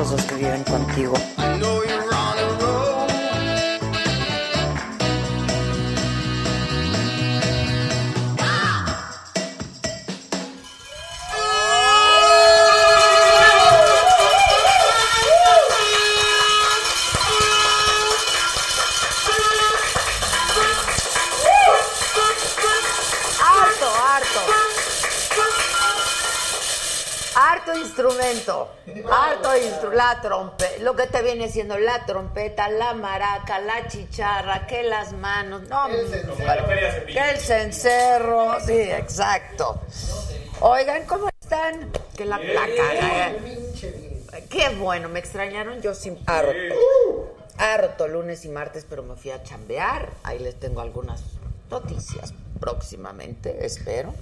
Estos viven contigo. Instrumento. Harto instrumento. La trompeta. Lo que te viene siendo la trompeta, la maraca, la chicharra, que las manos. No, que el cencerro. Sí, exacto. Oigan, ¿cómo están? Que la placa. Qué bueno, me extrañaron yo sin harto. Harto lunes y martes, pero me fui a chambear. Ahí les tengo algunas noticias próximamente, espero.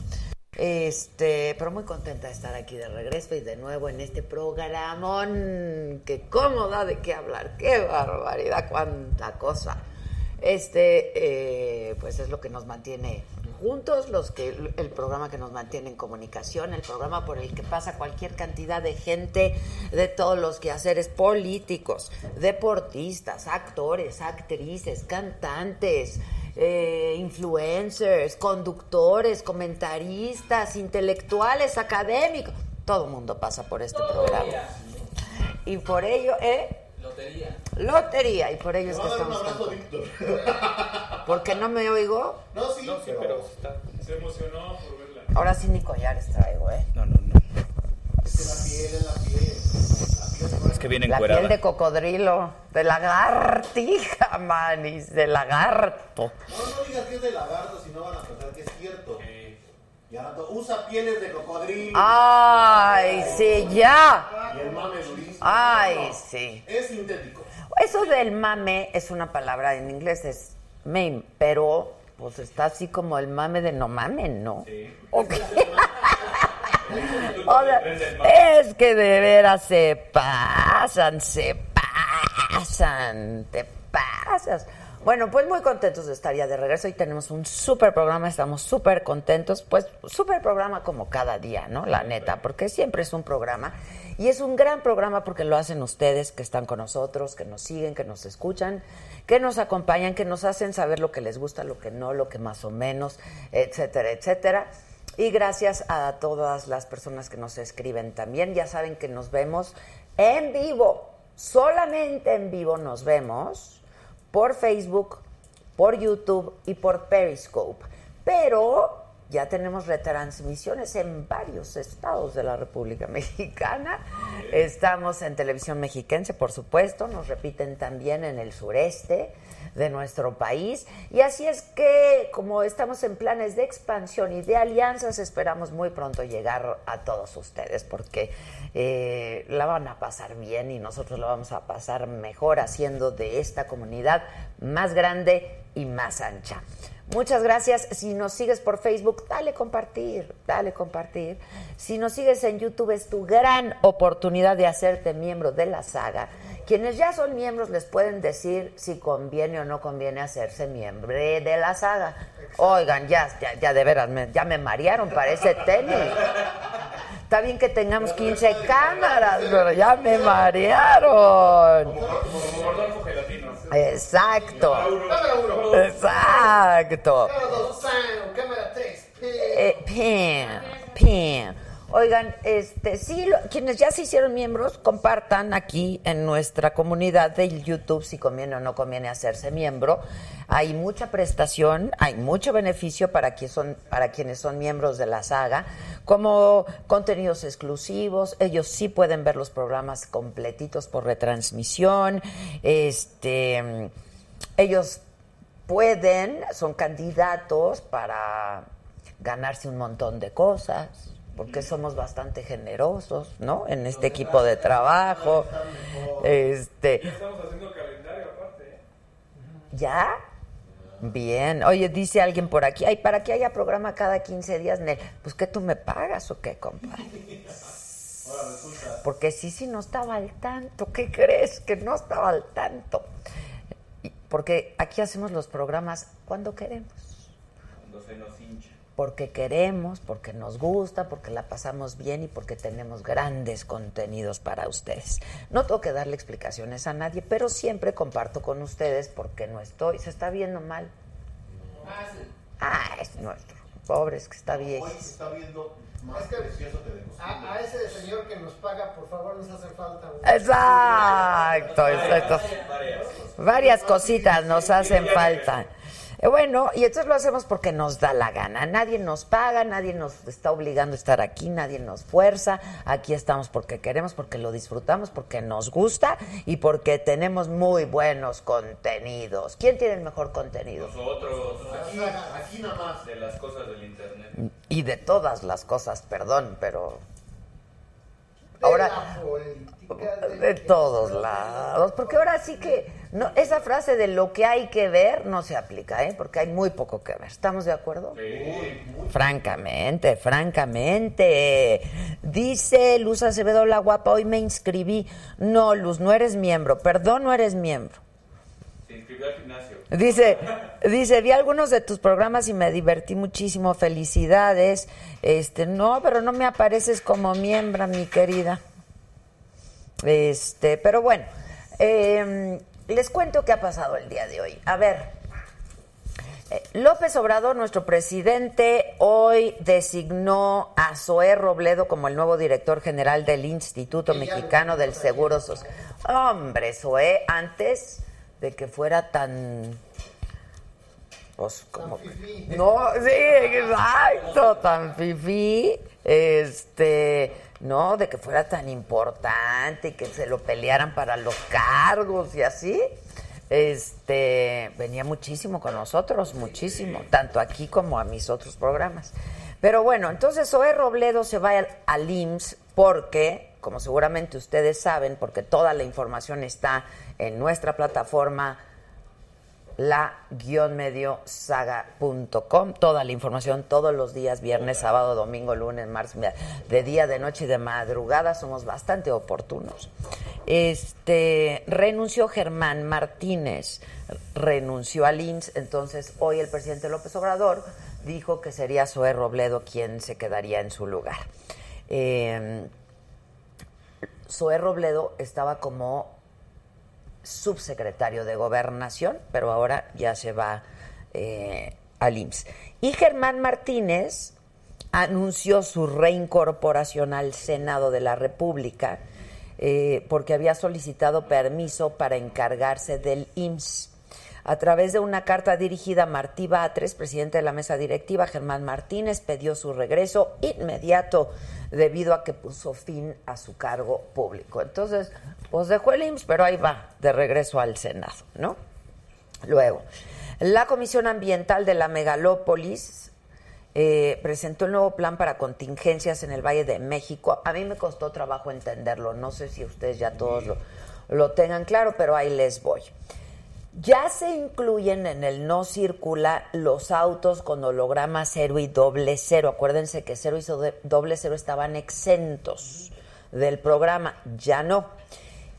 Este, pero muy contenta de estar aquí de regreso y de nuevo en este programón. Que cómoda de qué hablar, qué barbaridad, cuánta cosa. Este, eh, pues es lo que nos mantiene juntos, los que el programa que nos mantiene en comunicación, el programa por el que pasa cualquier cantidad de gente de todos los quehaceres políticos, deportistas, actores, actrices, cantantes, eh, influencers, conductores, comentaristas, intelectuales, académicos. Todo el mundo pasa por este programa. Y por ello, ¿eh? Lotería. Lotería. Y por ello es que estamos. Víctor. Porque no me oigo. No, sí, No, sí, pero... pero está- se emocionó por verla. Ahora sí ni collares traigo, ¿eh? No, no, no. Es que la piel es la piel. La piel es Es que viene La encuerada. piel de cocodrilo, de lagartija, manis, de lagarto. No, no digas que es de lagarto, si no van a pensar que es cierto. Y ahora to- usa pieles de cocodrilo. Ay, sí, ya. Y el mame durísimo. Ay, No, sí. Es sintético. Eso del mame es una palabra en inglés, es mame, pero pues está así como el mame de no mamen, ¿no? Ok. O sea, es que de veras se pasan, se pasan, te pasas. Bueno, pues muy contentos de estar ya de regreso y tenemos un súper programa, estamos súper contentos, pues súper programa como cada día, ¿no? La neta, porque siempre es un programa y es un gran programa porque lo hacen ustedes que están con nosotros, que nos siguen, que nos escuchan, que nos acompañan, que nos hacen saber lo que les gusta, lo que no, lo que más o menos, etcétera, etcétera. Y gracias a todas las personas que nos escriben también. Ya saben que nos vemos en vivo, solamente en vivo nos vemos por Facebook, por YouTube y por Periscope. Pero ya tenemos retransmisiones en varios estados de la República Mexicana. Estamos en televisión mexiquense, por supuesto, nos repiten también en el sureste de nuestro país. Y así es que, como estamos en planes de expansión y de alianzas, esperamos muy pronto llegar a todos ustedes, porque eh, la van a pasar bien y nosotros la vamos a pasar mejor haciendo de esta comunidad más grande y más ancha. Muchas gracias. Si nos sigues por Facebook, dale compartir, dale compartir. Si nos sigues en YouTube, es tu gran oportunidad de hacerte miembro de la saga. Quienes ya son miembros les pueden decir si conviene o no conviene hacerse miembro de la saga. Oigan, ya, ya, de veras, ya me marearon, parece tenis. Está bien que tengamos 15 cámaras, pero ya me marearon. Exacto. Exacto. Cámara 3. Eh, pim, Oigan, este, sí, quienes ya se hicieron miembros, compartan aquí en nuestra comunidad de YouTube si conviene o no conviene hacerse miembro. Hay mucha prestación, hay mucho beneficio para, quienes son, para quienes son miembros de la saga, como contenidos exclusivos. Ellos sí pueden ver los programas completitos por retransmisión. Este, ellos pueden, son candidatos para ganarse un montón de cosas porque somos bastante generosos, ¿no? En este equipo de trabajo. Este. Ya estamos haciendo calendario aparte. ¿eh? ¿Ya? Bien. Oye, dice alguien por aquí, ay, para que haya programa cada 15 días, Nel. Pues que tú me pagas o qué, compadre. Porque sí, sí, no estaba al tanto. ¿Qué crees? Que no estaba al tanto. Porque aquí hacemos los programas cuando queremos. Cuando se nos hincha porque queremos, porque nos gusta, porque la pasamos bien y porque tenemos grandes contenidos para ustedes. No tengo que darle explicaciones a nadie, pero siempre comparto con ustedes porque no estoy. ¿Se está viendo mal? Ah, es nuestro. Pobre, es que está bien. Hoy se está viendo más que precioso que de a, a, ese señor que nos paga, por favor, nos hace falta. Exacto, exacto. Varias cositas nos hacen falta. Eh, bueno, y entonces lo hacemos porque nos da la gana. Nadie nos paga, nadie nos está obligando a estar aquí, nadie nos fuerza. Aquí estamos porque queremos, porque lo disfrutamos, porque nos gusta y porque tenemos muy buenos contenidos. ¿Quién tiene el mejor contenido? Nosotros. Aquí, aquí nada más de las cosas del internet. Y de todas las cosas, perdón, pero ahora de todos lados, porque ahora sí que no esa frase de lo que hay que ver no se aplica, ¿eh? Porque hay muy poco que ver. ¿Estamos de acuerdo? Francamente, francamente. Dice Luz Acevedo la guapa, hoy me inscribí. No, Luz, no eres miembro. Perdón, no eres miembro. Al gimnasio. Dice, dice, vi algunos de tus programas y me divertí muchísimo. Felicidades. Este, no, pero no me apareces como miembro, mi querida. Este, pero bueno, em, les cuento qué ha pasado el día de hoy. A ver, eh, López Obrador, nuestro presidente, hoy designó a Zoé Robledo como el nuevo director general del Instituto Mexicano del Seguro Social. Hombre, Zoé, antes de que fuera tan pues como no sí exacto tan fifí este no de que fuera tan importante y que se lo pelearan para los cargos y así este venía muchísimo con nosotros muchísimo tanto aquí como a mis otros programas. Pero bueno entonces Zoe Robledo se va al, al IMSS porque como seguramente ustedes saben porque toda la información está en nuestra plataforma la-mediosaga.com. Toda la información todos los días, viernes, sábado, domingo, lunes, martes, de día, de noche y de madrugada. Somos bastante oportunos. Este renunció Germán Martínez, renunció al INS. Entonces, hoy el presidente López Obrador dijo que sería Zoé Robledo quien se quedaría en su lugar. Eh, Zoé Robledo estaba como subsecretario de Gobernación, pero ahora ya se va eh, al IMSS. Y Germán Martínez anunció su reincorporación al Senado de la República eh, porque había solicitado permiso para encargarse del IMSS. A través de una carta dirigida a Martí Batres, presidente de la mesa directiva, Germán Martínez pidió su regreso inmediato debido a que puso fin a su cargo público. Entonces, pues dejó el IMSS, pero ahí va, de regreso al Senado, ¿no? Luego, la Comisión Ambiental de la Megalópolis eh, presentó el nuevo plan para contingencias en el Valle de México. A mí me costó trabajo entenderlo, no sé si ustedes ya todos lo, lo tengan claro, pero ahí les voy. Ya se incluyen en el no circula los autos con holograma cero y doble cero. Acuérdense que cero y doble cero estaban exentos del programa, ya no.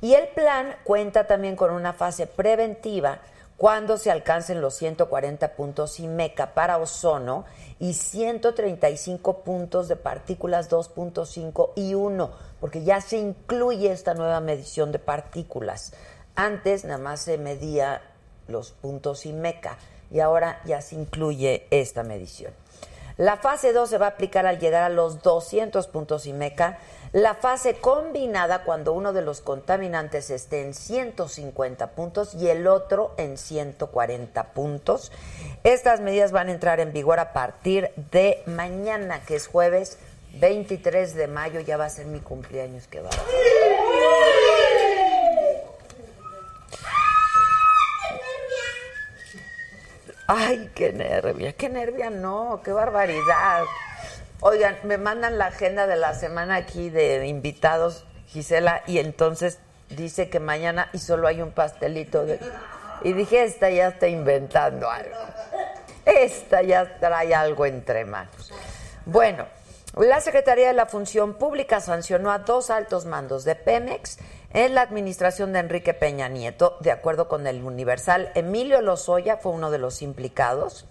Y el plan cuenta también con una fase preventiva cuando se alcancen los 140 puntos IMECA para ozono y 135 puntos de partículas 2.5 y 1, porque ya se incluye esta nueva medición de partículas. Antes nada más se medía los puntos IMECA y ahora ya se incluye esta medición. La fase 2 se va a aplicar al llegar a los 200 puntos IMECA. La fase combinada cuando uno de los contaminantes esté en 150 puntos y el otro en 140 puntos. Estas medidas van a entrar en vigor a partir de mañana, que es jueves 23 de mayo. Ya va a ser mi cumpleaños que va. Ay, qué nervia, qué nervia, no, qué barbaridad. Oigan, me mandan la agenda de la semana aquí de invitados, Gisela, y entonces dice que mañana y solo hay un pastelito. De... Y dije, esta ya está inventando algo. Esta ya trae algo entre manos. Bueno, la Secretaría de la Función Pública sancionó a dos altos mandos de Pemex en la administración de Enrique Peña Nieto, de acuerdo con el Universal, Emilio Lozoya fue uno de los implicados.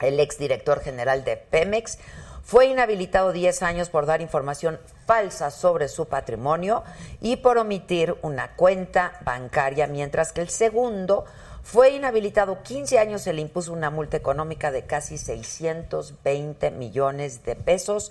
El exdirector general de Pemex fue inhabilitado 10 años por dar información falsa sobre su patrimonio y por omitir una cuenta bancaria, mientras que el segundo fue inhabilitado 15 años, se le impuso una multa económica de casi 620 millones de pesos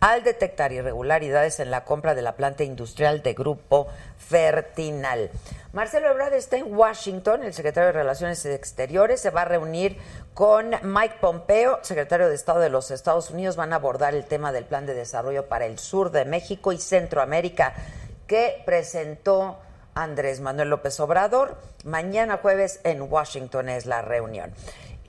al detectar irregularidades en la compra de la planta industrial de Grupo Fertinal. Marcelo Ebrard está en Washington, el secretario de Relaciones Exteriores, se va a reunir con Mike Pompeo, secretario de Estado de los Estados Unidos, van a abordar el tema del plan de desarrollo para el sur de México y Centroamérica que presentó Andrés Manuel López Obrador. Mañana jueves en Washington es la reunión.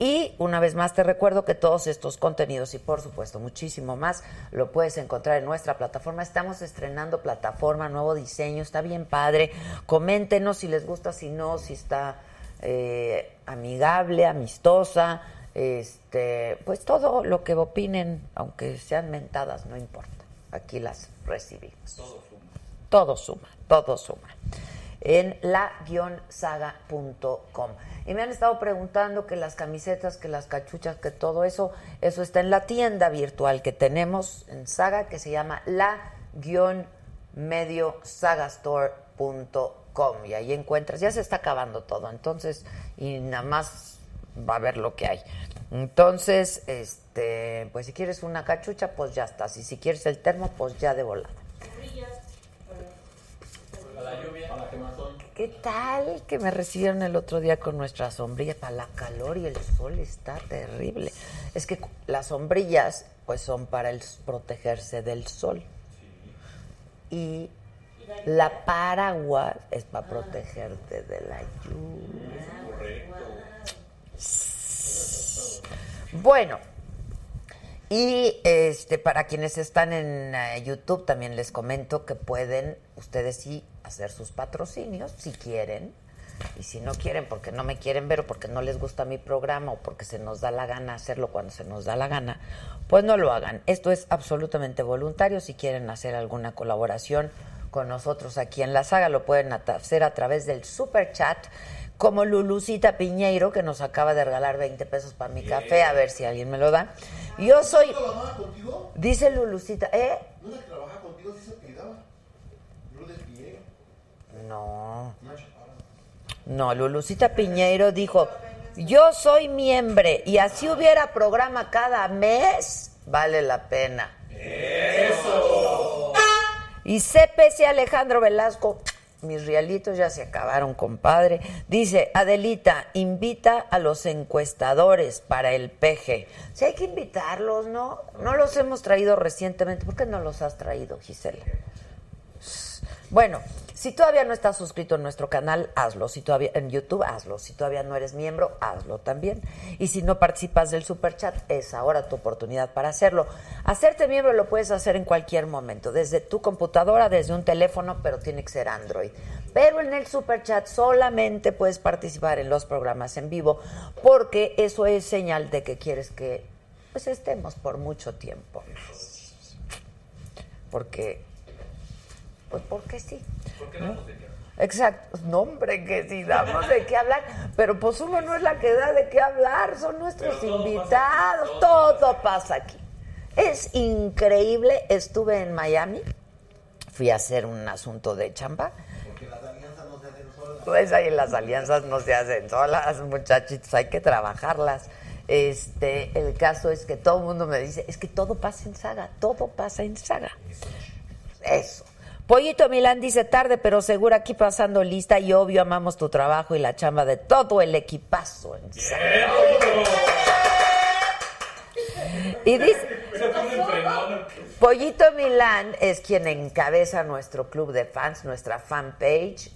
Y una vez más te recuerdo que todos estos contenidos y por supuesto muchísimo más lo puedes encontrar en nuestra plataforma. Estamos estrenando plataforma, nuevo diseño, está bien padre. Coméntenos si les gusta, si no, si está eh, amigable, amistosa. Este, pues todo lo que opinen, aunque sean mentadas, no importa. Aquí las recibimos. Todo suma. Todo suma, todo suma. En la-saga.com. Y me han estado preguntando que las camisetas, que las cachuchas, que todo eso, eso está en la tienda virtual que tenemos en Saga que se llama la-mediosagastore.com y ahí encuentras, ya se está acabando todo, entonces, y nada más va a ver lo que hay. Entonces, este, pues si quieres una cachucha, pues ya está. Y si quieres el termo, pues ya de volada. Para la lluvia. Para ¿Qué tal que me recibieron el otro día con nuestra sombrilla? Para la calor y el sol está terrible. Es que las sombrillas pues son para el, protegerse del sol. Y la paraguas es para protegerte de la lluvia. Bueno, y este para quienes están en eh, YouTube también les comento que pueden ustedes sí hacer sus patrocinios si quieren. Y si no quieren, porque no me quieren ver o porque no les gusta mi programa o porque se nos da la gana hacerlo cuando se nos da la gana, pues no lo hagan. Esto es absolutamente voluntario. Si quieren hacer alguna colaboración con nosotros aquí en la saga, lo pueden hacer a través del super chat como Lulucita Piñeiro, que nos acaba de regalar 20 pesos para mi café, a ver si alguien me lo da. Yo soy... Dice Lulucita, ¿eh? ¿No trabaja contigo si se no. No, Lulucita Piñeiro dijo, yo soy miembro y así hubiera programa cada mes, vale la pena. Eso. Y CPC Alejandro Velasco, mis realitos ya se acabaron, compadre. Dice, Adelita, invita a los encuestadores para el PG. Si hay que invitarlos, ¿no? No los hemos traído recientemente. ¿Por qué no los has traído, Gisela? Bueno, si todavía no estás suscrito en nuestro canal, hazlo. Si todavía en YouTube, hazlo. Si todavía no eres miembro, hazlo también. Y si no participas del super chat, es ahora tu oportunidad para hacerlo. Hacerte miembro lo puedes hacer en cualquier momento, desde tu computadora, desde un teléfono, pero tiene que ser Android. Pero en el super chat solamente puedes participar en los programas en vivo porque eso es señal de que quieres que pues estemos por mucho tiempo Porque pues porque sí. Porque damos de qué hablar. Exacto, no hombre, que sí damos de qué hablar, pero pues uno no es la que da de qué hablar, son nuestros todo invitados, pasa aquí, todo, todo pasa aquí. Es increíble, estuve en Miami, fui a hacer un asunto de chamba, Porque las alianzas no se hacen solas. pues ahí las alianzas no se hacen solas, muchachitos, hay que trabajarlas. Este, el caso es que todo el mundo me dice, es que todo pasa en saga, todo pasa en saga. Eso. Pollito Milán dice tarde, pero seguro aquí pasando lista y obvio amamos tu trabajo y la chamba de todo el equipazo en. Y dice. Pollito Milán es quien encabeza nuestro club de fans, nuestra fanpage.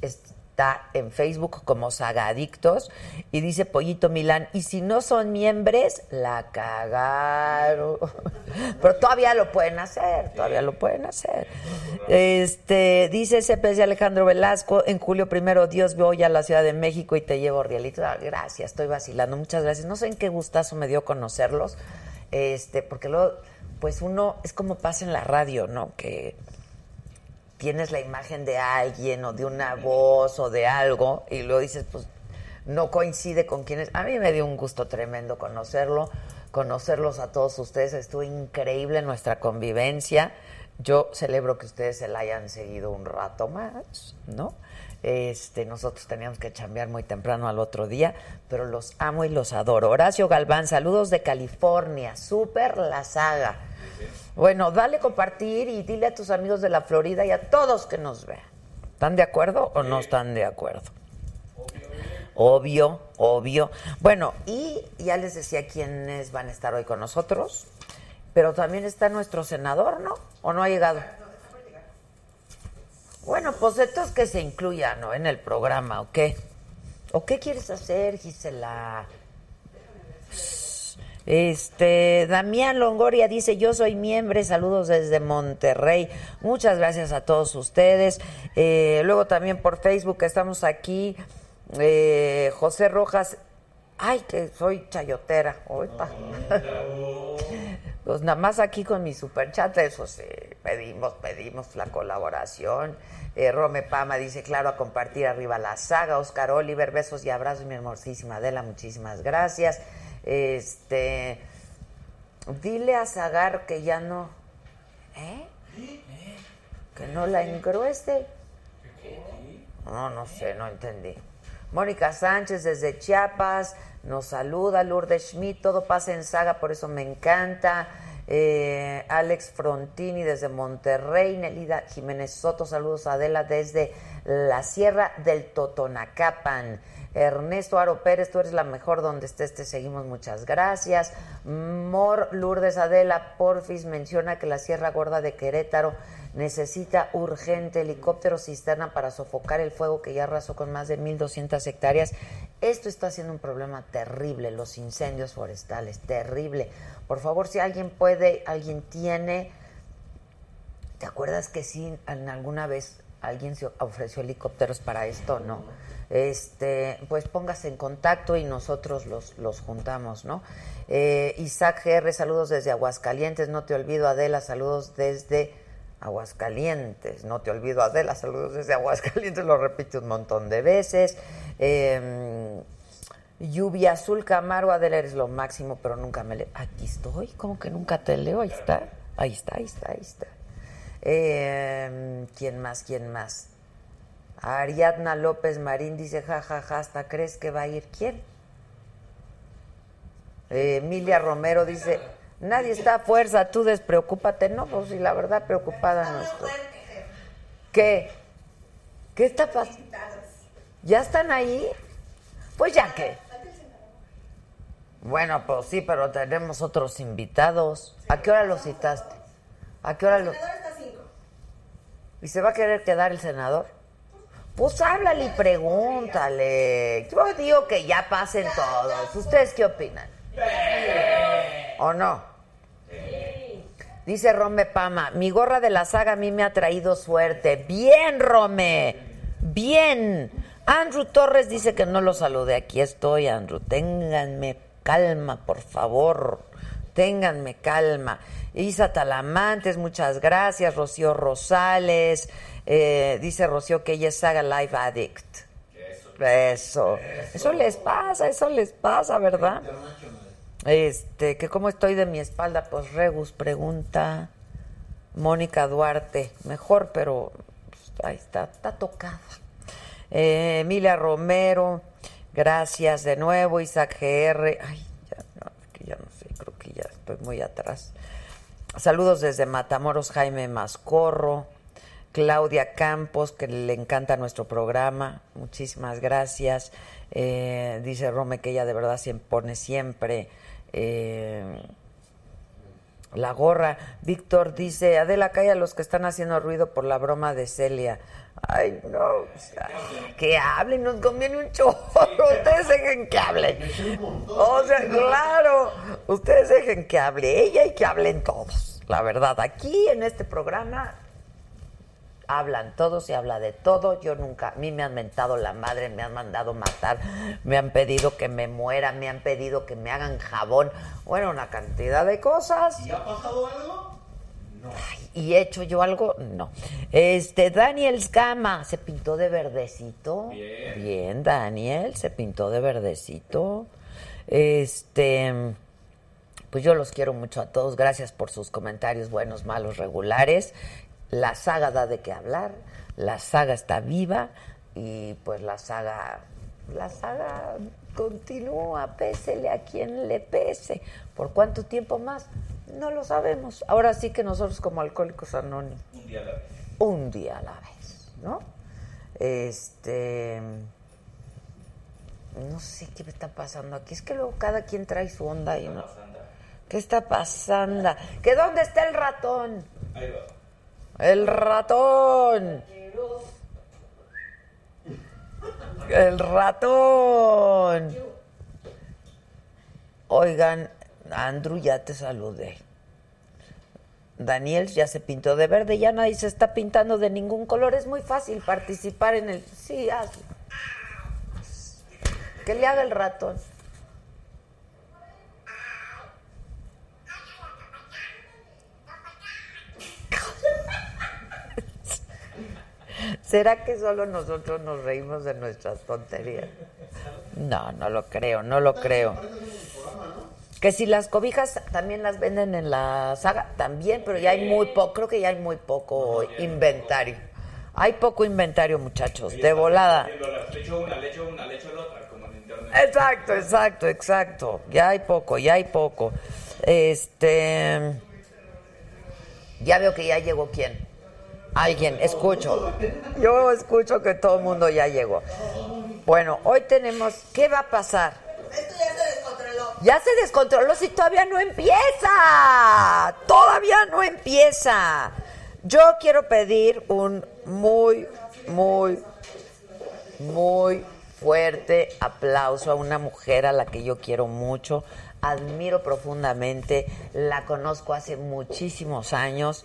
Está en Facebook como Saga Adictos. Y dice Pollito Milán, y si no son miembros, la cagaron. Pero todavía lo pueden hacer, todavía lo pueden hacer. Este, dice CPS Alejandro Velasco, en julio primero, Dios voy a la Ciudad de México y te llevo rielitos. Ah, gracias, estoy vacilando, muchas gracias. No sé en qué gustazo me dio conocerlos. Este, porque luego, pues uno, es como pasa en la radio, ¿no? Que tienes la imagen de alguien o de una voz o de algo y luego dices, pues no coincide con quienes. A mí me dio un gusto tremendo conocerlo, conocerlos a todos ustedes. Estuvo increíble nuestra convivencia. Yo celebro que ustedes se la hayan seguido un rato más, ¿no? Este, nosotros teníamos que chambear muy temprano al otro día, pero los amo y los adoro. Horacio Galván, saludos de California, súper la saga. Bueno, dale compartir y dile a tus amigos de la Florida y a todos que nos vean. ¿Están de acuerdo o no están de acuerdo? Obvio, obvio. Bueno, y ya les decía quiénes van a estar hoy con nosotros, pero también está nuestro senador, ¿no? ¿O no ha llegado? Bueno, pues entonces que se incluya, ¿no? En el programa, ¿o qué? ¿O qué quieres hacer, Gisela? Este, Damián Longoria dice, yo soy miembro, saludos desde Monterrey. Muchas gracias a todos ustedes. Eh, luego también por Facebook estamos aquí. Eh, José Rojas, ay, que soy chayotera. Pues nada más aquí con mi superchat, eso sí, pedimos, pedimos la colaboración. Eh, Rome Pama dice, claro, a compartir arriba la saga. Oscar Oliver, besos y abrazos, mi hermosísima Adela, muchísimas gracias. Este, dile a Zagar que ya no, ¿eh? Que no la engruese. No, no sé, no entendí. Mónica Sánchez desde Chiapas nos saluda. Lourdes Schmidt, todo pasa en saga, por eso me encanta. Eh, Alex Frontini desde Monterrey. Nelida Jiménez Soto, saludos a Adela desde la Sierra del Totonacapan. Ernesto Aro Pérez, tú eres la mejor donde estés, te seguimos, muchas gracias. Mor Lourdes Adela Porfis menciona que la Sierra Gorda de Querétaro necesita urgente helicóptero cisterna para sofocar el fuego que ya arrasó con más de 1.200 hectáreas. Esto está siendo un problema terrible, los incendios forestales, terrible. Por favor, si alguien puede, alguien tiene, ¿te acuerdas que sí, alguna vez alguien se ofreció helicópteros para esto? No. Este, pues póngase en contacto y nosotros los, los juntamos, ¿no? Eh, Isaac GR, saludos desde Aguascalientes, no te olvido, Adela, saludos desde Aguascalientes, no te olvido, Adela, saludos desde Aguascalientes, lo repite un montón de veces. Eh, Lluvia Azul Camargo, Adela, eres lo máximo, pero nunca me leo. Aquí estoy, como que nunca te leo, ahí está, ahí está, ahí está, ahí está. Eh, ¿Quién más? ¿Quién más? Ariadna López Marín dice, jajaja, ja, ja, ¿hasta crees que va a ir quién? Eh, Emilia Romero dice, nadie está a fuerza, tú despreocúpate. No, pues sí, la verdad, preocupada no estoy. ¿Qué? ¿Qué está pasando? ¿Ya están ahí? Pues ya que. Bueno, pues sí, pero tenemos otros invitados. ¿A qué hora los citaste? ¿A qué hora los...? ¿Y se va a querer quedar el senador? Pues háblale y pregúntale. Yo digo que ya pasen todos. ¿Ustedes qué opinan? ¿O no? Dice Rome Pama, mi gorra de la saga a mí me ha traído suerte. Bien, Rome. Bien. Andrew Torres dice que no lo salude. Aquí estoy, Andrew. Ténganme calma, por favor. Ténganme calma. Isa Talamantes, muchas gracias. Rocío Rosales. Eh, dice Rocío que ella es Saga Live Addict. Eso. Eso les pasa, eso les pasa, ¿verdad? Este, que cómo estoy de mi espalda, pues Regus pregunta. Mónica Duarte, mejor, pero pues, ahí está, está tocada. Eh, Emilia Romero, gracias de nuevo. Isaac GR, ay, ya no, que ya no sé, creo que ya estoy muy atrás. Saludos desde Matamoros, Jaime Mascorro. Claudia Campos, que le encanta nuestro programa, muchísimas gracias. Eh, dice Rome que ella de verdad se pone siempre eh, la gorra. Víctor dice, Adela, calla a los que están haciendo ruido por la broma de Celia. Ay, no, que hablen, nos conviene un chorro. Ustedes dejen que hablen. O sea, claro, ustedes dejen que hable ella y que hablen todos. La verdad, aquí en este programa hablan todos, se habla de todo. Yo nunca, a mí me han mentado la madre, me han mandado matar, me han pedido que me muera, me han pedido que me hagan jabón. Bueno, una cantidad de cosas. ¿Y ha pasado algo? No. ¿Y he hecho yo algo? No. Este, Daniel Scama se pintó de verdecito. Bien. Bien, Daniel, se pintó de verdecito. Este, pues yo los quiero mucho a todos. Gracias por sus comentarios buenos, malos, regulares. La saga da de qué hablar, la saga está viva y pues la saga, la saga continúa, pésele a quien le pese. ¿Por cuánto tiempo más? No lo sabemos. Ahora sí que nosotros como alcohólicos anónimos, Un día a la vez. un día a la vez, ¿no? Este, no sé qué me está pasando aquí. Es que luego cada quien trae su onda y no. ¿Qué está pasando? ¿Que dónde está el ratón? Ahí va. El ratón. El ratón. Oigan, Andrew, ya te saludé. Daniel ya se pintó de verde, ya nadie se está pintando de ningún color. Es muy fácil participar en el... Sí, hazlo. Que le haga el ratón. ¿Será que solo nosotros nos reímos de nuestras tonterías? No, no lo creo, no lo creo. Que si las cobijas también las venden en la saga, también, pero ya hay muy poco, creo que ya hay muy poco inventario. Hay poco inventario, muchachos, de volada. Exacto, exacto, exacto. Ya hay poco, ya hay poco. Este. Ya veo que ya llegó quién. Alguien, escucho. Yo escucho que todo el mundo ya llegó. Bueno, hoy tenemos. ¿Qué va a pasar? Esto ya se descontroló. Ya se descontroló si todavía no empieza. Todavía no empieza. Yo quiero pedir un muy, muy, muy fuerte aplauso a una mujer a la que yo quiero mucho, admiro profundamente, la conozco hace muchísimos años,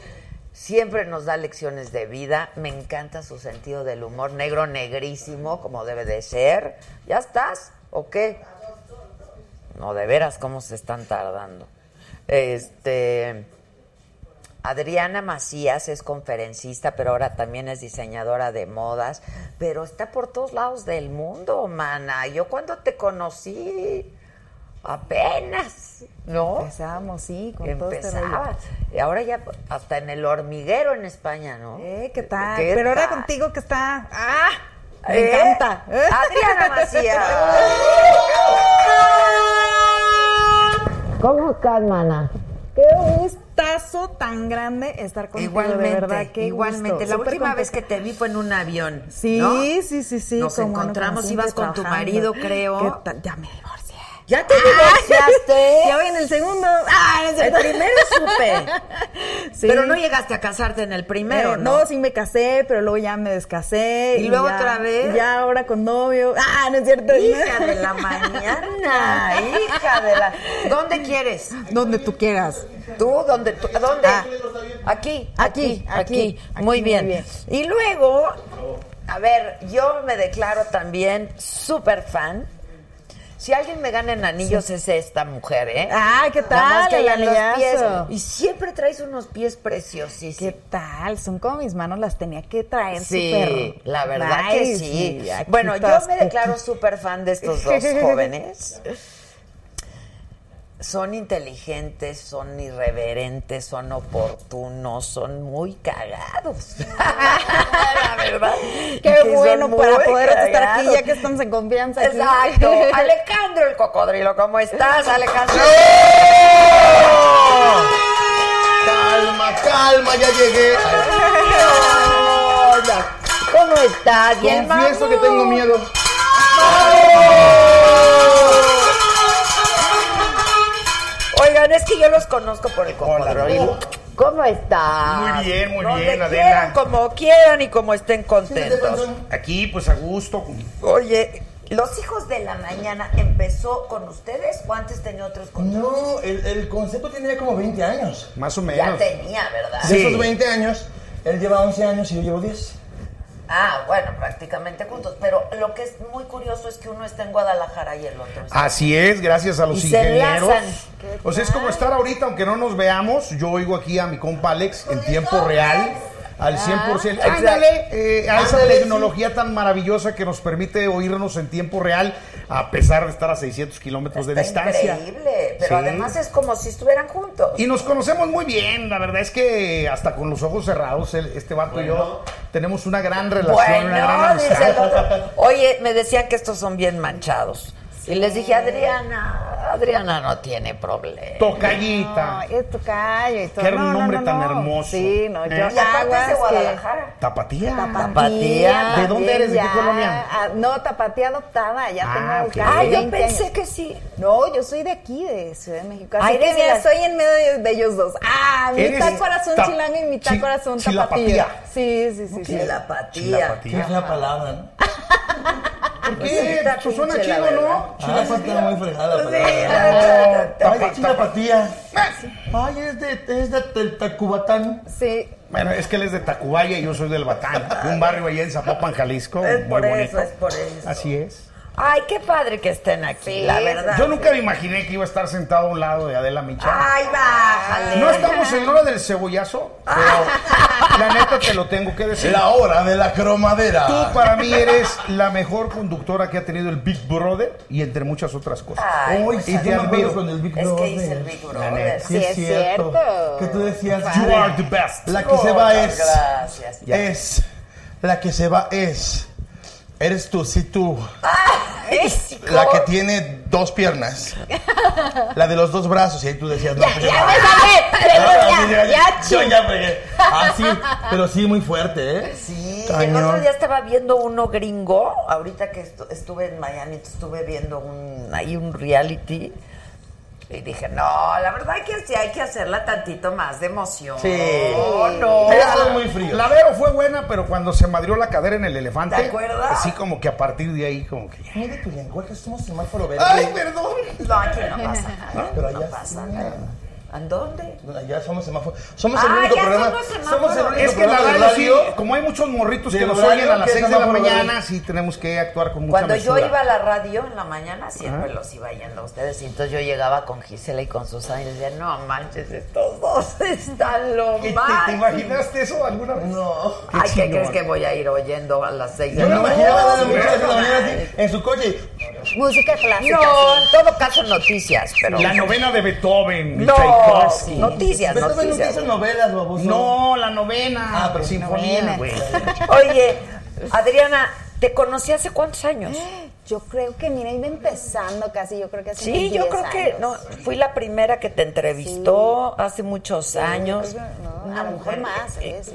siempre nos da lecciones de vida, me encanta su sentido del humor, negro negrísimo, como debe de ser. ¿Ya estás? ¿O qué? No, de veras, cómo se están tardando. Este. Adriana Macías es conferencista, pero ahora también es diseñadora de modas, pero está por todos lados del mundo, mana. Yo cuando te conocí, apenas, ¿no? Empezamos, sí, con todo este rollo. Empezabas. Y ahora ya hasta en el hormiguero en España, ¿no? Eh, ¿qué tal? ¿Qué Pero ahora contigo que está... ¡Ah! Me ¿Eh? encanta. Adriana Macías. ¿Cómo estás, mana? Qué gustazo tan grande estar contigo, de verdad. Qué igualmente. gusto. La Súper última vez que te vi fue en un avión. Sí, ¿no? sí, sí, sí. Nos encontramos, ibas con tu marido, creo. ¿Qué tal? Ya me divorcié. ¿Ya te divorciaste? Ya voy en el segundo. ¡Ah! no El cierto. primero supe. Sí. Pero no llegaste a casarte en el primero, Eh, ¿no? sí me casé, pero luego ya me descasé. ¿Y luego ya- otra vez? Ya ahora con novio. ¡Ah! No es cierto. Hija de la mañana, hija de la... ¿Dónde quieres? Donde tú quieras. ¿Tú? ¿Dónde? tú- ¿Dónde? Ah. Aquí, Aquí, aquí, aquí. aquí, Muy bien. muy bien. Y luego A ver, yo me declaro también súper fan. Si alguien me gana en anillos es esta mujer, ¿eh? Ah, ¿qué tal? Nada más que el los pies. Y siempre traes unos pies preciosísimos. ¿Qué tal? Son como mis manos, las tenía que traer Sí, la verdad que nice sí. y aquí Bueno, yo me declaro súper fan de estos dos jóvenes. Son inteligentes, son irreverentes, son oportunos, son muy cagados. la verdad. Qué que bueno para poder estar aquí ya que estamos en confianza. aquí. Exacto. Alejandro el cocodrilo, ¿cómo estás, Alejandro? Calma, calma, ya llegué. ¿Cómo estás? Bien, Confieso que tengo miedo. Oigan, es que yo los conozco por el cocodrilo. ¿Cómo están? Muy bien, muy Donde bien, quieran, Adela. como quieran y como estén contentos. Aquí, pues a gusto. Oye, ¿los hijos de la mañana empezó con ustedes o antes tenía otros con No, el, el concepto tiene como 20 años. Más o Ya menos. tenía, ¿verdad? De Sí. esos 20 años, él lleva 11 años y yo llevo 10. Ah, bueno, prácticamente juntos. Pero lo que es muy curioso es que uno está en Guadalajara y el otro está Así es, gracias a los Y se ingenieros. enlazan. O sea, es como estar ahorita, aunque no nos veamos. Yo oigo aquí a mi compa Alex en tiempo real, al 100%. exacto. Ándale, eh, a esa Ándale, tecnología tan maravillosa que nos permite oírnos en tiempo real, a pesar de estar a 600 kilómetros de distancia. increíble, pero Sí. además es como si estuvieran juntos. Y nos conocemos muy bien, la verdad es que hasta con los ojos cerrados, el- este vato y yo tenemos una gran relación, una gran Bueno, dice el amistad. otro. Oye, me decían que estos son bien manchados. Y les dije, Adriana, Adriana no tiene problema. Tocallita. No, es y todo. Qué No, no, nombre no, tan no. hermoso. Sí, no, yo ¿Eh? Y aparte es de aguas que- Guadalajara. Tapatía. Tapatía. ¿De dónde eres? ¿De qué colonia? ah, no, tapatía adoptada, ya Ah, tengo ok. casi Ah, yo 20 pensé años. que sí. No, yo soy de aquí, de Ciudad de México. Así Ay, que mira, la- soy en medio de, de ellos dos. Ah, mitad corazón tap- chilango y mitad chi- corazón tapatía. Sí, sí, sí. sí. Chilapatía. Chilapatía. Qué fea palabra, ¿no? ¿Por qué? Pues suena chido. ¿no? Ah, sí, está muy fregada Ay, chilapatía. Ay, es de, es de, del Tacubatán. Sí. Bueno, es que él es de Tacubaya y yo soy del Batán, un barrio allá en Zapopan, Jalisco. Es muy por bonito. eso, es por eso. Así es. Ay, qué padre que estén aquí, la verdad. Yo nunca me imaginé que iba a estar sentado a un lado de Adela Micha. Ay, bájale. No estamos en hora del cebollazo, pero la neta te lo tengo que decir. La hora de la cromadera. Tú para mí eres la mejor conductora que ha tenido el Big Brother y entre muchas otras cosas. Ay, Hoy pues, y te admiro con el Big Es Brother. que hice el Big La Brother. neta. Sí, es Sí, es cierto. cierto. Que tú decías, You are the best. la que se va es. Gracias. Es. La que se va es. Eres tú, sí tú. Sí, La que tiene dos piernas. La de los dos brazos. Y ahí tú decías, no, pues Ya me Ah, ya, ya, ya, ya fregué. Ah, sí, pero sí, muy fuerte, ¿eh? Sí, el otro día estaba viendo uno gringo, ahorita que estu- estuve en Miami, estuve viendo un, ahí un reality. Y dije, no, la verdad que sí hay que hacerla tantito más de emoción. Sí. no. Ella es muy frío. La Vero fue buena, pero cuando se madrió la cadera en el elefante. ¿Te acuerdas? Así como que a partir de ahí, como que. Mira tu lenguaje, somos semáforo verde. Ay, perdón. No, aquí no pasa nada. Pero no allá pasa sí. nada. ¿A dónde? Allá somos semáforo. Somos el Ah, único ya programa. somos. Somos el único Es que la radio, sí, como hay muchos morritos que nos oyen a las que 6 de la mañana, sí tenemos que actuar con mucha Cuando yo iba a la radio en la mañana, siempre los iba yendo a ustedes. Y entonces yo llegaba con Gisela y con Susana y decía, no manches, estos dos están lo ¿Te, te más. imaginaste eso alguna vez? No. Ay, ¿qué crees que voy a ir oyendo a las seis de Yo me la imaginaba a la mañana? muchacha de la mañana así, en su coche. Música clásica. No, en todo caso noticias, pero... La novena de Beethoven, de No, Tchaikovsky. noticias, Beethoven nunca noticias. hizo novelas, baboso. No, la novena. Ah, pero sinfonía, güey. Oye, Adriana, ¿te conocí hace cuántos años? Yo creo que, mira, iba empezando casi, yo creo que hace Sí, yo 10 creo que no, fui la primera que te entrevistó hace muchos años. No, a lo mejor más, ¿eh? Sí,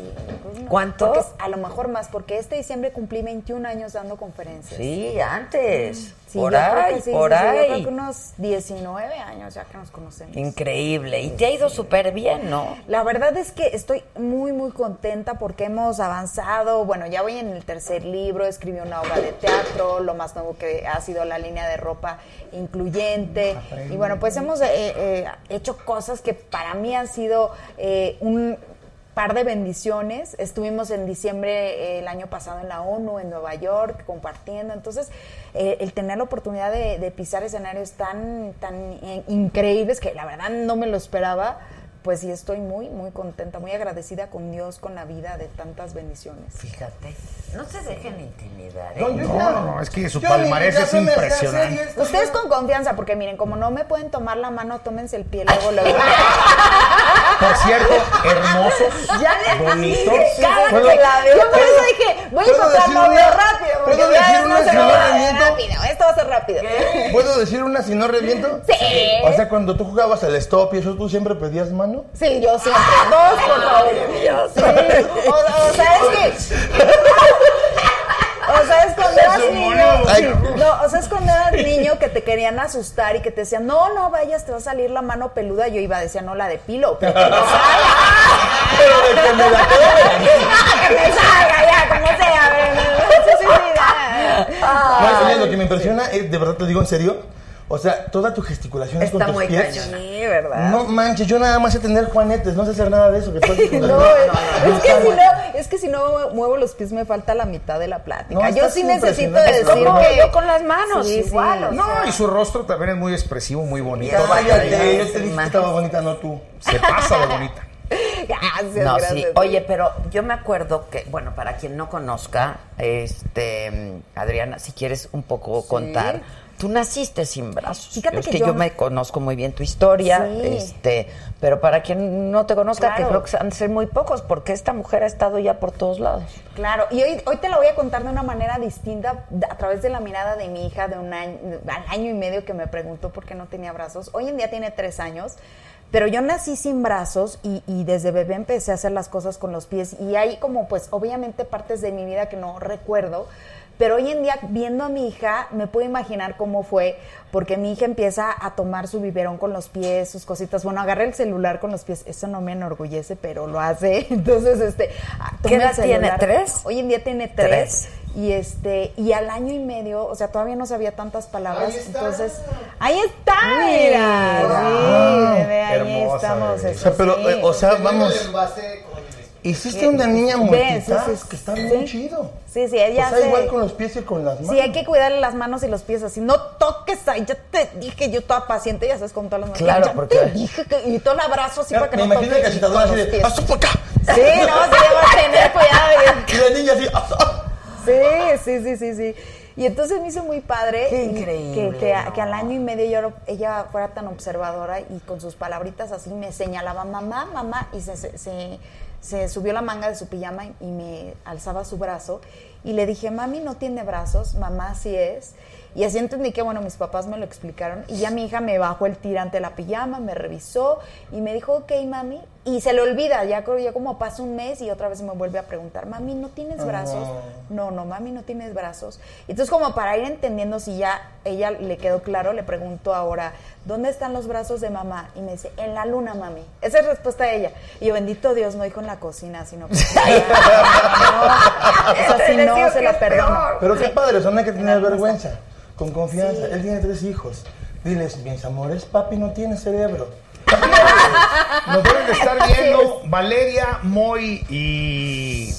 ¿Cuánto? Porque a lo mejor más, porque este diciembre cumplí 21 años dando conferencias. Sí, antes. Sí, por ahí, sí, por sí, sí, Yo ahí. creo que unos 19 años ya que nos conocemos. Increíble. Y te ha ido súper bien, ¿no? La verdad es que estoy muy, muy contenta porque hemos avanzado. Bueno, ya voy en el tercer libro, escribí una obra de teatro, lo más nuevo que ha sido la línea de ropa incluyente. Y bueno, pues hemos eh, eh, hecho cosas que para mí han sido eh, un par de bendiciones. Estuvimos en diciembre eh, el año pasado en la ONU, en Nueva York, compartiendo. Entonces, eh, el tener la oportunidad de, de pisar escenarios tan, tan eh, increíbles que la verdad no me lo esperaba, pues sí estoy muy, muy contenta, muy agradecida con Dios, con la vida de tantas bendiciones. Fíjate, no se dejen intimidar. ¿eh? No, no, no, es que su palmarés es impresionante. Ustedes con confianza, porque miren, como no me pueden tomar la mano, tómense el pie luego, luego. Por cierto, hermosos, Ya bonitos. cada ¿Puedo- que la veo, yo por eso dije, voy a ¿puedo encontrar novio rápido. porque ¿puedo ya decir no una se si no reviento? rápido, esto va a ser rápido. ¿Puedo decir una si no reviento? Sí. O sea, cuando tú jugabas al stop y eso, ¿tú siempre pedías mano? Sí, yo siempre. Dos, por favor. Sí. O, o sea, es que. O sea, es cuando eras niño. No, o sea, es cuando eras niño que te querían asustar y que te decían, no, no vayas, te va a salir la mano peluda. Yo iba, decía, no, la de pilo, pero que me salga. Pero de que me la que me salga ya, como sea. No, sí, ya. No, que me impresiona es, de verdad te digo en serio, o sea, toda tu gesticulación es con Está tus muy pies. cañona. Sí, ¿verdad? No manches, yo nada más sé tener juanetes, no sé hacer nada de eso. Que No, es, que si no, es que si no muevo los pies me falta la mitad de la plática. No, Yo sí necesito decir Como que yo con las manos, Sí, igual. sí. o No, sea. y su rostro también es muy expresivo, muy bonito. Ya, yo te dije que estaba bonita, no tú. Se pasa de bonita. Gracias, No, gracias. sí. Oye, pero yo me acuerdo que, bueno, para quien no conozca, este, Adriana, si quieres un poco contar, tú naciste sin brazos. Fíjate es que que yo- yo me conozco muy bien tu historia, Sí. este, pero para quien no te conozca, que Claro. creo que han de ser muy pocos, porque esta mujer ha estado ya por todos lados. Claro, y hoy, hoy te lo voy a contar de una manera distinta, a través de la mirada de mi hija de un año, al año y medio que me preguntó por qué no tenía brazos. Hoy en día tiene tres años, pero yo nací sin brazos y, y desde bebé empecé a hacer las cosas con los pies y hay como pues obviamente partes de mi vida que no recuerdo. Pero hoy en día, viendo a mi hija, me puedo imaginar cómo fue, porque mi hija empieza a tomar su biberón con los pies, sus cositas. Bueno, agarré el celular con los pies, eso no me enorgullece, pero lo hace. Entonces, este. ah, ¿Qué edad tiene? celular. ¿Tres? Hoy en día tiene tres. Y este, y al año y medio, o sea, todavía no sabía tantas palabras. Ahí está. Entonces, ahí está, mira. Sí, bebé, ahí hermosa, estamos. bebé. O sea, pero, sí. eh, o sea, vamos. el envase con el- Hiciste una niña Ven, sí, multitask, sí, que está sí. bien chido. Sí, sí, ella o sea, igual con los pies y con las manos. Sí, hay que cuidarle las manos y los pies así. No toques ahí. Ya te dije, yo toda paciente, ya sabes, con todas las manos. Claro, ya porque- te dije que. Y todo el abrazo así para que me no imagino toques. que agitadora con así de. ¡hasta por acá! Sí, no, sí, va a tener cuidado. Y la niña así. Sí, sí, sí, sí, sí. Y entonces me hizo muy padre Qué increíble, que, que, ¿no? que al año y medio yo, ella fuera tan observadora y con sus palabritas así me señalaba mamá, mamá y se, se, se- se subió la manga de su pijama y, me alzaba su brazo y le dije, mami no tiene brazos, mamá sí es. Y así entendí que, bueno, mis papás me lo explicaron y ya mi hija me bajó el tirante de la pijama, me revisó y me dijo, ok, mami. Y se le olvida, ya, creo- ya como pasa un mes y otra vez me vuelve a preguntar, mami, ¿no tienes brazos? No, no, mami, no tienes brazos. Entonces, como para ir entendiendo si ya ella le quedó claro, le pregunto ahora, ¿dónde están los brazos de mamá? Y me dice, en la luna, mami. Esa es respuesta de ella. Y yo, bendito Dios, no dijo en la cocina, sino que... no, o sea, si no, se la perdono. Pero qué padre, son hay que tener vergüenza, con confianza. Él tiene tres hijos. Diles, mis amores, papi no tiene cerebro. Nos deben de estar viendo Valeria, Moy y.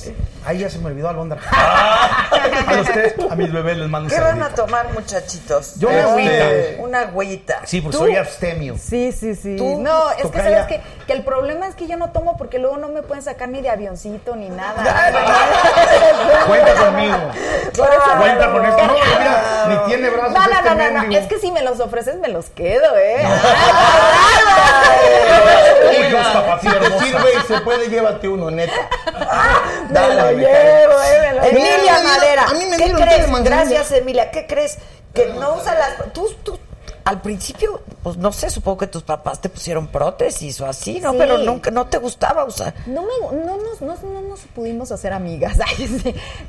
Ay, ya se me olvidó Alondra. A los tres, a mis bebés les mando ¿Qué van a tomar, muchachitos? Yo una Este, agüita. Una agüita. Sí, porque ¿Tú? soy abstemio. Sí, sí, sí. ¿Tú? No, es que sabes que, que el problema es que yo no tomo porque luego no me pueden sacar ni de avioncito ni nada. Cuenta conmigo. No Cuenta con esto. No, mira, ni tiene brazos. No, no, este no, no, mendigo. Es que si me los ofreces, me los quedo, ¿eh? Uy, los sirve y se puede, llévate uno, neta. Lo Dale, llevo, ¿eh? Me lo llevo. Emilia Madera. a mí me ¿Qué crees? Gracias, Emilia. ¿Qué crees? Que no usa las. Tú, tú, al principio, pues no sé, supongo que tus papás te pusieron prótesis o así, ¿no? Sí. Pero nunca, no te gustaba usar. No, me, no, nos, no, no nos pudimos hacer amigas.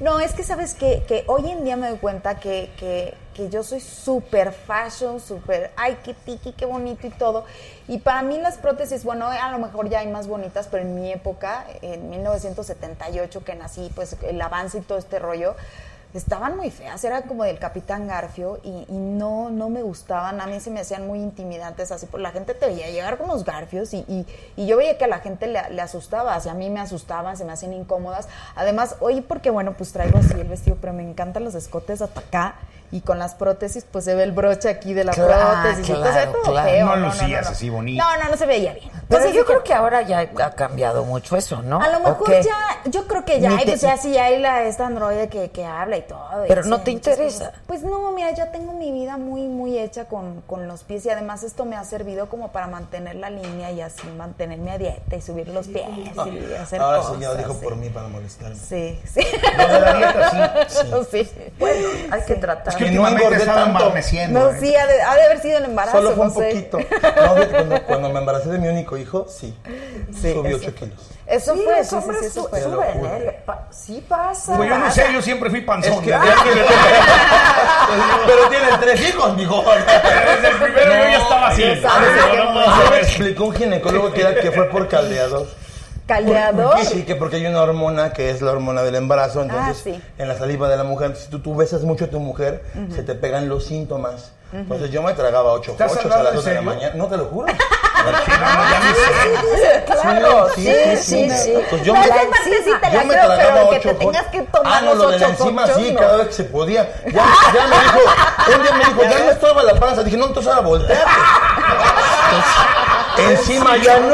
No, es que sabes que, que hoy en día me doy cuenta que, que, que yo soy súper fashion, súper, ay, qué tiki, qué bonito y todo. Y para mí las prótesis, bueno, a lo mejor ya hay más bonitas, pero en mi época, en 1978 que nací, pues el avance y todo este rollo, estaban muy feas, era como del Capitán Garfio y, y no, no me gustaban, a mí se me hacían muy intimidantes así, pues la gente te veía llegar con los garfios y, y, y yo veía que a la gente le, le asustaba, así a mí me asustaban, se me hacían incómodas. Además, hoy porque bueno, pues traigo así el vestido, pero me encantan los escotes hasta acá y con las prótesis pues se ve el broche aquí de la Claro, prótesis, entonces claro, todo claro. feo. No no, lucías no, no. así bonito. No, no, no se veía bien. Pero Entonces yo creo que ahora ya ha cambiado mucho eso, ¿no? a lo ¿O mejor ya, yo creo que ya, hay, te- pues ya sí hay la, esta androide que, que habla y todo. Pero no te interesa. cosas. Pues no, mira, ya tengo mi vida muy, muy hecha con, con los pies y además esto me ha servido como para mantener la línea y así mantenerme a dieta y subir los pies y hacer Ahora cosas. sí ya dijo sí. por mí para molestarme. Sí, sí. De la dieta, sí. sí. Bueno, hay que tratar. Que Que no engordé estaba tanto. No, ¿eh? sí, ha de, ha de haber sido el embarazo. Solo fue no un sé. poquito. No, cuando, cuando me embaracé de mi único hijo, sí. Sí, Subí eso 8 fue. kilos. Eso Sí, fue, los sí, sí, hombres sí, eso su- fue. suben, ¿eh? Pa- Sí pasa. Pues yo no sé, yo siempre fui panzón. Que- pero tienen tres hijos, mijo. Desde el primero yo ya estaba así. ¿Sabes No, no me explicó un ginecólogo que, era, que fue por caldeador. ¿Caldeador? Sí, sí, que porque hay una hormona que es la hormona del embarazo, entonces Ah, sí. en la saliva de la mujer, si tú, tú besas mucho a tu mujer, se te pegan los síntomas. Entonces yo me tragaba ocho ¿Estás ocho a las en dos de la mañana. No te lo juro. Claro, sí, sí, sí. sí. Pues yo No, me, esa parte sí te yo la me creo, tragaba pero que ocho te tengas hot- que tomar Ah, no, los lo de la hochos, sí, no. cada vez que se podía. Ya, ya me dijo, un día me dijo, ya no estorba la panza. Dije, no, entonces ahora volteate. encima ya no.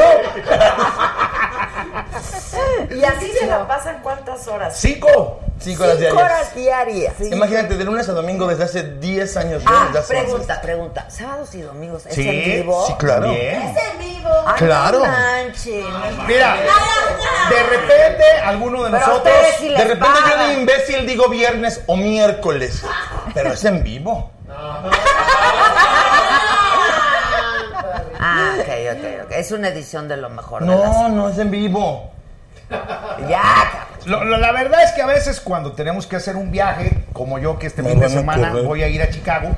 Y así se la pasan cuántas horas? Cinco. Cinco horas Cinco diarias. horas diarias. Imagínate, de lunes a domingo desde hace 10 años. Ah, desde hace pregunta, pregunta. ¿Sábados y domingos es Sí, en vivo? Sí, claro. Bien. en vivo. Ay, Claro. No manches. Mira, de repente alguno de Pero nosotros. les De repente yo de imbécil digo viernes o miércoles. Pero es en vivo. Ah, ok, ok, ok. Es una edición de lo mejor de las... No, no es en vivo. Ya. Lo- lo- la verdad es que a veces cuando tenemos que hacer un viaje, como yo que este Me fin de van a semana correr. voy a ir a Chicago,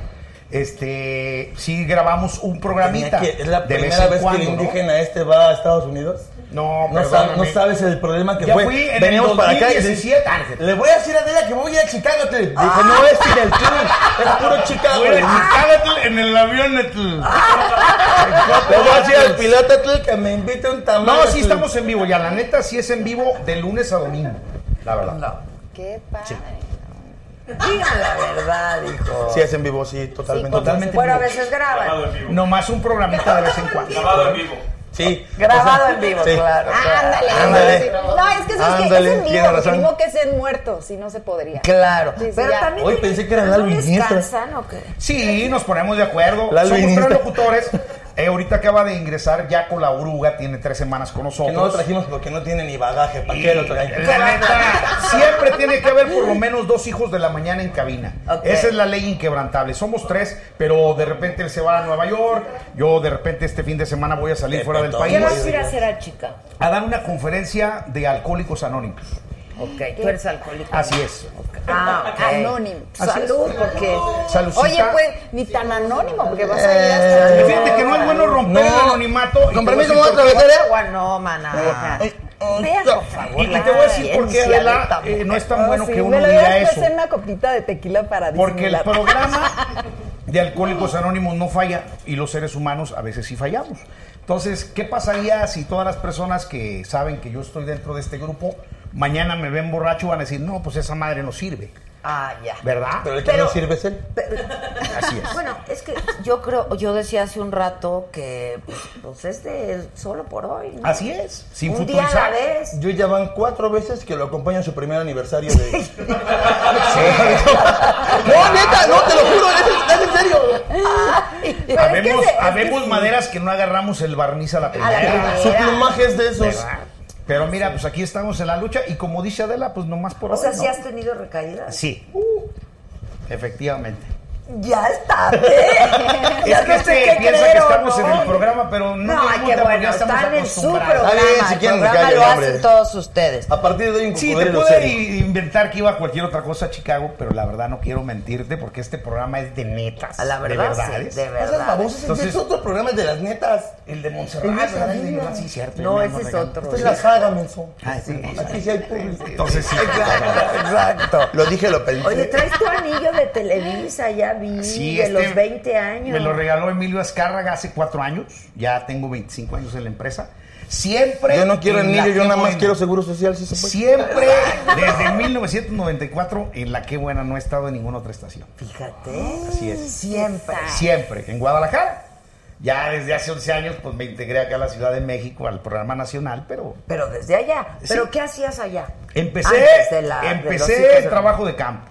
este, sí grabamos un programita. Tenía que- es la de vez primera en vez cuando, que el ¿no? indígena este va a Estados Unidos. No, No, no sabes el problema que Ya fue. fui en Veníamos el para acá y 2017. le- le voy a decir a Adela que voy a ir a Chicago. Te dije, no es ir al club, es puro Chicago. Voy a dije, Chicago en el avión. Le voy a decir al piloto que me invite un tamal. No, sí etl. estamos en vivo ya. La neta sí es en vivo de lunes a domingo. La verdad. Qué padre. Digan la verdad, hijo. Sí, es en vivo, sí, totalmente. totalmente. Bueno, a veces graban. Grabado en vivo. Nomás un programita de vez en cuando. Grabado en vivo. Sí. Grabado O sea, en vivo, sí. claro. claro. Ándale, Ándale. No, es que eso es que Ándale, es en tiene vivo, razón. primo que es en muerto, si no se podría. Claro. Sí, Pero ya. también. Hoy pensé que era ¿no Iniesta. cansan o qué? Sí, nos ponemos de acuerdo. Lalo Somos tres locutores. Eh, ahorita acaba de ingresar ya con la oruga, tiene tres semanas con nosotros. Que no lo trajimos porque no tiene ni bagaje. ¿Para qué lo? La neta, siempre tiene que haber por lo menos dos hijos de la mañana en cabina. Esa es la ley inquebrantable. Somos tres, pero de repente él se va a Nueva York. Yo de repente este fin de semana voy a salir fuera del país ¿Qué vas a ir a hacer a Chica? a dar una conferencia de alcohólicos anónimos. Ok, tú eres alcohólico. Así es. Ah, ok. Anónimo. Salud, porque. Salucita. Oye, pues, ni tan anónimo, porque vas a ir hasta... Eh, Fíjate que no es bueno romper el No. anonimato. y Con permiso, decir ¿me voy a por qué. atravesar? Agua no, maná. Por favor. Y, te voy a decir por qué, Adela, eh, no es tan bueno Sí, que uno diga eso. una copita de tequila para Porque el programa de Alcohólicos Anónimos no falla y los seres humanos a veces sí fallamos. Entonces, ¿qué pasaría si todas las personas que saben que yo estoy dentro de este grupo, mañana me ven borracho van a decir, no, pues esa madre no sirve, Ah, ya. ¿verdad? Pero el que Pero- no sirve es él. Así es. Bueno, es que yo creo, yo decía hace un rato que pues, pues es de solo por hoy. ¿no? Así es, sin un día a la vez. Yo ya van cuatro veces que lo acompaño en su primer aniversario de. no, neta, no, te lo juro, es, es en serio. Es que Habemos, se- que maderas que no agarramos el barniz a la A la primera. primera. Su plumaje es de esos. ¿verdad? Pero mira, pues aquí estamos en la lucha y como dice Adela, pues nomás por O sea, sí ¿no? has tenido recaídas. Sí, efectivamente. Ya está. Es que este piensa que estamos en el programa, pero no. No, ay, qué porque bueno, están en su programa. Bien, si el programa callen, lo hombre. hacen todos ustedes. A partir de hoy, un Sí, te pude inventar que iba a cualquier otra cosa a Chicago, pero la verdad no quiero mentirte porque este programa es de netas. A la verdad, de sí, verdades. de No verdad. Entonces- es otro programa de las netas. El de Montserrat, de de sí, cierto. No, ese es otro. Esta es la saga. Ah, sí. Aquí sí hay público. Entonces sí. Exacto. Lo dije, lo pensé. Oye, traes tu anillo de Televisa, ya vi, Sí, de este los 20 años. Me lo regaló Emilio Azcárraga hace cuatro años. Ya tengo 25 años en la empresa. Siempre. Yo no quiero anillo, yo nada más Buena. quiero seguro social, si se puede. Siempre, desde 1994, en la Qué Buena no he estado en ninguna otra estación. Fíjate. Así es. Siempre. Siempre, en Guadalajara. Ya desde hace 11 años, pues me integré acá a la Ciudad de México, al programa nacional, pero Pero desde allá. ¿Pero Sí. qué hacías allá? empecé, Antes de la- empecé el trabajo de campo.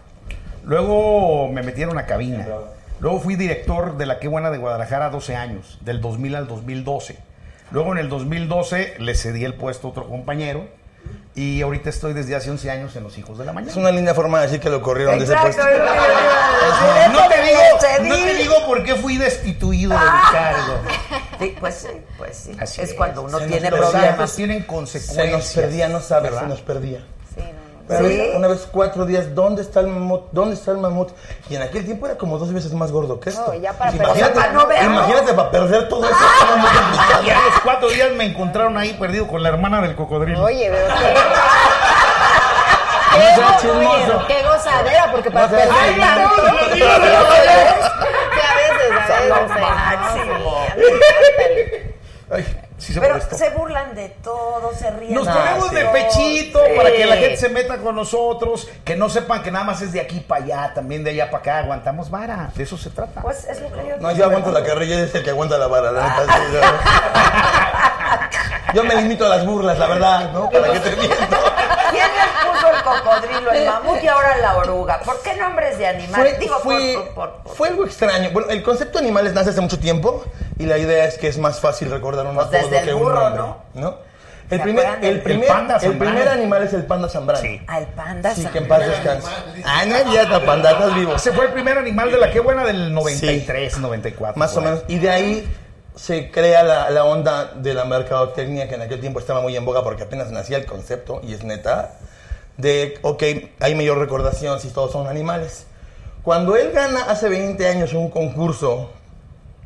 Luego me metieron a una cabina. Luego fui director de la Qué Buena de Guadalajara 12 años, del 2000 al 2012. Luego en el 2012 le cedí el puesto a otro compañero. Y ahorita estoy desde hace 11 años en Los Hijos de la Mañana. Es una linda forma de decir que lo corrieron de ese Exacto, puesto. es. No te digo, me no te digo por qué fui destituido de mi cargo. Sí, pues sí, pues sí. Así es es. cuando uno Se tiene problemas. tienen Se consecuencias. nos perdía, no sabes, ¿verdad? se nos perdía. Sí, una vez cuatro días, ¿dónde está el mamut? ¿Dónde está el mamut? Y en aquel tiempo era como dos veces más gordo que esto. No, ya para imagínate, para no verlo. imagínate para perder todo eso. Y a los cuatro días me encontraron ahí perdido con la hermana del cocodrilo. Oye, pero qué, No oye, chismoso. qué gozadera, porque para perder tanto, no, no, que a veces, a veces. Ay, sí se Pero molestó. se burlan de todo, se ríen. Nos ponemos sí. de pechito Sí. para que la gente se meta con nosotros, que no sepan que nada más es de aquí para allá, también de allá para acá, aguantamos vara, de eso se trata. Pues es lo que yo No, yo aguanto la carrilla y es el que aguanta la vara, la neta. sí, yo- Yo me limito a las burlas, la verdad, ¿no? Para que te miento. ¿Quién les puso el cocodrilo, el mamut y ahora la oruga? ¿Por qué nombres de animales? Fue, Digo, fue- por, por- por- fue algo extraño. Bueno, el concepto de animales nace hace mucho tiempo y la idea es que es más fácil recordar un Pues apodo el que un burro, nombre. ¿no? ¿no? El ¿Se primer, el, primer, el el primer animal es el panda zambrano. Sí. Al panda. Sí, que en paz descanse. Ah, no cierto, panda, estás vivo. Ese fue el primer animal de la que buena del 93, 94. Más o menos. Y de ahí se crea la, la onda de la mercadotecnia que en aquel tiempo estaba muy en boga porque apenas nacía el concepto, y es neta, de, ok, hay mayor recordación si todos son animales. Cuando él gana hace 20 años un concurso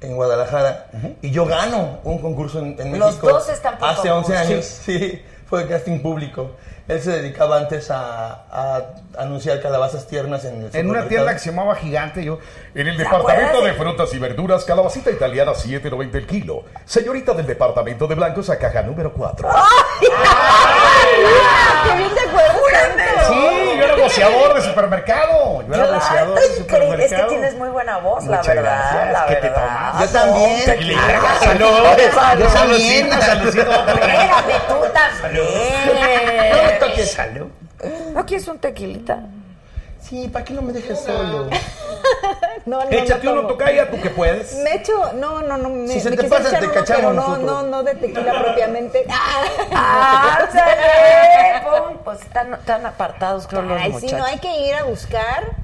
en Guadalajara y yo gano un concurso en, en Los México dos están por hace 11 concurso. años, sí, fue casting público. Él se dedicaba antes a, a anunciar calabazas tiernas en el En una tienda que se llamaba Gigante, yo. En el ¿Se departamento de frutas y verduras, calabacita italiana 7.90 el kilo. Señorita del departamento de blancos a caja número 4. ¡Qué bien te acuerdas! Sí, yo era boceador de supermercado. Yo era Claro, boceador de increíble. Es que supermercado. tienes muy buena voz, la Muchas verdad. gracias. La ¿Qué te verdad. tomas? Yo también. Tequilita. Salud. Salud. Yo también. Espérame, tú también. No me toques. Salud. ¿No quieres un tequilita? Sí, ¿para qué no me dejes solo? No, no, Échate no uno, tocaya, tú que puedes. Me echo, no, no, no, me, Si se me te pasa, echar te uno, cachamos pero no, no, no de tequila propiamente. ¡Ándale! Pum, Pues están tan apartados, creo, los Ay, sí, muchachos. no hay que ir a buscar.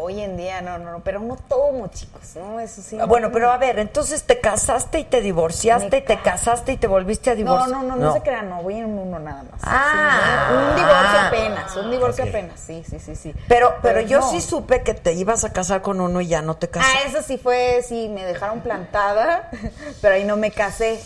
Hoy en día, no, no, no, pero no tomo, chicos, ¿no? Eso sí. Ah, Bueno, pero a ver, entonces te casaste y te divorciaste Me y te ca- casaste y te volviste a No, divorciar. no, no, no, se crean, no, voy en uno nada más. Ah. Sí, no, un divorcio Ah. apenas, un divorcio apenas, sí, sí, sí, sí. Pero, pero yo no. sí supe que te ibas a casar con uno y ya no te casaste. Ah, eso sí fue, sí, me dejaron plantada, pero ahí no me casé.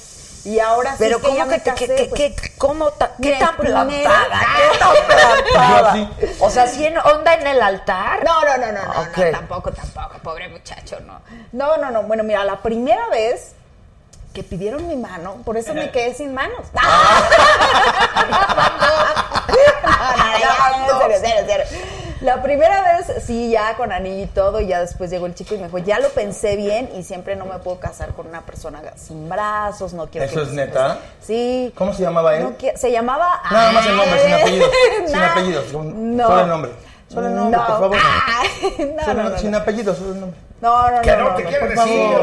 Y ahora sí pero que ¿cómo que te, casé, que, que- pues, que- cómo ta- qué tan plantada? ¿Qué tan plantada? O sea, ¿sí en onda en el altar? No, no, no, no, no, Ok. no, tampoco, tampoco, pobre muchacho, no. No, no, no, bueno, mira, la primera vez que pidieron mi mano, por eso me quedé sin manos. No, no, no, ya, en serio, serio, serio. La primera vez, sí, ya con anillo y todo, y ya después llegó el chico y me dijo, ya lo pensé bien y siempre no me puedo casar con una persona sin brazos, no quiero ¿Eso que es neta? Sí. ¿Cómo se llamaba él? No se llamaba... Nada más el nombre, sin Ay, apellidos. Sin no. apellidos. con- No. Solo el nombre. Solo el nombre, No. por favor. No, Solo- no, no, sin no. apellidos, solo el nombre. No, no, Que no. no te no, quiero decir. No,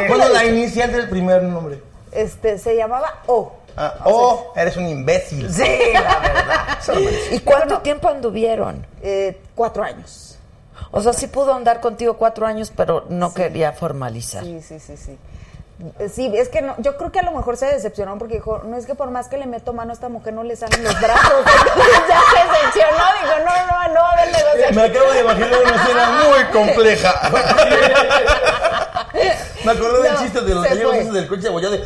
no ¿Cuál es la inicial del primer nombre? Este, se llamaba O. Ah, oh, eres un imbécil. Sí, la verdad. ¿Y cuánto tiempo anduvieron? Eh, cuatro años. O sea, sí pudo andar contigo cuatro años, pero no quería formalizar. Sí, sí, sí, sí. Sí, es que no, yo creo que a lo mejor se decepcionó porque dijo, no es que por más que le meto mano a esta mujer no le salen los brazos. Entonces ya se decepcionó, dijo, no, no, no, a ver, negociación. Me acabo de imaginar una escena muy compleja. Me acordé del chiste de los gallegos del coche abollado de...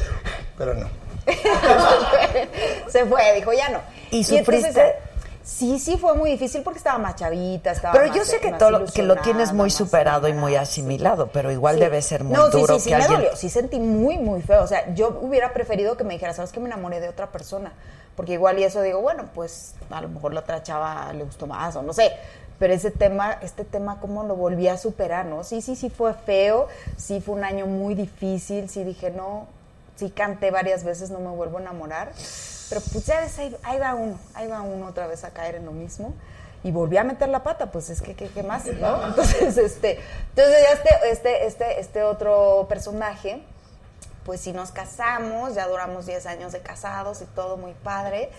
Pero no. se fue, dijo, ya no. ¿Y entonces, sufriste? eh, sí, sí, fue muy difícil porque estaba más chavita, estaba Pero más, yo sé que todo lo- que lo tienes muy superado y muy asimilado, pero igual Sí. debe ser muy no, duro sí, sí, sí, que me alguien dolió. Sí sentí muy, muy feo. O sea, yo hubiera preferido que me dijera, ¿sabes que me enamoré de otra persona? Porque igual y eso digo, bueno, pues a lo mejor la otra chava le gustó más o no sé. Pero ese tema, este tema, ¿cómo lo volví a superar, no? Sí, sí, sí fue feo. Sí fue un año muy difícil. Sí dije, no, sí canté varias veces, no me vuelvo a enamorar. Pero pues ya ves, ahí, ahí va uno, ahí va uno otra vez a caer en lo mismo. Y volví a meter la pata, pues es que, ¿qué, qué más? ¿no? Entonces, este, entonces ya este, este, este, este otro personaje, pues sí nos casamos, ya duramos 10 años de casados y todo muy padre.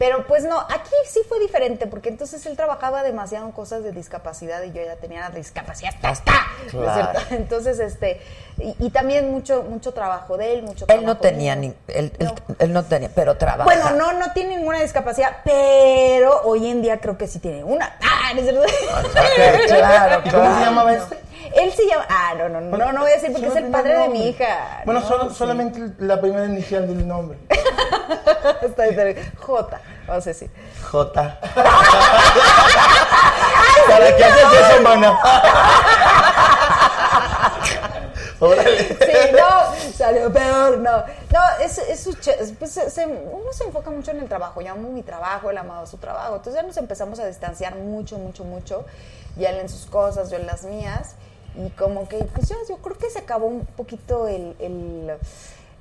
Pero pues no, aquí sí fue diferente, porque entonces él trabajaba demasiado en cosas de discapacidad y yo ya tenía la discapacidad hasta, ¿no es Claro. cierto? Entonces, este, y, y también mucho, mucho trabajo de él, mucho Él no trabajo tenía ni, él, él- él no tenía, pero trabaja. Bueno, no, no tiene ninguna discapacidad, pero hoy en día creo que sí tiene una. Ah, ¿no es cierto? Ok, claro, ¿Y cómo se claro. llamaba este? Él se llama. Ah, no, no, no, no, no voy a decir porque es el padre de mi hija. Bueno, No, solo- sí. solamente la primera inicial del nombre. Está bien, J, vamos a decir. J. ¿Para qué haces eso, mana? Órale. Sí, no, salió peor, no. No, es, es su che- es- pues, se- uno se enfoca mucho en el trabajo. Yo amo mi trabajo, él amaba su trabajo. Entonces ya nos empezamos a distanciar mucho, mucho, mucho. Y él en sus cosas, yo en las mías. Y como que, pues ya, yo creo que se acabó un poquito el, el-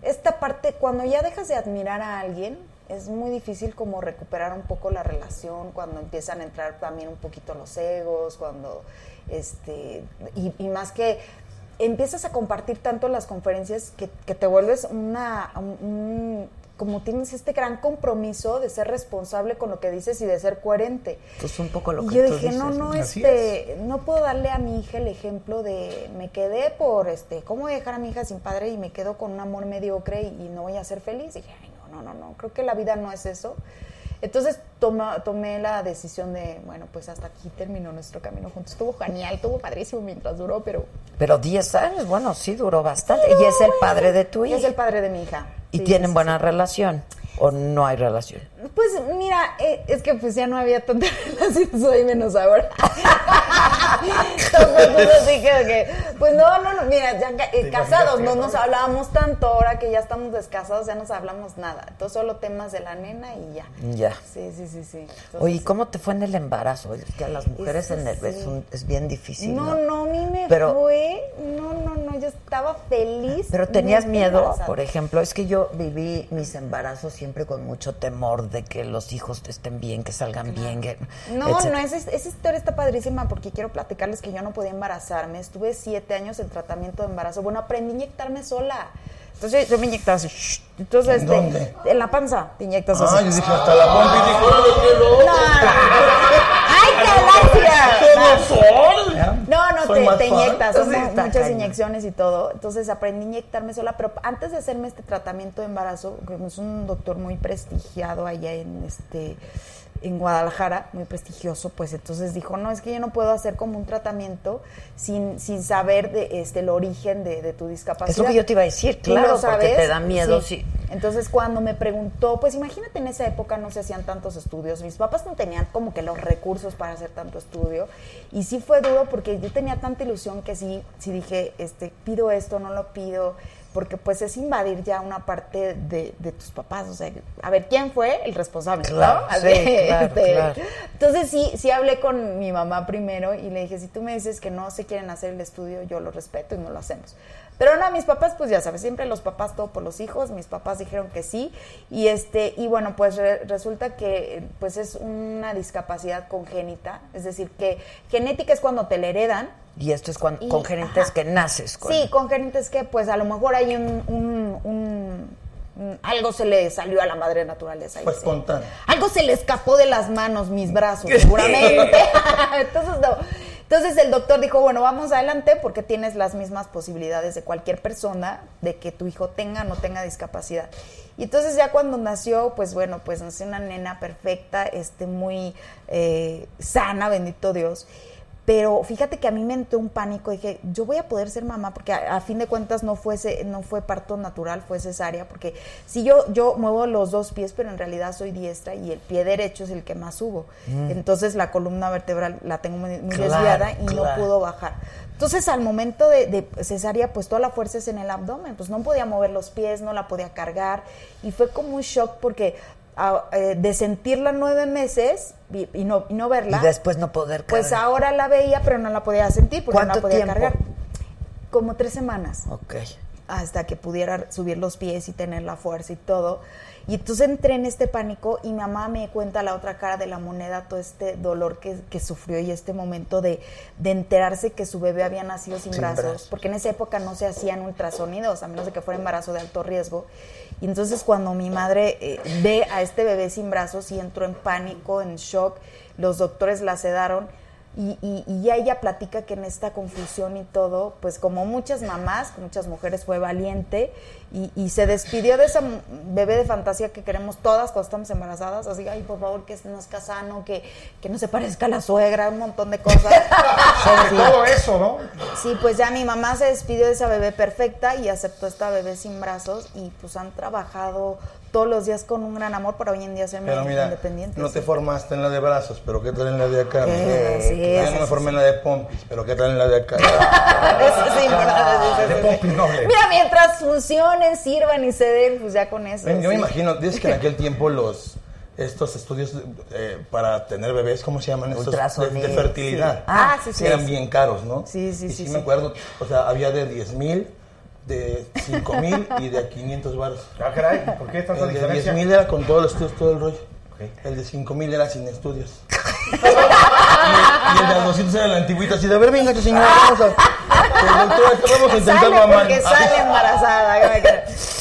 esta parte, cuando ya dejas de admirar a alguien, es muy difícil como recuperar un poco la relación, cuando empiezan a entrar también un poquito los egos, cuando, este, y, y más que empiezas a compartir tanto las conferencias que, que te vuelves una, un- un- como tienes este gran compromiso de ser responsable con lo que dices y de ser coherente. Pues un poco lo Y que yo tú dije, no, dices, no, este, no puedo darle a mi hija el ejemplo de me quedé por, este, ¿cómo voy a dejar a mi hija sin padre y me quedo con un amor mediocre y, y no voy a ser feliz? dije, ay, no, no, no, no, creo que la vida no es eso. Entonces toma- tomé la decisión de, bueno, pues hasta aquí terminó nuestro camino juntos. Estuvo genial, estuvo padrísimo mientras duró, pero... Pero 10 años, bueno, sí duró bastante. y es el padre de tu Y hija. es el padre de mi hija. ¿Y Sí, tienen buena sí. relación? ¿O no hay relación? Pues mira, eh, es que pues ya no había tanta relación, soy menos ahora. Entonces dije que, pues no, no, no, mira, ya eh, casados no nos hablábamos tanto, ahora que ya estamos descasados ya no nos hablamos nada. Entonces solo temas de la nena y ya. Ya. Sí, sí, sí, sí. Entonces, Oye, ¿y cómo te fue en el embarazo? Es que a las mujeres en el, es, sí. un- es bien difícil, no, ¿no? no, a mí me Pero- fue, no, no, no, yo estaba feliz. Pero tenías miedo, embarazada. por ejemplo, es que yo viví mis embarazos siempre con mucho temor de que los hijos estén bien, que salgan bien. que- No, etcétera. no, esa, esa historia está padrísima porque quiero platicarles que yo no podía embarazarme. Estuve siete años en tratamiento de embarazo. Bueno, aprendí a inyectarme sola. Entonces yo me inyectaba así. Entonces, ¿En este, dónde? En la panza te inyectas así. Ah, yo dije hasta la pompa y dije, ¡ay, qué loco! ¡Ay, qué gracia! No, no, te, inyectas, son muchas inyecciones y todo. Entonces aprendí a inyectarme sola, pero antes de hacerme este tratamiento de embarazo, que es un doctor muy prestigiado allá en este en Guadalajara, muy prestigioso, pues entonces dijo, no, es que yo no puedo hacer como un tratamiento sin, sin saber de, este, el origen de, de tu discapacidad. Es lo que yo te iba a decir, ¿Tú lo claro, porque te da miedo, sí. Entonces cuando me preguntó, pues imagínate en esa época no se hacían tantos estudios, mis papás no tenían como que los recursos para hacer tanto estudio y sí fue duro porque yo tenía tanta ilusión que sí, sí dije, este, pido esto, no lo pido, porque pues es invadir ya una parte de, de tus papás, o sea, a ver, ¿quién fue el responsable? Claro, ¿no? sí, claro, este, claro. Entonces sí, sí hablé con mi mamá primero y le dije, si tú me dices que no se quieren hacer el estudio, yo lo respeto y no lo hacemos. Pero no, mis papás, pues ya sabes, siempre los papás todo por los hijos, mis papás dijeron que sí, y este, y bueno, pues re- resulta que pues es una discapacidad congénita, es decir, que genética es cuando te la heredan, Y esto es cuando, Y- congénita es ajá. que naces con. Sí, congénita es que pues a lo mejor hay un, un- un- un- algo se le salió a la madre naturaleza. sí. espontáneo. Algo se le escapó de las manos, mis brazos, seguramente. Entonces, no. Entonces el doctor dijo, bueno, vamos adelante porque tienes las mismas posibilidades de cualquier persona de que tu hijo tenga o no tenga discapacidad. Y entonces ya cuando nació, pues bueno, pues nació una nena perfecta, este, muy eh, sana, bendito Dios. Pero fíjate que a mí me entró un pánico, dije, yo voy a poder ser mamá, porque a, fin de cuentas no, fuese, no fue parto natural, fue cesárea, porque si yo, yo muevo los dos pies, pero en realidad soy diestra y el pie derecho es el que más subo. Mm. Entonces la columna vertebral la tengo muy, desviada y no pudo bajar. Entonces al momento de, de, cesárea, pues toda la fuerza es en el abdomen, pues no podía mover los pies, no la podía cargar y fue como un shock porque eh, de sentirla nueve meses y, no, y no verla. Y después no poder cargar. Pues ahora la veía, pero no la podía sentir porque no la podía cargar. Como tres semanas. Ok. Hasta que pudiera subir los pies y tener la fuerza y todo. Y entonces entré en este pánico y mamá me cuenta la otra cara de la moneda, todo este dolor que, que sufrió y este momento de, de, enterarse que su bebé había nacido sin, brazos, porque en esa época no se hacían ultrasonidos, a menos de que fuera embarazo de alto riesgo. Y entonces cuando mi madre eh, ve a este bebé sin brazos y entró en pánico, en shock, los doctores la sedaron y, y, ya ella platica que en esta confusión y todo, pues como muchas mamás, muchas mujeres, fue valiente y, se despidió de esa bebé de fantasía que queremos todas cuando estamos embarazadas. Así, ay, por favor, que no nazca sano, que, que no se parezca a la suegra, un montón de cosas. Sobre todo eso, ¿no? Sí, pues ya mi mamá se despidió de esa bebé perfecta y aceptó esta bebé sin brazos y pues han trabajado todos los días con un gran amor para hoy en día ser pero mira, independientes. No te formaste en la de brazos, pero ¿qué tal en la de acá? Sí, Yo no me formé en la de pompis, pero ¿qué tal en la de acá? de pompis noble. Mira, mientras funcionen, sirvan y se den, pues ya con eso. yo me imagino, dices que en aquel tiempo los estos estudios eh, para tener bebés, ¿cómo se llaman? Estos de, fertilidad. Ah, sí, sí. Eran bien caros, ¿no? Sí, sí, y sí. sí, me acuerdo, o sea, había de 10 mil de 5 mil y de 500 baros. Ah, caray, ¿por qué tanta El de 10 mil era con todos los estudios, todo el rollo. El de 5 mil era sin estudios. y, el, de 200 era la antigüita, así de, a ver, venga, señora, vamos a... vamos a intentar mamá. Porque sale embarazada.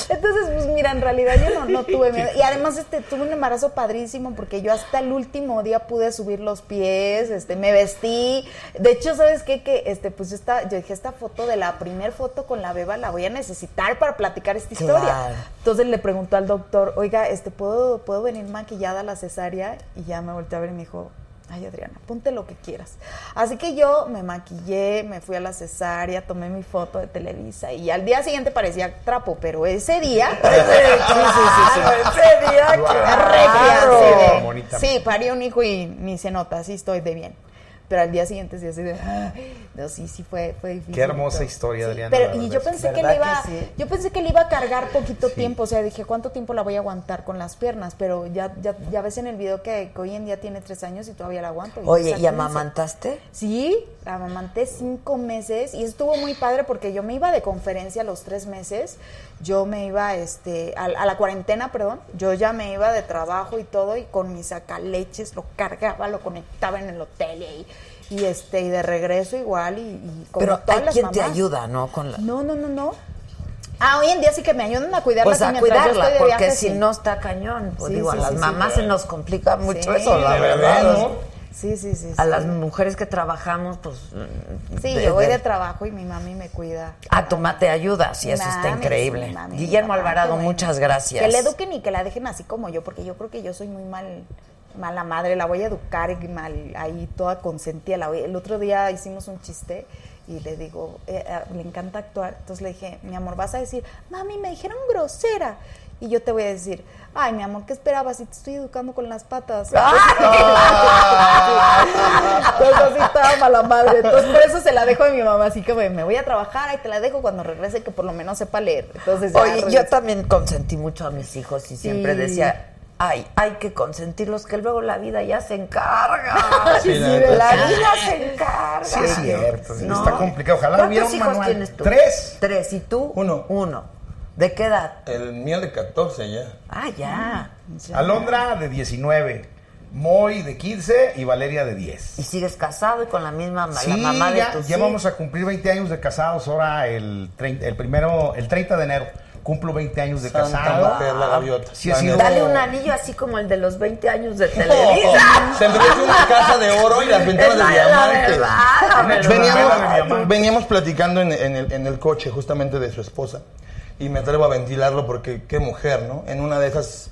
Entonces, pues mira, en realidad yo no, tuve miedo. Y además este, tuve un embarazo padrísimo porque yo hasta el último día pude subir los pies, este, me vestí. De hecho, ¿sabes qué? Que este, pues esta, yo dije, esta foto de la primer foto con la beba la voy a necesitar para platicar esta historia. Entonces le preguntó al doctor, oiga, este, ¿puedo, ¿puedo venir maquillada a la cesárea? Y ya me volteé a ver y me dijo, ay Adriana, ponte lo que quieras. Así que yo me maquillé, me fui a la cesárea, tomé mi foto de Televisa y al día siguiente parecía trapo, pero ese día, sí, sí, sí, ese día, que sí, parí un hijo y ni se nota, así estoy de bien pero al día siguiente sí así de no sí sí fue fue difícil qué hermosa historia Adriana pero y yo pensé que le iba yo pensé que le iba a cargar poquito tiempo o sea dije cuánto tiempo la voy a aguantar con las piernas pero ya ya, ya ves en el video que, hoy en día tiene tres años y todavía la aguanto oye y amamantaste sí amamanté cinco meses y estuvo muy padre porque yo me iba de conferencia a los tres meses yo me iba este a, la cuarentena perdón yo ya me iba de trabajo y todo y con mis sacaleches lo cargaba lo conectaba en el hotel y y este y de regreso igual y, y pero hay quien te ayuda no con la... no no no no Ah, hoy en día sí que me ayudan a cuidarla. Pues a cuidarla, porque si no está cañón. Pues digo, a las mamás se nos complica mucho eso, la verdad. ¿no? Sí, sí, sí. A las mujeres que trabajamos, pues... Sí, yo voy de trabajo y mi mami me cuida. Ah, tu mamá te ayuda, sí, eso está increíble. Guillermo Alvarado, muchas gracias. Que le eduquen y que la dejen así como yo, porque yo creo que yo soy muy mal mala madre, la voy a educar y mal, ahí toda consentida. La el otro día hicimos un chiste y le digo, eh, eh, le encanta actuar. Entonces le dije, mi amor, vas a decir, mami, me dijeron grosera. Y yo te voy a decir, ay, mi amor, ¿qué esperabas? Si te estoy educando con las patas. Entonces mala madre. Entonces por eso se la dejo a mi mamá. Así que me voy a trabajar, y te la dejo cuando regrese que por lo menos sepa leer. Entonces Oye, yo también consentí mucho a mis hijos y siempre decía, ay, hay que consentirlos, que luego la vida ya se encarga. la, vida se encarga. Sí, es cierto. Está complicado. Ojalá hubiera un hijos tienes tú? Tres. Tres. ¿Y tú? Uno. Uno. ¿De qué edad? El mío de 14 ya. Ah, ya. Alondra de 19. Moy de 15 y Valeria de 10. ¿Y sigues casado y con la misma la mamá de ya, ya vamos a cumplir 20 años de casados ahora el, el primero, el 30 de enero cumplo 20 años de Santa casado. mujer, la gaviota. Sí, ha sido- Dale un anillo así como el de los 20 años de Televisa. Se merece una casa de oro y las ventanas de la diamante. verdad, la verdad. Veníamos, veníamos platicando en, en el, en el coche justamente de su esposa y me atrevo a ventilarlo porque qué mujer, ¿no? En una de esas,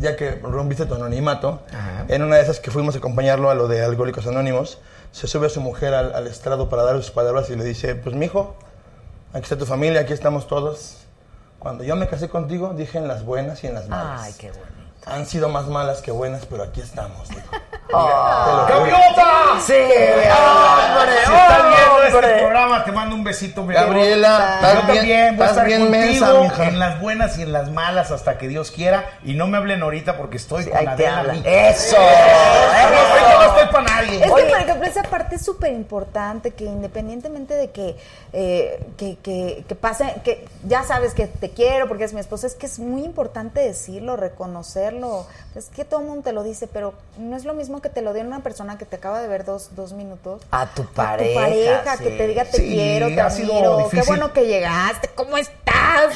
ya que rompiste tu anonimato, en una de esas que fuimos a acompañarlo a lo de Alcohólicos Anónimos, se sube a su mujer al, al estrado para dar sus palabras y le dice, pues mijo, aquí está tu familia, aquí estamos todos. Cuando yo me casé contigo, dije en las buenas y en las malas. Ay, qué bonito. Han sido más malas que buenas, pero aquí estamos, dijo. Oh. Sí, hombre, Si estás viendo este programa, te mando un besito, mi Gabriela, Yo bien- también voy a estás estar contigo mensa, en las buenas y en las malas hasta que Dios quiera. Y no me hablen ahorita porque estoy con ahí te Adela. Eso, no estoy para nadie. Es que, por ejemplo, esa parte es súper importante, que independientemente de que, eh, que, que, que pase, que ya sabes que te quiero porque es mi esposa, es que es muy importante decirlo, reconocerlo. Es que todo el mundo te lo dice, pero no es lo mismo que te lo diga una persona que te acaba de ver dos, dos minutos. A tu A pareja. tu pareja, sí. que te diga te Sí, quiero, te admiro, qué bueno que llegaste, ¿cómo estás?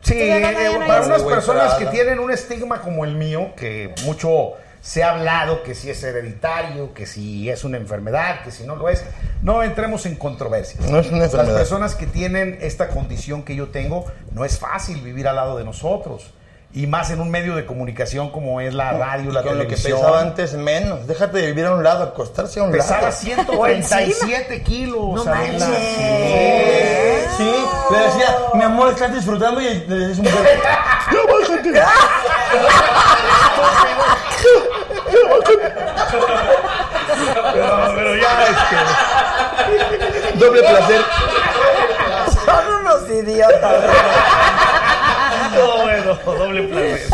Sí, eh, para unas personas que tienen un estigma como el mío, que mucho se ha hablado que si es hereditario, que si es una enfermedad, que si no lo es, no entremos en controversias. No es una Las enfermedad. personas que tienen esta condición que yo tengo, no es fácil vivir al lado de nosotros. Y más en un medio de comunicación como es la radio, Y la con lo que televisión. pesaba antes menos. Déjate de vivir a un lado, acostarse a un Pesaba lado. 137 kilos. No manches. Sí. Sí, le decía, mi amor, estás disfrutando y le decía a su mujer, "Ya bájate". Pero, pero ya, este, Doble placer. Son unos idiotas. No, doble placer.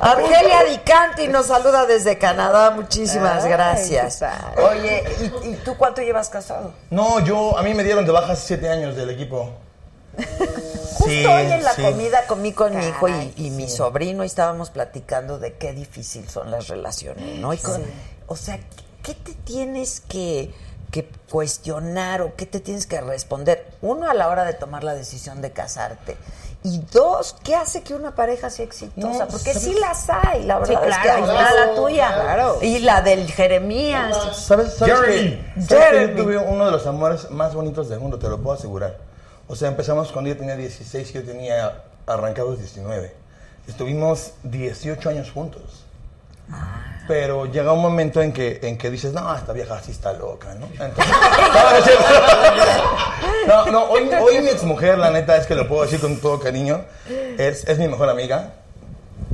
Argelia Dicanti nos saluda desde Canadá. Muchísimas Ay, gracias. Oye, ¿y, y tú cuánto llevas casado? No, yo, a mí me dieron de baja siete años del equipo. Justo Sí, hoy en la sí. comida comí con mi hijo y, mi sobrino y estábamos platicando de qué difícil son las relaciones, ¿no? Y con- O sea, ¿qué te tienes que, que cuestionar o qué te tienes que responder? Uno, a la hora de tomar la decisión de casarte. Y dos, ¿qué hace que una pareja sea exitosa? No, Porque sí las hay, la verdad Sí, es que claro, ahí está claro, la tuya. claro. Y la del Jeremías. ¿Sabes, sabes Jeremy. que, sabes que Jeremy. yo tuve uno de los amores más bonitos del mundo, te lo puedo asegurar. O sea, empezamos cuando yo tenía 16 y yo tenía arrancados 19. Estuvimos 18 años juntos. Pero llega un momento en que, en que dices, no, esta vieja sí está loca, ¿no? Entonces- no, no hoy, hoy mi exmujer, la neta, es que lo puedo decir con todo cariño, es, es mi mejor amiga.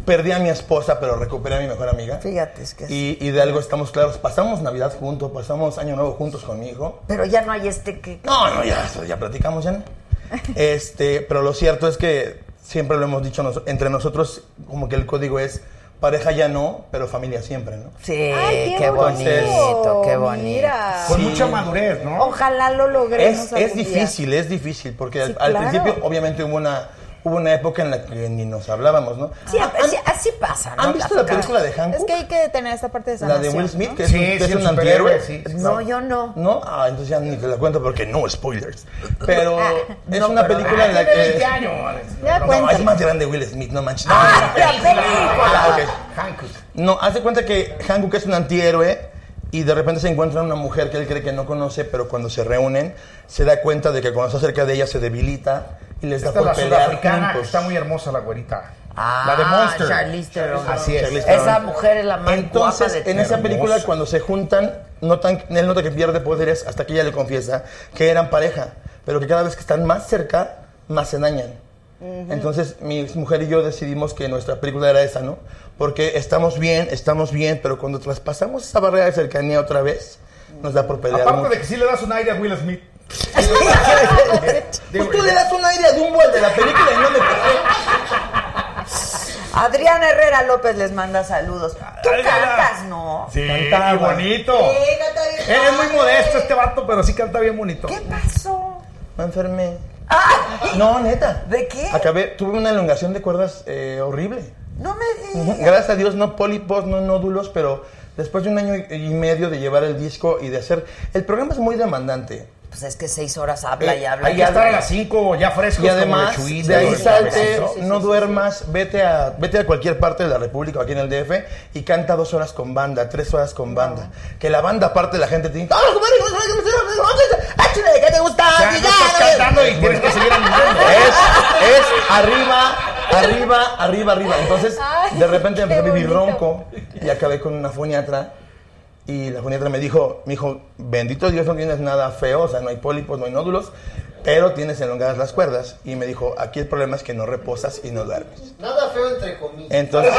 Perdí a mi esposa, pero recuperé a mi mejor amiga. Fíjate, es que Y, y de algo estamos claros. Pasamos Navidad juntos, pasamos Año Nuevo juntos con mi hijo. Pero ya no hay este que... No, no, ya, eso ya platicamos ya. ¿no? Este, pero lo cierto es que siempre lo hemos dicho nos- entre nosotros, como que el código es pareja ya no, pero familia siempre, ¿no? Sí, Ay, qué, bonito, qué bonito. Mira. Con Sí. mucha madurez, ¿no? Ojalá lo logremos. Es, es día. difícil, es difícil, porque al, Sí, al claro. principio obviamente hubo una, hubo una época en la que ni nos hablábamos, ¿no? Sí, ¿Han, así, así pasa, ¿no? han visto la película de Es Hancock? que hay que tener esta parte de La de sanación, Will Smith, ¿no? que es, un- que es sí, un antihéroe. sí. No, yo no. ¿No? Ah, entonces ya ni te la cuento porque no spoilers. Pero es no, una pero- película en la Tiene 20 que... años. Ya No, es más grande Will Smith, no manches. Ah, No, la película. Ah. Hancock. No, haz de cuenta que Hancock es un antihéroe y de repente se encuentra una mujer que él cree que no conoce, pero cuando se reúnen se da cuenta de que cuando está cerca de ella se debilita y les da Esta es por la pelear sudafricana, que juntos. está muy hermosa la güerita. Ah, la de Monster. Charlize Theron. Así es. Charlize Theron. Esa mujer es la más Entonces, guapa de en esa Hermosa. película, cuando se juntan, notan, él nota que pierde poderes hasta que ella le confiesa que eran pareja, pero que cada vez que están más cerca, más se dañan. Entonces, mi mujer y yo decidimos que nuestra película era esa, ¿no? Porque estamos bien, estamos bien, pero cuando traspasamos esa barrera de cercanía otra vez, nos da por pelear Aparte mucho. de que sí le das un aire a Will Smith. Pues tú le das un aire a Dumbo al de la película y no me. Adriana Herrera López les manda saludos. Tú Ay, cantas, ¿no? Sí, Cantaba. qué bonito. Sí, canta bien Él es muy modesto este vato, pero sí canta bien bonito. ¿Qué pasó? Me enfermé. No, neta. ¿De qué? Acabé, tuve una elongación de cuerdas eh, horrible. No me digas. Gracias a Dios, no pólipos, no nódulos, pero después de un año y y medio de llevar el disco y de hacer. El programa es muy demandante. pues es que seis horas habla y Eh, habla. hay y que estar habla. a las 5 ya frescos Y como además, lechuguita, de ahí salte, Cafecito. no duermas, vete a, vete a cualquier parte de la República aquí en el DF y canta dos horas con banda, tres horas con banda. Que la banda, aparte, la gente te dice, ¡Ah, compadre, ¿cómo se llama? ¿Cómo se llama? ¡Ah, chile, ¿qué te gusta? O sea, no estás cantando y tienes que seguir animando. Es, es arriba, arriba, arriba, arriba. Entonces, Ay, de repente empecé a vivir bonito. ronco y acabé con una foniatra. Y la foniatra me dijo, me dijo, bendito Dios, no tienes nada feo, o sea, no hay pólipos, no hay nódulos, pero tienes elongadas las cuerdas. Y me dijo, aquí el problema es que no reposas y no duermes. Nada feo entre comillas. Entonces,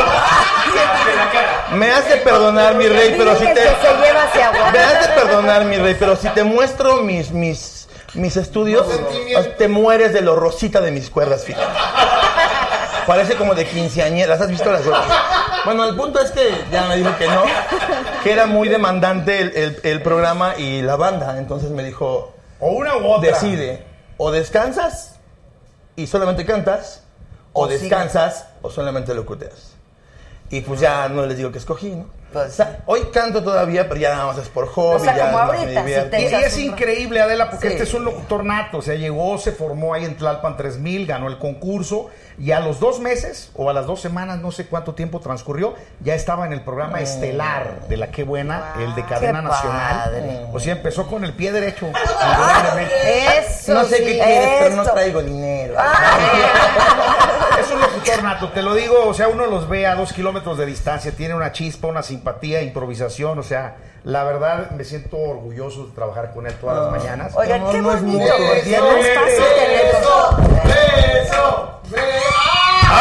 me hace perdonar, mi rey, pero si te... que se lleva hacia agua. Me hace perdonar, mi rey, pero si te muestro mis, mis, mis estudios, te mueres de lo rosita de mis cuerdas, fíjate. Parece como de quinceañeras, ¿has visto las cuerdas? Bueno, el punto es que ya me dijo que no, que era muy demandante el, el- el programa y la banda, entonces me dijo, O una u otra. decide, o descansas y solamente cantas, o, O sigue. descansas o solamente locuteas. Y pues ya no les digo que escogí, ¿no? Pues O sea, hoy canto todavía, pero ya nada más es por hobby. O sea, ya como ahorita, si divierto. te- Y, y es increíble, Adela, porque Sí. este es un locutor nato. O sea, llegó, se formó ahí en Tlalpan 3000, ganó el concurso. Y a los dos meses, o a las dos semanas, no sé cuánto tiempo transcurrió, ya estaba en el programa estelar de la Qué Buena, el de Cadena qué Nacional. padre. O sea, empezó con el pie derecho. Eso No sé sí, qué quieres, pero no traigo dinero. Es un locutor nato, te lo digo, o sea, uno los ve a dos kilómetros de distancia, tiene una chispa, una simpatía, improvisación, o sea, la verdad me siento orgulloso de trabajar con él todas las mañanas. Oigan, No, qué no es bonito. mucho, porque ¿entiendes? no es fácil tener ¡Beso! ¡Beso!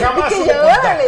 Jamás Que supe yo.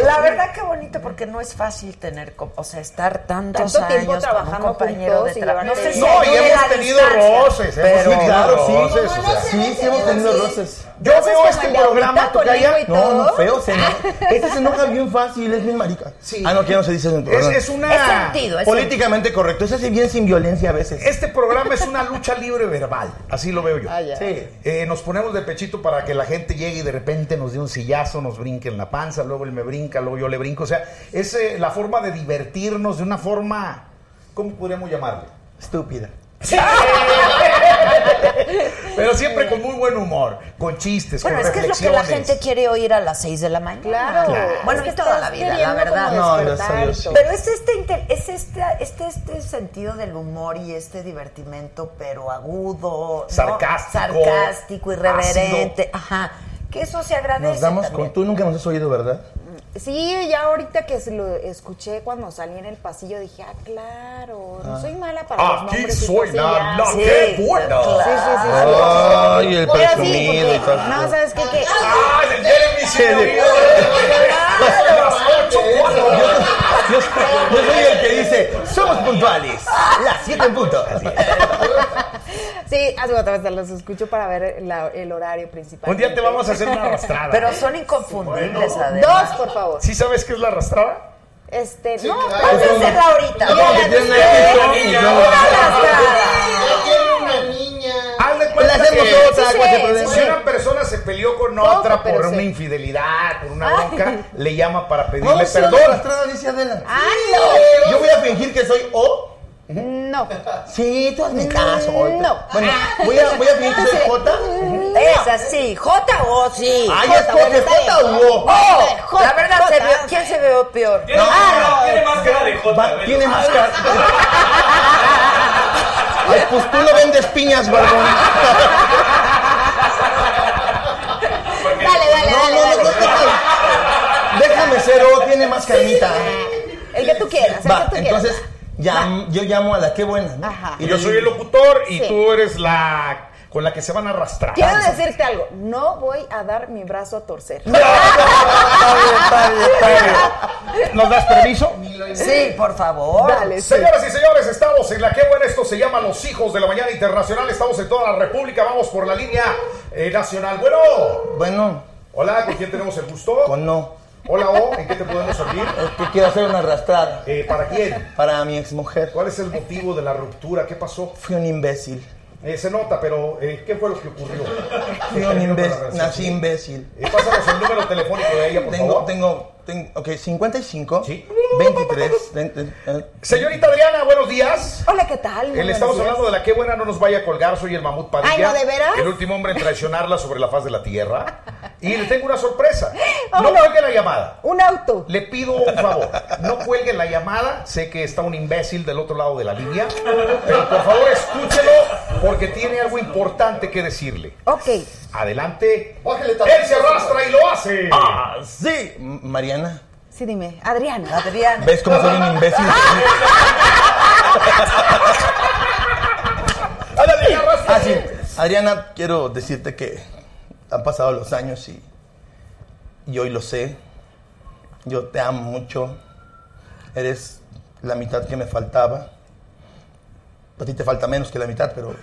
La verdad que bonito porque no es fácil tener, o sea, estar tantos Tanto tiempo años trabajando con un compañero juntos de y trabajo. No sé si No, y hemos tenido roces, hemos pero tenido claro, sí. roces, Sí, sí hemos tenido roces. Yo ¿Haces veo este programa, Tocaya, No, no, feo, se enoja. Este se enoja bien fácil, es bien marica. Sí. Ah, no, que ya no se dice eso Es, es una... Es sentido, es Políticamente correcto, se hace bien sin violencia a veces. Este programa es una lucha libre verbal, así lo veo yo. Ah, ya. Sí. Eh, nos ponemos de pechito para que la gente llegue y de repente nos dé un sillazo, nos brinque en la panza, luego él me brinca, luego yo le brinco. O sea, es eh, la forma de divertirnos de una forma, ¿cómo podríamos llamarle? Estúpida. Pero siempre con muy buen humor, con chistes, Bueno, con es que es lo que la gente quiere oír a las 6 de la mañana. Claro. Bueno, Es que toda la vida, la verdad. No, Dios, y todo. Pero es este, es este, este, este sentido del humor y este divertimento, pero agudo, ¿no? Sarcástico, irreverente, ajá. Que eso se agradece. Nos damos también. con. Tú nunca nos has oído, ¿verdad? Sí, ya ahorita que se lo escuché cuando salí en el pasillo dije, ah, claro, no soy mala para los Aquí nombres. y soy la, la Sí, que buena. claro. Sí, sí, sí. sí. Ay, el presumido y tal. no, ¿sabes qué? Que, ¡Ah, el Jeremy se Las ocho, cuatro. Yo, yo soy el que dice, somos puntuales. Las 7 en punto. Así. sí, hace otra vez te los escucho para ver la- el horario principal. Un día te vamos a hacer una arrastrada. Pero son inconfundibles. Dos, por favor. ¿Sí sabes qué es la arrastrada? Este, Sí, no, claro. vamos a hacerla ahorita. No, de Le cuenta hacemos que otra, sí, ¿cuál es el sí, problema? si una persona se peleó con otra por sí. una infidelidad, por una Ay. bronca, le llama para pedirle perdón. dice Adela. Ah, no. Yo voy a fingir que soy O. No. Sí, tú hazme caso. No. Bueno, voy a, voy a fingir que soy J. Es así, J o sí. Ah, ya escoge J u O. Oh, la verdad, se vio, ¿quién se veo peor? Tiene, Ah, tiene más cara de J. Tiene más cara. Ay, pues tú no vendes piñas, barbón. Dale, dale, No, dale, no, no, dale. déjame, déjame ser O, tiene más carnita. El que tú quieras, el Va, que tú quieras. entonces llam- yo llamo a la que buena. ¿no? Ajá. Y yo soy el locutor y Sí. tú eres la con la que se van a arrastrar. Quiero decirte algo, no voy a dar mi brazo a torcer. Está bien, está bien, está bien. ¿Nos das permiso? Sí, por favor. Dale, sí. Señoras y señores, estamos en la que buena. Esto se llama Los Hijos de la Mañana Internacional. Estamos en toda la República. Vamos por la línea eh, nacional. Bueno, Bueno, hola, ¿con quién tenemos el gusto? con no. Hola, O, ¿en qué te podemos servir? Es que quiero hacer una arrastrada Eh, ¿Para quién? para mi exmujer. ¿Cuál es el motivo de la ruptura? ¿Qué pasó? Fui un imbécil. Eh, se nota, pero eh, ¿qué fue lo que ocurrió? Fui ¿Qué un imbécil. Nací imbécil. Eh, pásanos el número telefónico de ella, por Tengo, favor. tengo tengo, ok, 55, 23. eh, Señorita Adriana, buenos días. Hola, ¿qué tal? Muy Le estamos días. hablando de la qué buena no nos vaya a colgar, soy el mamut Padilla. Ay, ¿no, de veras? El último hombre en traicionarla sobre la faz de la tierra. Y le tengo una sorpresa. Oh, no no. cuelgue la llamada. Un auto. Le pido un favor, no cuelgue la llamada. Sé que está un imbécil del otro lado de la línea, pero por favor escúchelo porque tiene algo importante que decirle. Ok. Adelante. Bájale Él se arrastra y lo hace. Ah, sí. Mariana, Sí, dime. Adriana. Adrián. ¿ves cómo soy un imbécil? Ah, sí. Adriana, quiero decirte que han pasado los años y, y hoy lo sé. Yo te amo mucho. Eres la mitad que me faltaba. A ti te falta menos que la mitad, pero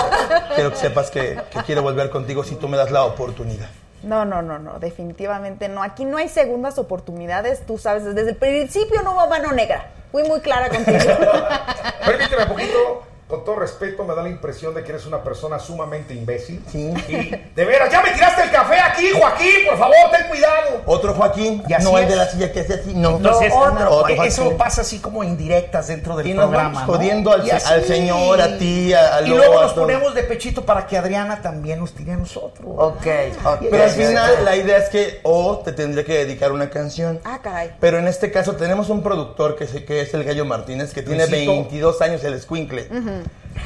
quiero que sepas que, que quiero volver contigo si tú me das la oportunidad. No, no, no, no, definitivamente no. Aquí no hay segundas oportunidades, tú sabes, desde el principio no hubo mano negra. Fui muy clara contigo. Permíteme un poquito. Con todo respeto, me da la impresión de que eres una persona sumamente imbécil. Sí. Y de veras, ya me tiraste el café aquí, Joaquín, por favor, ten cuidado. Otro Joaquín, Y así no es. de la silla que hace así, no. Entonces, otro, otro eso pasa así como indirectas dentro del Y nos programa. vamos ¿no? jodiendo al, Y así. al señor, a ti, a, a Y luego a nos ponemos de pechito para que Adriana también nos tire a nosotros. Ok, ok. Pero al final la idea es que o te tendría que dedicar una canción. ah, caray. Pero en este caso tenemos un productor que, se- que es el Gallo Martínez, que tiene Luisito. 22 años, el escuincle.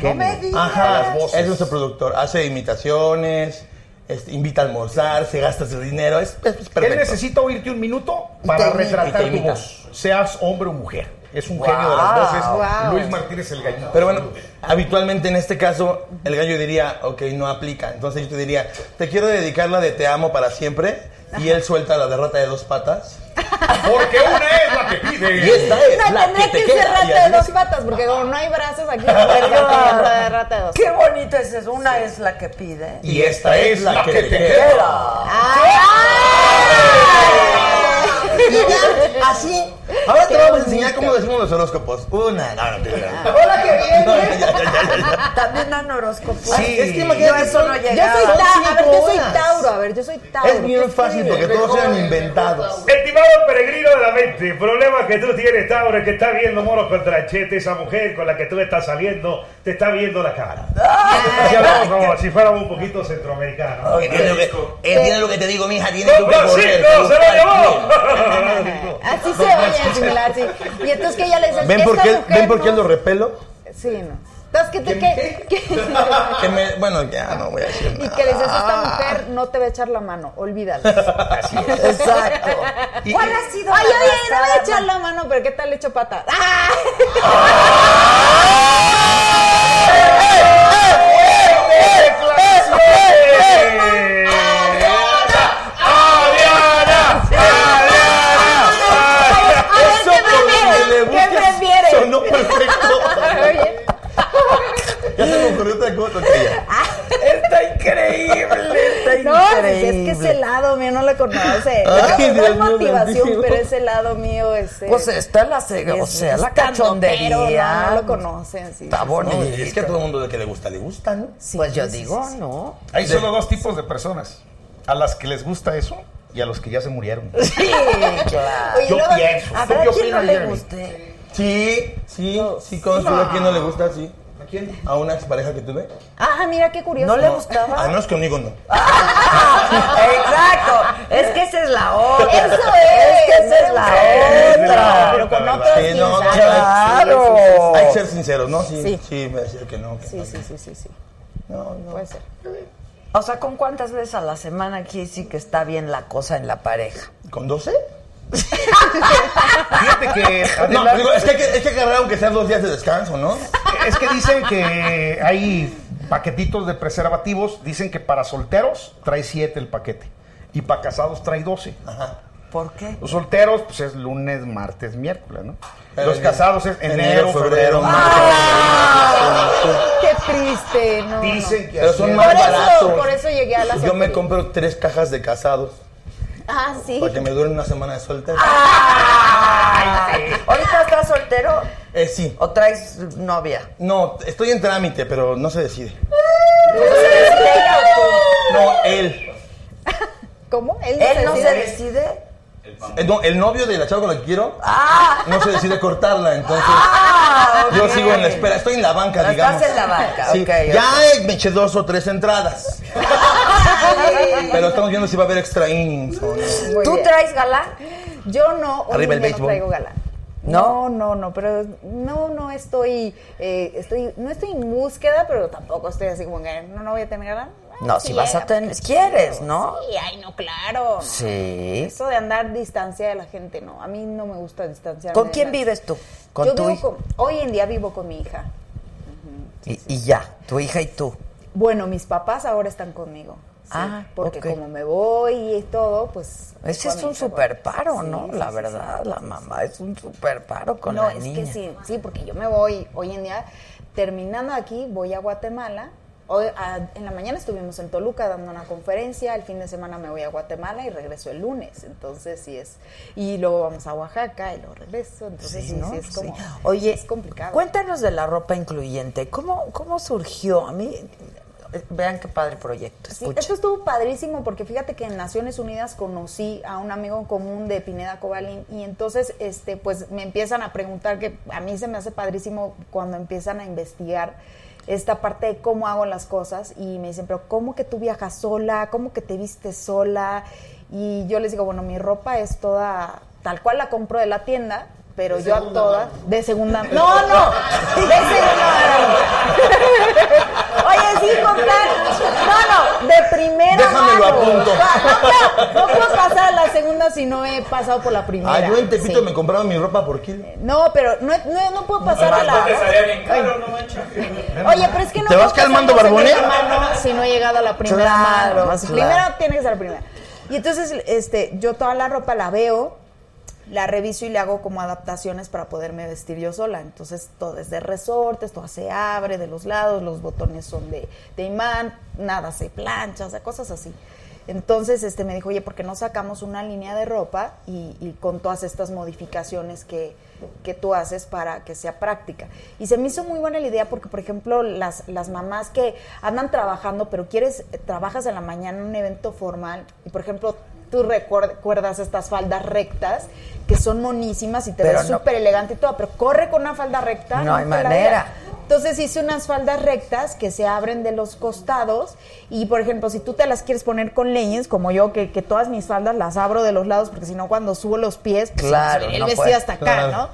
No me. Ajá, Las voces. es nuestro productor. Hace imitaciones, este, invita a almorzar, se gasta su dinero. Es, es- es Él perfecto. necesita oírte un minuto para te retratar te tu voz. Seas hombre o mujer. Es un genio de las voces. Wow. Luis Martínez el gallito. Pero bueno, habitualmente en este caso el gallo diría, ok, no aplica. Entonces yo te diría, te quiero dedicar la de te amo para siempre. Y él suelta la derrota de dos patas. Porque una es la que pide. Y esta es No, la que tendría te que ser rata de dos patas, porque como no hay brazos aquí, no ser que haya rata de dos. Qué bonito es eso. Una es la que pide. Y esta es la que te queda. Queda. Y ya, así. Ahora te vamos a enseñar cómo decimos los horóscopos. Una, no, no, no, no. Hola, qué bien. No, ya, ya, ya, ya, ya. También dan horóscopos. Sí. Es que imagínate, Yo eso no Yo soy Tauro, a ver, yo soy. Tauro, a ver, yo soy Tauro. Es bien ¿Qué fácil porque todos eran inventados. Estimado peregrino de la mente, problema que tú tienes, Tauro, es que está viendo moros contra Chete, esa mujer con la que tú estás saliendo, te está viendo la cara. Así hablamos como si fuéramos un poquito centroamericanos. Entiende lo que, entiende lo que te digo, mija, tiene que ¡Don correr. Francisco, se lo llevó! Así se oye similar, sí. Y entonces que ella le dice, ¿Ven por "Esta qué, mujer ¿ven por qué no-". lo repelo? Sí, no. Entonces que te que, que- Que me, bueno, ya no voy a decir y nada. que le dices, esta mujer no te va a echar la mano, olvídalo. Exacto. ¿Cuál ha sido Ay, oye, no voy a echar la mano, pero ¿qué tal le echo pata? ¡Ah! Eso perfecto. Ya se me ocurrió otra cosa. ya. Está increíble, está no, increíble. es que ese lado mío no lo conoce. Ay, no, es motivación, pero ese lado mío es... eh, Pues está la, ce- o es- sea, es la cachondería. No, no lo conocen, sí. Está bonito. No, es que a todo el mundo que le gusta, le gusta, ¿no? pues yo sí, digo, sí. ¿no? Hay solo dos tipos de personas. A las que les gusta eso y a los que ya se murieron. Sí, claro. Oye, Yo luego- pienso. A ¿Tú ver, qué ¿a quién no opinas, le guste? Sí, sí, sí, conozco a quien no le gusta, sí. ¿A quién? A una expareja que tuve. Ah, mira qué curioso. ¿No le gustaba? Al menos conmigo no. Exacto. Es que esa es la otra. Eso es. Es que esa es la otra. Pero con otra, otros Sí, no, no. Claro. Hay que ser sinceros, ¿no? Sí, Sí. sí, me decía que no. que Sí, no. sí, sí, sí, sí. No, no. Puede ser. O sea, ¿con cuántas veces a la semana aquí sí que está bien la cosa en la pareja? ¿Con 12? Fíjate que No, digo, es que hay que, que agarrar aunque sean dos días de descanso, ¿no? es que dicen que hay paquetitos de preservativos. Dicen que para solteros trae 7 el paquete. Y para casados trae 12. Ajá. ¿Por qué? Los solteros, pues es lunes, martes, miércoles, ¿no? Pero Los casados es enero, febrero, marzo. Qué triste, no. Dicen que Pero así son más Por eso, baratos. por eso llegué a la Yo me compro tres cajas de casados Ah, sí. para que me duren una semana de soltero. ¿Ahorita estás soltero Eh, sí. o traes novia? No, estoy en trámite, pero no se decide. ¿Ella o No, él. ¿Cómo? ¿Él no se decide. Eh, no, el novio de la chava con la que quiero Ah. no se decide cortarla, entonces Ah, yo sigo en la espera. Estoy en la banca, Estás digamos. en la banca, Sí, Ya me eché dos o tres entradas, pero estamos viendo si va a haber extra innings o no. Muy ¿Tú bien. traes galán? Yo no, hoy Arriba el béisbol. no traigo galán. ¿No? No, no, no, pero no, no estoy, eh, estoy, no estoy en búsqueda, pero tampoco estoy así como que no, no voy a tener galán. No, si vas a tener, quieres, ¿no? Sí, ay, no, claro. Sí. Eso de andar distancia de la gente, no. A mí no me gusta distanciarme. ¿Con de quién vives tú? ¿Con Yo tu vivo hija? con- hoy en día vivo con mi hija. Y, y ya, tu hija y tú. Bueno, mis papás ahora están conmigo. sí, Ah, porque como me voy y todo, pues. Ese es un super paro. ¿no? La verdad, la mamá es un super paro con no, la es niña. que sí, sí, porque yo me voy hoy en día, terminando aquí, voy a Guatemala. Hoy, a- en la mañana estuvimos en Toluca dando una conferencia, el fin de semana me voy a Guatemala y regreso el lunes, entonces sí es, y luego vamos a Oaxaca y luego regreso, entonces sí, sí, ¿no? es como, Sí. Oye, es complicado. Cuéntanos de la ropa incluyente. ¿Cómo, cómo surgió? A mí, eh, vean qué padre proyecto. Sí, esto estuvo padrísimo porque fíjate que en Naciones Unidas conocí a un amigo en común de Pineda Cobalín y entonces este pues me empiezan a preguntar que a mí se me hace padrísimo cuando empiezan a investigar esta parte de cómo hago las cosas y me dicen, pero ¿cómo que tú viajas sola? ¿Cómo que te vistes sola? Y yo les digo, bueno, mi ropa es toda tal cual la compro de la tienda, pero yo a todas de segunda no no de segunda oye sí comprar no no de primera Déjamelo mano. apunto. no, puedo, no puedo pasar a la segunda si no he pasado por la primera Ah, yo en Tepito Sí. me compraba mi ropa por kilo. no pero no, no, no puedo pasar a la Oye, pero es que no ¿Te vas puedo calmando, mano si no he llegado a la primera Claro, mano. claro. Primero tiene que ser la primera. Y entonces, este, yo toda la ropa la veo, la reviso y le hago como adaptaciones para poderme vestir yo sola. Entonces, todo es de resortes, todo se abre de los lados, los botones son de, de imán, nada se plancha, o cosas así. Entonces, este me dijo, oye, ¿por qué no sacamos una línea de ropa y, con todas estas modificaciones que, que tú haces para que sea práctica? Y se me hizo muy buena la idea porque, por ejemplo, las, las mamás que andan trabajando, pero quieres, trabajas en la mañana en un evento formal y, por ejemplo, tú recuer- recuerdas estas faldas rectas que son monísimas y te Pero ves no- súper elegante y todo, pero corre con una falda recta. No hay manera. Entonces hice unas faldas rectas que se abren de los costados y, por ejemplo, si tú te las quieres poner con leggings, como yo, que, que todas mis faldas las abro de los lados porque si no cuando subo los pies, pues Claro, el no vestido puede. hasta acá, Claro. ¿no?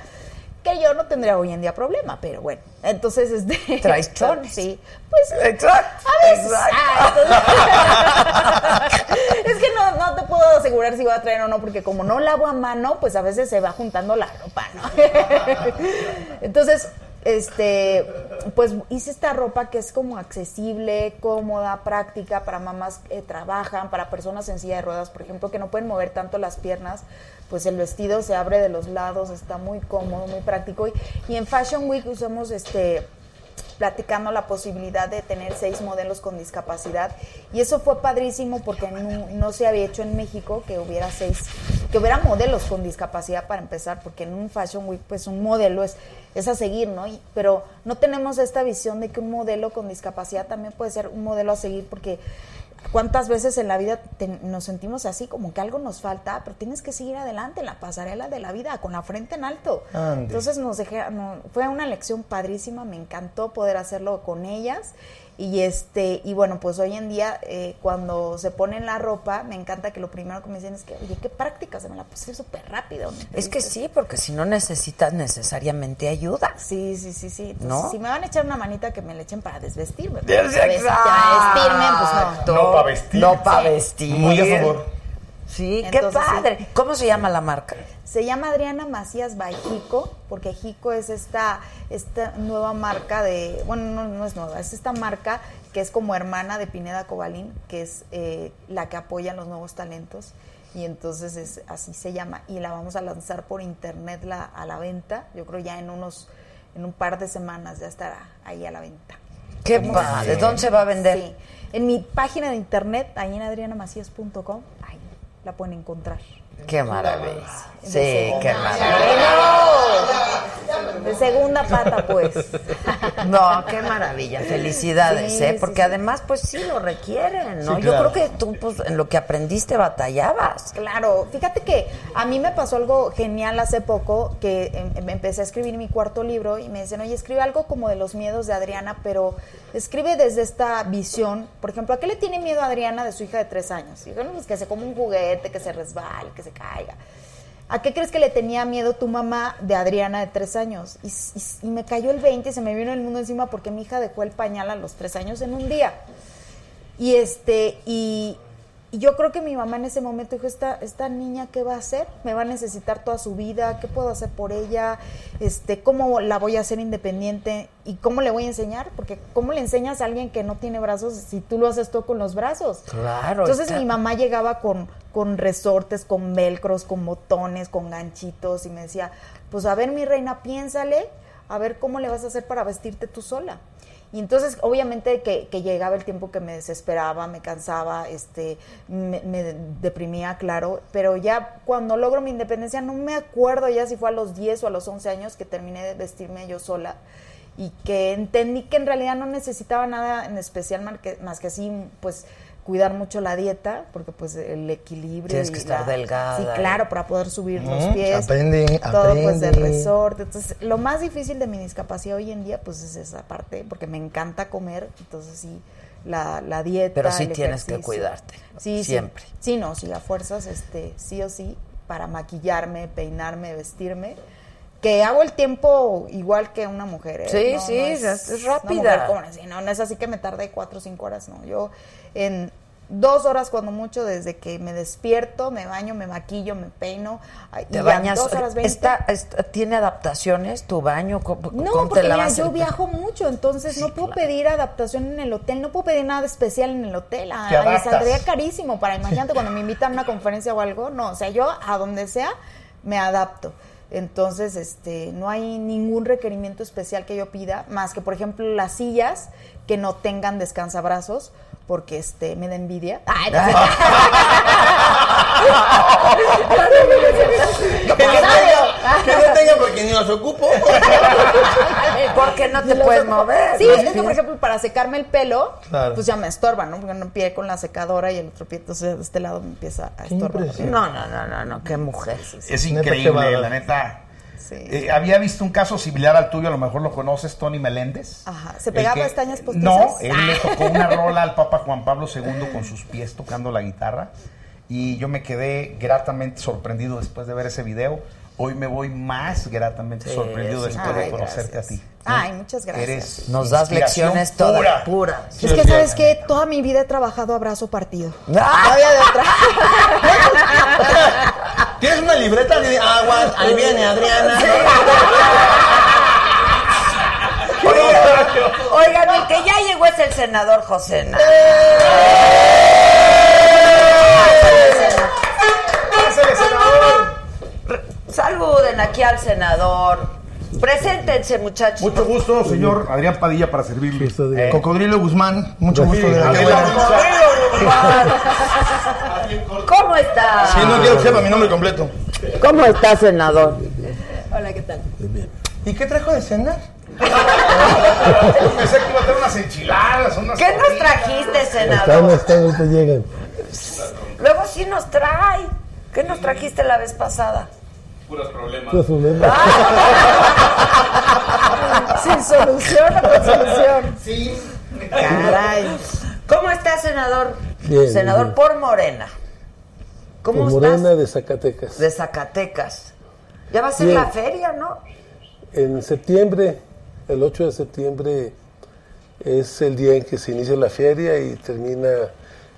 Que yo no tendría hoy en día problema, pero bueno. Entonces, este... ¿Traes chones? Sí. Pues... Exacto. A veces. exacto. Ah, entonces- es que no, no te puedo asegurar si voy a traer o no, porque como no lavo a mano, pues a veces se va juntando la ropa, ¿no? entonces, este, pues hice esta ropa que es como accesible, cómoda, práctica para mamás que trabajan, para personas en silla de ruedas, por ejemplo, que no pueden mover tanto las piernas, pues el vestido se abre de los lados, está muy cómodo, muy práctico. Y, y en Fashion Week usamos este platicando la posibilidad de tener seis modelos con discapacidad y eso fue padrísimo porque no, no se había hecho en México que hubiera seis que hubiera modelos con discapacidad para empezar porque en un fashion week pues un modelo es es a seguir no Y- pero no tenemos esta visión de que un modelo con discapacidad también puede ser un modelo a seguir porque ¿Cuántas veces en la vida te- nos sentimos así, como que algo nos falta, pero tienes que seguir adelante en la pasarela de la vida, con la frente en alto? Entonces nos dejé, no, fue una lección padrísima, me encantó poder hacerlo con ellas. Y este, y bueno, pues hoy en día, eh, cuando se ponen la ropa, me encanta que lo primero que me dicen es que, oye, qué práctica, se me la puse súper rápido. ¿no? Es que sí, porque si no necesitas necesariamente ayuda. Sí, sí, sí, sí. Entonces, ¿No? Si me van a echar una manita, que me le echen para desvestirme. Para vestirme, pues no. No pa' vestir. No para vestir. Muy a favor. Sí, qué sí. padre. ¿Cómo se llama la marca? Se llama Adriana Macías by Jico, porque Jico es esta, esta nueva marca de, bueno, no, no es nueva, es esta marca que es como hermana de Pineda Cobalín, que es eh, la que apoya los nuevos talentos. Y entonces es, así se llama. Y la vamos a lanzar por internet la, a la venta. Yo creo ya en unos, en un par de semanas ya estará ahí a la venta. Qué padre. ¿Dónde se va a vender? Sí. En mi página de internet, ahí en adrianamacías.com, ahí la pueden encontrar. Qué maravilla. Sí, qué maravilla. De segunda pata, pues. No, qué maravilla, felicidades, Sí, ¿eh? sí, Porque sí. además, pues sí lo requieren, ¿no? Sí, Yo creo que tú, pues, en lo que aprendiste batallabas. Claro, fíjate que a mí me pasó algo genial hace poco, que em- me empecé a escribir mi cuarto libro y me dicen, oye, escribe algo como de los miedos de Adriana, pero escribe desde esta visión. Por ejemplo, ¿a qué le tiene miedo Adriana de su hija de tres años? Yo, "No, pues que se come un juguete, que se resbale, que se caiga. ¿A qué crees que le tenía miedo tu mamá de Adriana de tres años? Y, y- y me cayó el 20 y se me vino el mundo encima porque mi hija dejó el pañal a los tres años en un día. Y este, y, y yo creo que mi mamá en ese momento dijo, esta, esta niña, ¿qué va a hacer? Me va a necesitar toda su vida, ¿qué puedo hacer por ella? Este, ¿cómo la voy a hacer independiente? ¿Y cómo le voy a enseñar? Porque ¿cómo le enseñas a alguien que no tiene brazos si tú lo haces todo con los brazos? Claro. Entonces está- mi mamá llegaba con, con resortes, con velcros, con botones, con ganchitos y me decía, pues a ver mi reina, piénsale, a ver cómo le vas a hacer para vestirte tú sola. Y entonces, obviamente, que, que llegaba el tiempo que me desesperaba, me cansaba, este, me, me deprimía, claro, pero ya cuando logro mi independencia, no me acuerdo ya si fue a los 10 o a los 11 años que terminé de vestirme yo sola y que entendí que en realidad no necesitaba nada en especial más que, más que así, pues cuidar mucho la dieta, porque pues el equilibrio. Tienes y que estar la- delgada Sí, claro, para poder subir los pies. aprende, Todo pues del resorte. Entonces, lo más difícil de mi discapacidad hoy en día, pues es esa parte, porque me encanta comer, entonces sí, la, la dieta. Pero sí el tienes que cuidarte, Sí, siempre. Sí, sí, no, sí, a fuerzas, este, sí o sí, para maquillarme, peinarme, vestirme. Que hago el tiempo igual que una mujer. ¿eh? Sí, No, sí, no es- es rápida. mujer como así, no, no es así que me tardé cuatro o cinco horas, no. Yo en dos horas cuando mucho, desde que me despierto, me baño, me maquillo, me peino. ¿Te y bañas? dos horas veinte- ¿Está, está- ¿Tiene adaptaciones tu baño? ¿Cómo, no, cómo te porque mira, yo el- viajo mucho, entonces no puedo pedir adaptación en el hotel, no puedo pedir nada especial en el hotel. Ah, me saldría carísimo para, imagínate, cuando me invitan a una conferencia o algo, no, o sea, yo a donde sea me adapto. Entonces, este, no hay ningún requerimiento especial que yo pida, más que, por ejemplo, las sillas que no tengan descansabrazos, porque este, me da envidia. Ay, no sé. Que no tenga, que no tenga porque ni los ocupo. Porque no te puedes mover. Sí, es que, por ejemplo, para secarme el pelo, Claro. pues ya me estorba, ¿no? Porque un pie con la secadora y el otro pie, entonces de este lado me empieza a estorbar. No, no, no, no, no, qué mujer. Es Neta, qué increíble, la neta. Eh, había visto un caso similar al tuyo, a lo mejor lo conoces, Tony Meléndez. Ajá. ¿Se pegaba que- pestañas postizas? No, él le tocó una rola al Papa Juan Pablo II con sus pies tocando la guitarra. Y yo me quedé gratamente sorprendido después de ver ese video. Hoy me voy más gratamente Sí, sorprendido sí. después de Ay, conocerte a ti. Ay, muchas gracias. Eres Nos das lecciones todas pura. puras. Es que, ¿sabes qué? Toda mi vida he trabajado a brazo partido. ¡Ah! No había de otra. ¿Tienes una libreta de agua? Ahí viene Adriana. Oigan, el que ya llegó es el senador José Nava. ¡Pásale, senador! Saluden aquí al senador. Preséntense, muchachos. Mucho gusto, señor Adrián Padilla, para servirle. Eh, Cocodrilo Guzmán, mucho gusto. de la bueno. ¿Cómo está? Sí, no quiero que sepa mi nombre completo. ¿Cómo está, senador? Hola, ¿qué tal? ¿Y qué trajo de cenar? Pensé que iba a tener unas enchiladas, unas ¿Qué nos trajiste, Están, senador? están, ahorita llegan. Luego sí nos trae. ¿Qué nos trajiste la vez pasada? Puros problemas. Sin solución o con solución. Sí. Caray. ¿Cómo está, senador? Bien, senador bien. por Morena. ¿Cómo Por estás? Morena de Zacatecas. De Zacatecas. Ya va a ser Bien. la feria, ¿no? En septiembre, el 8 de septiembre, es el día en que se inicia la feria y termina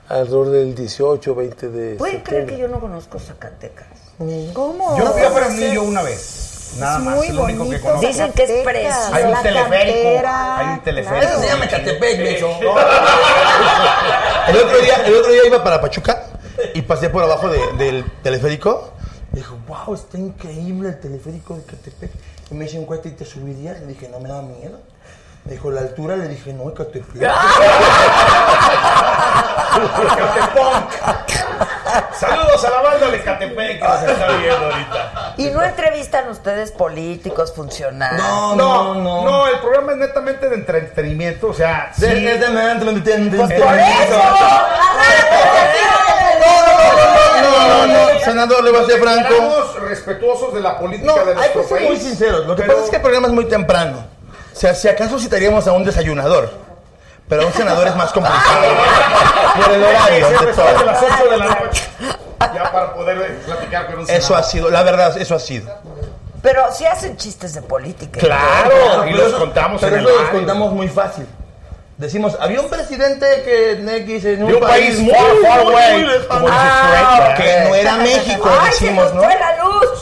alrededor del 18 20 de ¿Pueden creer que septiembre. yo no conozco Zacatecas? ¿Cómo? Yo fui a Fresnillo una vez. Nada Es más, muy es lo único que conozco. Dicen que es precioso. Hay un la teleférico. cantera, Hay un teleférico. Eso se llama Catepec, de hecho. El otro, día, el otro día iba para Pachuca y pasé por abajo de- del teleférico. Y dijo, wow, está increíble el teleférico de Catepec. Y me dice un cuate, ¿y te subirías? Le dije, no me da miedo. Me dijo, la altura, le dije, no, Catepec. Saludos a la banda de Catepec que nos está viendo ahorita. ¿Y no entrevistan ustedes políticos, funcionarios? No, no, no. No, el programa es netamente de entretenimiento, o sea, sí. Es de entretenimiento. Pues por eso. No, no, no, senador, le voy a ser franco. Estamos respetuosos de la política No, de hay nuestro que ser país. muy sinceros. Lo que pero- pasa es que el programa es muy temprano. O sea, si acaso citaríamos a un desayunador. Pero un senador es más complicado. Por el horario. Todo. a las 8 de la noche. Ya para poder eh, platicar con un Eso senador. ha sido, la verdad, eso ha sido. Pero si hacen chistes de política. Claro, y los eso- contamos pero en el eso los radio. contamos muy fácil. Decimos, había un presidente que X en un, De un país muy, far, far muy, away, muy Ah, Shrek, que no era México, ¡Ay, se decimos, nos ¿no? fue la luz!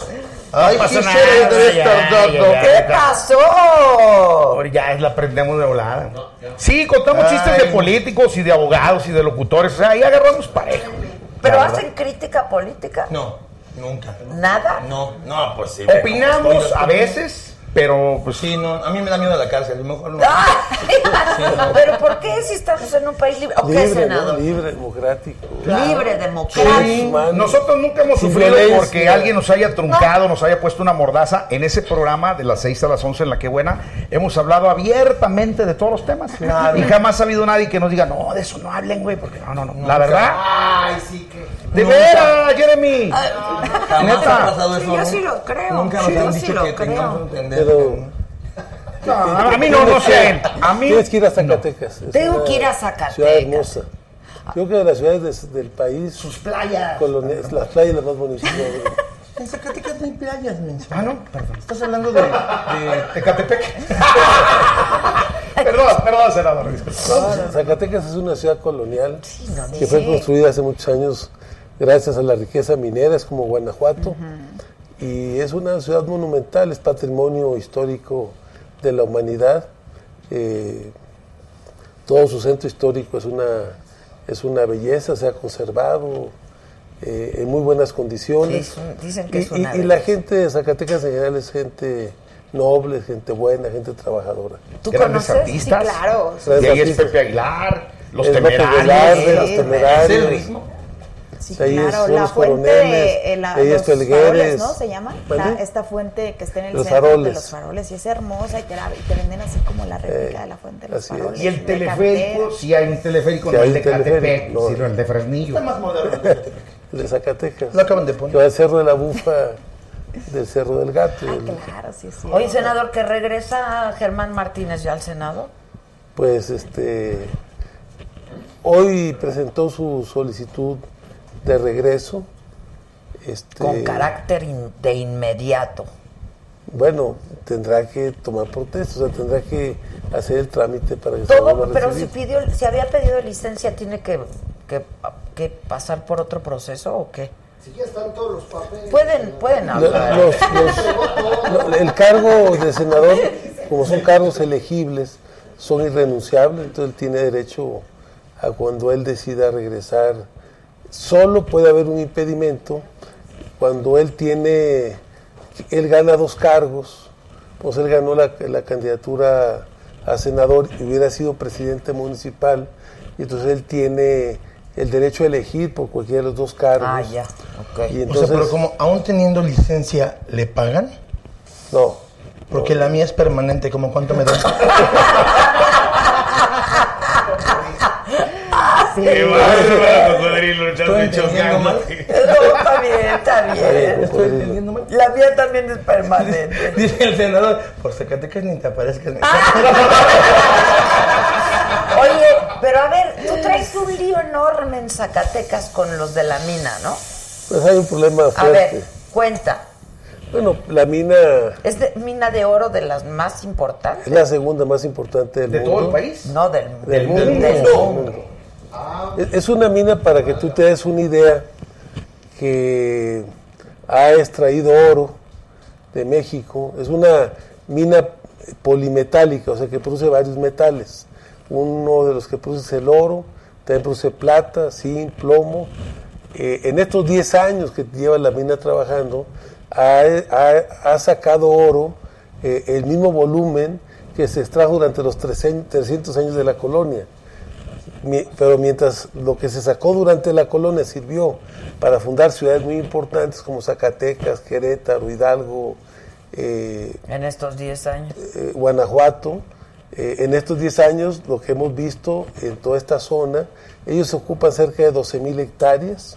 Ay, No pasa sí, nada, ya, estar ya, ¿Qué pasó? Ahora ya la aprendemos de volada. Sí, contamos chistes de políticos y de abogados y de locutores. O sea, ahí agarramos pareja. ¿Pero hacen crítica política? No, nunca. ¿Nada? No, no, pues sí. Opinamos a veces, pero pues Sí, no, a mí me da miedo la cárcel, a lo mejor no. ¿Pero por qué si estamos en un país libre? ¿O qué, Libre, ¿no? senador? Libre, democrático. Libre, democrático. Sí, nosotros nunca hemos sufrido porque alguien nos haya truncado, nos haya puesto una mordaza. En ese programa de las 6 a las 11 en La Que Buena, hemos hablado abiertamente de todos los temas. Claro. Y jamás ha habido nadie que nos diga, no, de eso no hablen, güey, porque no, no, no. La verdad, Ay, sí que. de veras, Jeremy. Jamás Neta. ha pasado eso. yo ¿no? sí lo creo. Nunca nos Sí, han yo sí dicho lo que creo. tengamos Pero No, a mí no, no sé. A mí. tienes que ir a Zacatecas. Tengo que ir a Zacatecas. Ciudad hermosa. Yo creo que de las ciudades de- del país, Sus playas. colonias, las playas las más bonitas. En Zacatecas no hay playas, menso. Ah, no, perfecto. Estás hablando de, de Tecatepec. perdón, perdón, senador. Zacatecas es una ciudad colonial no, que sí. fue construida hace muchos años gracias a la riqueza minera, es como Guanajuato. Y es una ciudad monumental, es patrimonio histórico de la humanidad. Eh, todo su centro histórico es una, es una belleza, se ha conservado eh, en muy buenas condiciones. Sí, es un- dicen que y, es una y- y la gente de Zacatecas en general es gente noble, gente buena, gente trabajadora. ¿Tú Grandes conoces? artistas. Sí, claro. Y ahí es. Pepe Aguilar, los Es temerarios. Velarde, los Sí, temerarios. ¿Es el ritmo? Sí, claro, la los fuente, coroneles, eh, la- los faroles, ¿no? Se llama, esta fuente que está en el Los centro de los faroles y es hermosa y te, la- y te venden así como la réplica Eh, de la fuente de los es. faroles. Y el de teleférico, sí hay un teleférico, Sí no hay el de Catepec, no. sino el de Fresnillo. Está más moderno. El de Zacatecas. Lo acaban de poner. Que va al Cerro de la Bufa, del Cerro del Gato. Ah, el- claro, sí, sí. Oye, senador, que regresa Germán Martínez ya al Senado. Pues este. Hoy presentó su solicitud de regreso. Este, Con carácter in- de inmediato. Bueno, tendrá que tomar protesta, o sea, tendrá que hacer el trámite para que se Todo, a pero si pidió, si había pedido licencia, ¿tiene que, que, que pasar por otro proceso o qué? Si ya están todos los papeles. Pueden, pueden hablar. los- los- lo- el cargo de senador, como son cargos elegibles, son irrenunciables, entonces él tiene derecho a cuando él decida regresar. Solo puede haber un impedimento cuando él tiene, él gana dos cargos, pues él ganó la, la candidatura a senador y hubiera sido presidente municipal, y entonces él tiene el derecho a elegir por cualquiera de los dos cargos. Ah, ya, ok. Y O entonces, sea, pero como aún teniendo licencia, ¿le pagan? no, Porque la mía es permanente, ¿como cuánto me dan? Qué bárbaro, cocodrilo, echando Estoy entendiendo chocando. mal. No, está bien, está bien. Estoy entendiendo mal. La mía también es permanente. Dice el senador, por Zacatecas ni te aparezcas. Oye, pero a ver, tú traes un lío enorme en Zacatecas con los de la mina, ¿no? pues hay un problema A fuerte. ver, cuenta. Bueno, la mina ¿Es de, mina de oro de las más importantes? es la segunda más importante del ¿De mundo. todo el país? No, del, Del mundo. del Del mundo. Es- una mina para que tú te des una idea que ha extraído oro de México. Es una mina polimetálica, o sea que produce varios metales. Uno de los que produce es el oro, también produce plata, zinc, plomo. Eh, en estos 10 años que lleva la mina trabajando, ha, sacado oro, eh, el mismo volumen que se extrajo durante los 300 300 años de la colonia. Pero mientras lo que se sacó durante la colonia sirvió para fundar ciudades muy importantes como Zacatecas, Querétaro, Hidalgo. Eh, en estos 10 años. Eh, Guanajuato. Eh, en estos 10 años lo que hemos visto en toda esta zona, ellos ocupan cerca de 12 mil hectáreas,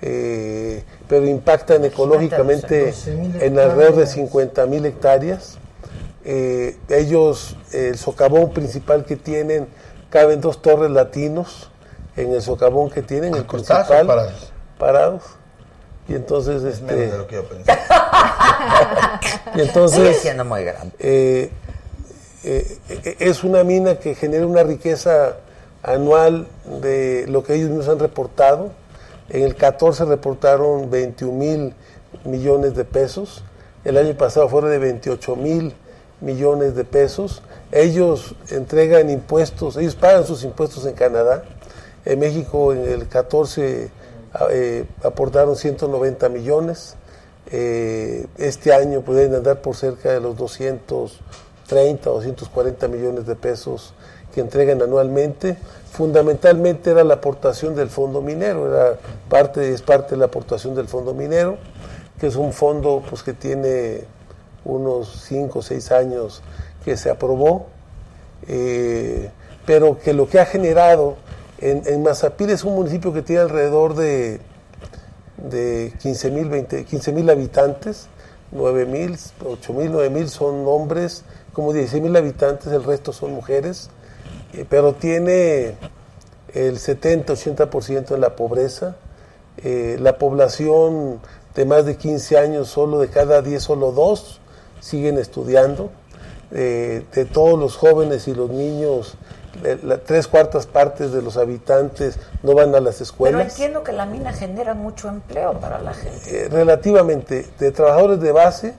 pero impactan ecológicamente en alrededor de 50 mil hectáreas. ellos, el socavón principal que tienen, caben dos torres latinos en el socavón que tienen, el principal, parados? parados. Y entonces, es este, de lo que yo pensé. y entonces, siendo muy grande. Eh, eh, es una mina que genera una riqueza anual de lo que ellos mismos han reportado. En el 14 reportaron 21 mil millones de pesos. El año pasado fueron de 28 mil millones de pesos. Ellos entregan impuestos, ellos pagan sus impuestos en Canadá. En México en el 14 eh, aportaron 190 millones. Eh, este año pueden andar por cerca de los 230, 240 millones de pesos que entregan anualmente. Fundamentalmente era la aportación del fondo minero, era parte, es parte de la aportación del fondo minero, que es un fondo pues, que tiene unos 5 o 6 años que se aprobó, eh, pero que lo que ha generado en, en, Mazapil es un municipio que tiene alrededor de, de 15 mil habitantes, 9 mil, 8 mil, 9 mil son hombres, como 16 mil habitantes, el resto son mujeres, eh, pero tiene el 70-80% en la pobreza, eh, la población de más de 15 años, solo de cada 10, solo dos siguen estudiando, eh, de todos los jóvenes y los niños, tres cuartas partes de los habitantes no van a las escuelas. Pero entiendo que la mina genera mucho empleo para la gente. Eh, relativamente, de trabajadores de base,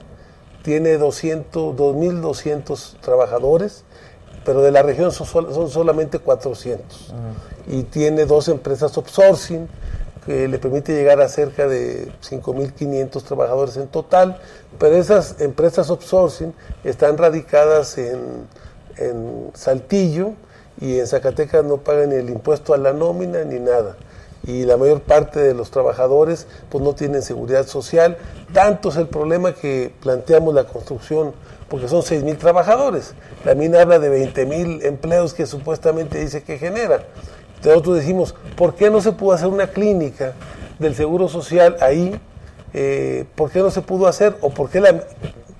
tiene 200, 2.200 trabajadores, pero de la región son, son solamente 400. Y tiene dos empresas outsourcing, que le permite llegar a cerca de 5.500 trabajadores en total, pero esas empresas outsourcing están radicadas en, en Saltillo y en Zacatecas no pagan el impuesto a la nómina ni nada. Y la mayor parte de los trabajadores pues no tienen seguridad social. Tanto es el problema que planteamos la construcción, porque son 6.000 trabajadores. La mina habla de 20.000 empleos que supuestamente dice que genera nosotros decimos, ¿por qué no se pudo hacer una clínica del Seguro Social ahí? Eh, ¿Por qué no se pudo hacer? ¿O por qué la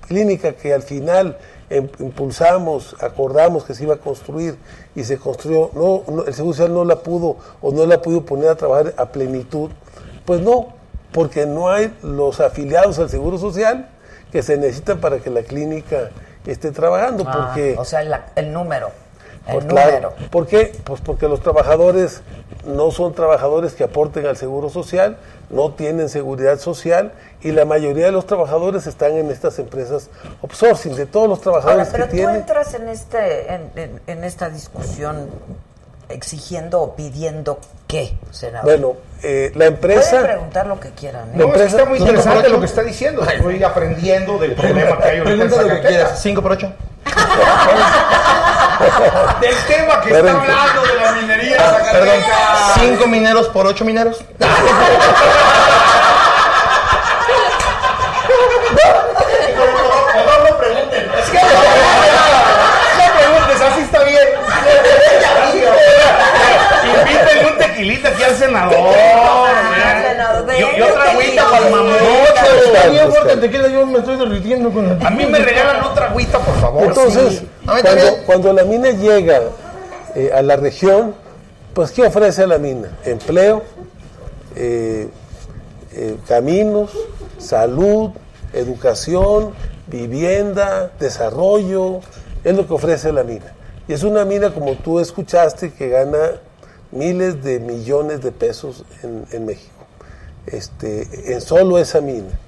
clínica que al final em, impulsamos, acordamos que se iba a construir y se construyó, no, el Seguro Social no la pudo o no la pudo poner a trabajar a plenitud? Pues no, porque no hay los afiliados al Seguro Social que se necesitan para que la clínica esté trabajando. Ah, porque, o sea, el número. Pues claro. ¿Por qué? Pues porque los trabajadores no son trabajadores que aporten al seguro social, no tienen seguridad social y la mayoría de los trabajadores están en estas empresas outsourcing. De todos los trabajadores pero que tú entras en este en, esta discusión exigiendo o pidiendo qué, senador. Bueno, eh, la empresa. Pueden preguntar lo que quieran. ¿eh? No, está muy interesante lo que está diciendo. Estoy aprendiendo del problema que hay Pregunta lo que quieras. ¿Cinco por ocho? del tema que está hablando de la minería. Perdón, cinco mineros por ocho mineros. no, no pregunten. Es que no preguntes, así está bien. Invítenle tequilita aquí al senador. Yo, otra agüita para el mamón. No, yo me estoy derritiendo con A mí me regalan otra agüita, por favor. Entonces, cuando, la mina llega eh, a la región, pues ¿qué ofrece la mina? Empleo, eh, eh, caminos, salud, educación, vivienda, desarrollo, es lo que ofrece la mina. Y es una mina, como tú escuchaste, que gana miles de millones de pesos en, México, este, en solo esa mina.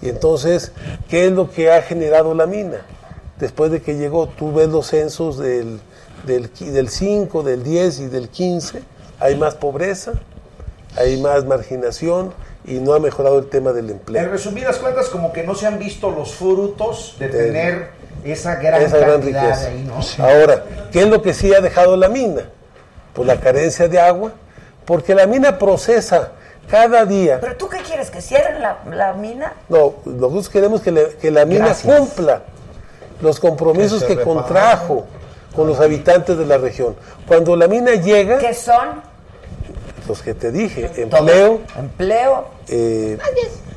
Y entonces, ¿qué es lo que ha generado la mina? Después de que llegó, tú ves los censos del, del, del 5, del 10 y del 15, hay más pobreza, hay más marginación y no ha mejorado el tema del empleo. En resumidas cuentas, como que no se han visto los frutos de tener esa gran, esa gran riqueza. Ahora, ¿qué es lo que sí ha dejado la mina? Por la carencia de agua, porque la mina procesa cada día. ¿Pero tú qué quieres? ¿Que cierren la, la mina? No, nosotros queremos que, le- que la mina Gracias. cumpla los compromisos Que contrajo con los habitantes de la región. Cuando la mina llega, ¿Qué son? los que te dije, empleo, Empleo. eh,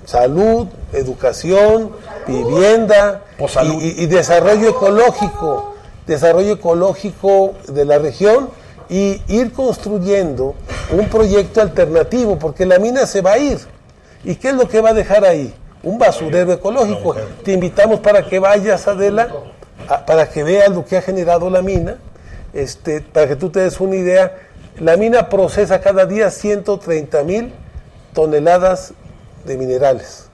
salud, educación, vivienda y- y desarrollo ecológico, desarrollo ecológico de la región y ir construyendo un proyecto alternativo, porque la mina se va a ir. ¿Y qué es lo que va a dejar ahí? Un basurero ecológico. Te invitamos para que vayas, Adela, a- para que veas lo que ha generado la mina, este, para que tú te des una idea. La mina procesa cada día 130 mil toneladas de minerales.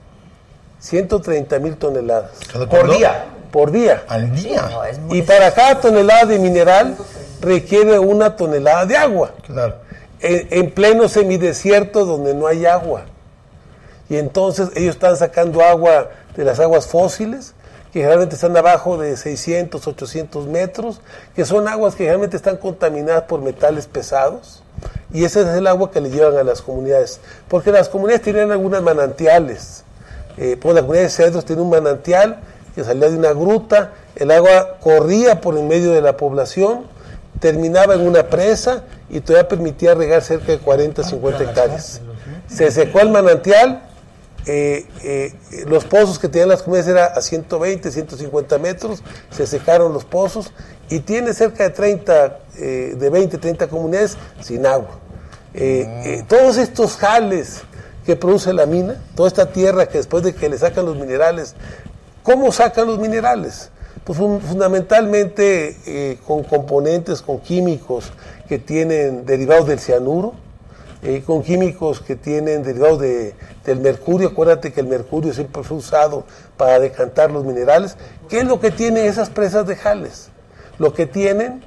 130 mil toneladas. Por día. Por día. Al día. Y para cada tonelada de mineral requiere una tonelada de agua. Claro. En, en pleno semidesierto donde no hay agua. Y entonces ellos están sacando agua de las aguas fósiles, que generalmente están abajo de 600, 800 metros, que son aguas que generalmente están contaminadas por metales pesados. Y ese es el agua que le llevan a las comunidades. Porque las comunidades tienen algunas manantiales. Eh, por la comunidad de Cedros tiene un manantial que salía de una gruta, el agua corría por en medio de la población, terminaba en una presa y todavía permitía regar cerca de 40, 50 hectáreas. Se secó el manantial, eh, eh, los pozos que tenían las comunidades eran a 120, 150 metros, se secaron los pozos y tiene cerca de 30, eh, de 20, 30 comunidades sin agua. Todos estos jales que produce la mina, toda esta tierra que después de que le sacan los minerales, ¿cómo sacan los minerales? Pues fun- fundamentalmente eh, con componentes, con químicos que tienen derivados del cianuro, eh, con químicos que tienen derivados de- del mercurio. Acuérdate que el mercurio siempre fue usado para decantar los minerales. ¿Qué es lo que tienen esas presas de jales? Lo que tienen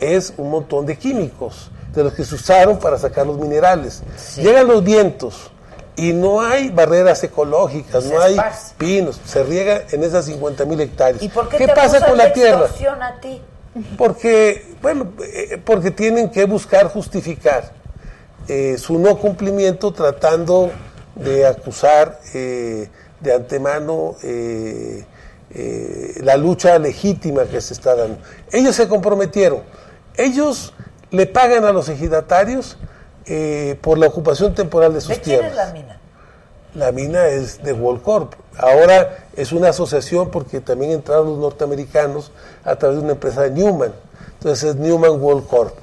es un montón de químicos de los que se usaron para sacar los minerales. Llegan los vientos y no hay barreras ecológicas, Se no hay esparce. pinos, se riega en esas 50 mil hectáreas. ¿Y por qué, ¿Qué te pasa con la tierra? a ti? Porque, bueno, eh, porque tienen que buscar justificar eh, su no cumplimiento tratando de acusar eh, de antemano eh, eh, la lucha legítima que se está dando. Ellos se comprometieron, ellos le pagan a los ejidatarios eh, por la ocupación temporal de sus ¿De quién tierras. es la mina? La mina es de Worldcorp. Ahora es una asociación porque también entraron los norteamericanos a través de una empresa de Newman. Entonces es Newman Worldcorp.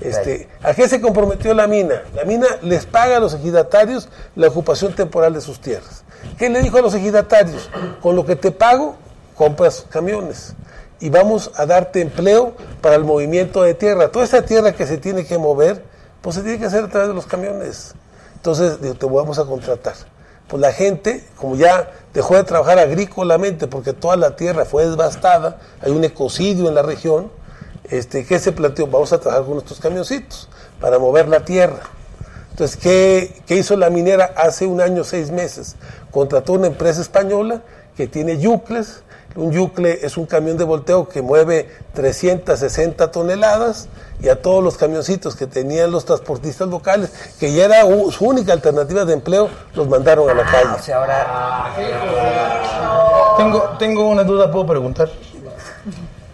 Este, ¿A qué se comprometió la mina? La mina les paga a los ejidatarios la ocupación temporal de sus tierras. ¿Qué le dijo a los ejidatarios? Con lo que te pago, compras camiones. Y vamos a darte empleo para el movimiento de tierra. Toda esta tierra que se tiene que mover, pues se tiene que hacer a través de los camiones. Entonces, digo, te vamos a contratar. Pues la gente, como ya dejó de trabajar agrícolamente porque toda la tierra fue devastada, hay un ecocidio en la región, este, ¿qué se planteó? Vamos a trabajar con nuestros camioncitos para mover la tierra. Entonces, ¿qué, qué hizo la minera hace un año, seis meses? Contrató una empresa española que tiene yucles. Un yucle es un camión de volteo que mueve 360 toneladas y a todos los camioncitos que tenían los transportistas locales, que ya era su única alternativa de empleo, los mandaron a la calle. O sea, ahora... Tengo, tengo una duda, ¿puedo preguntar?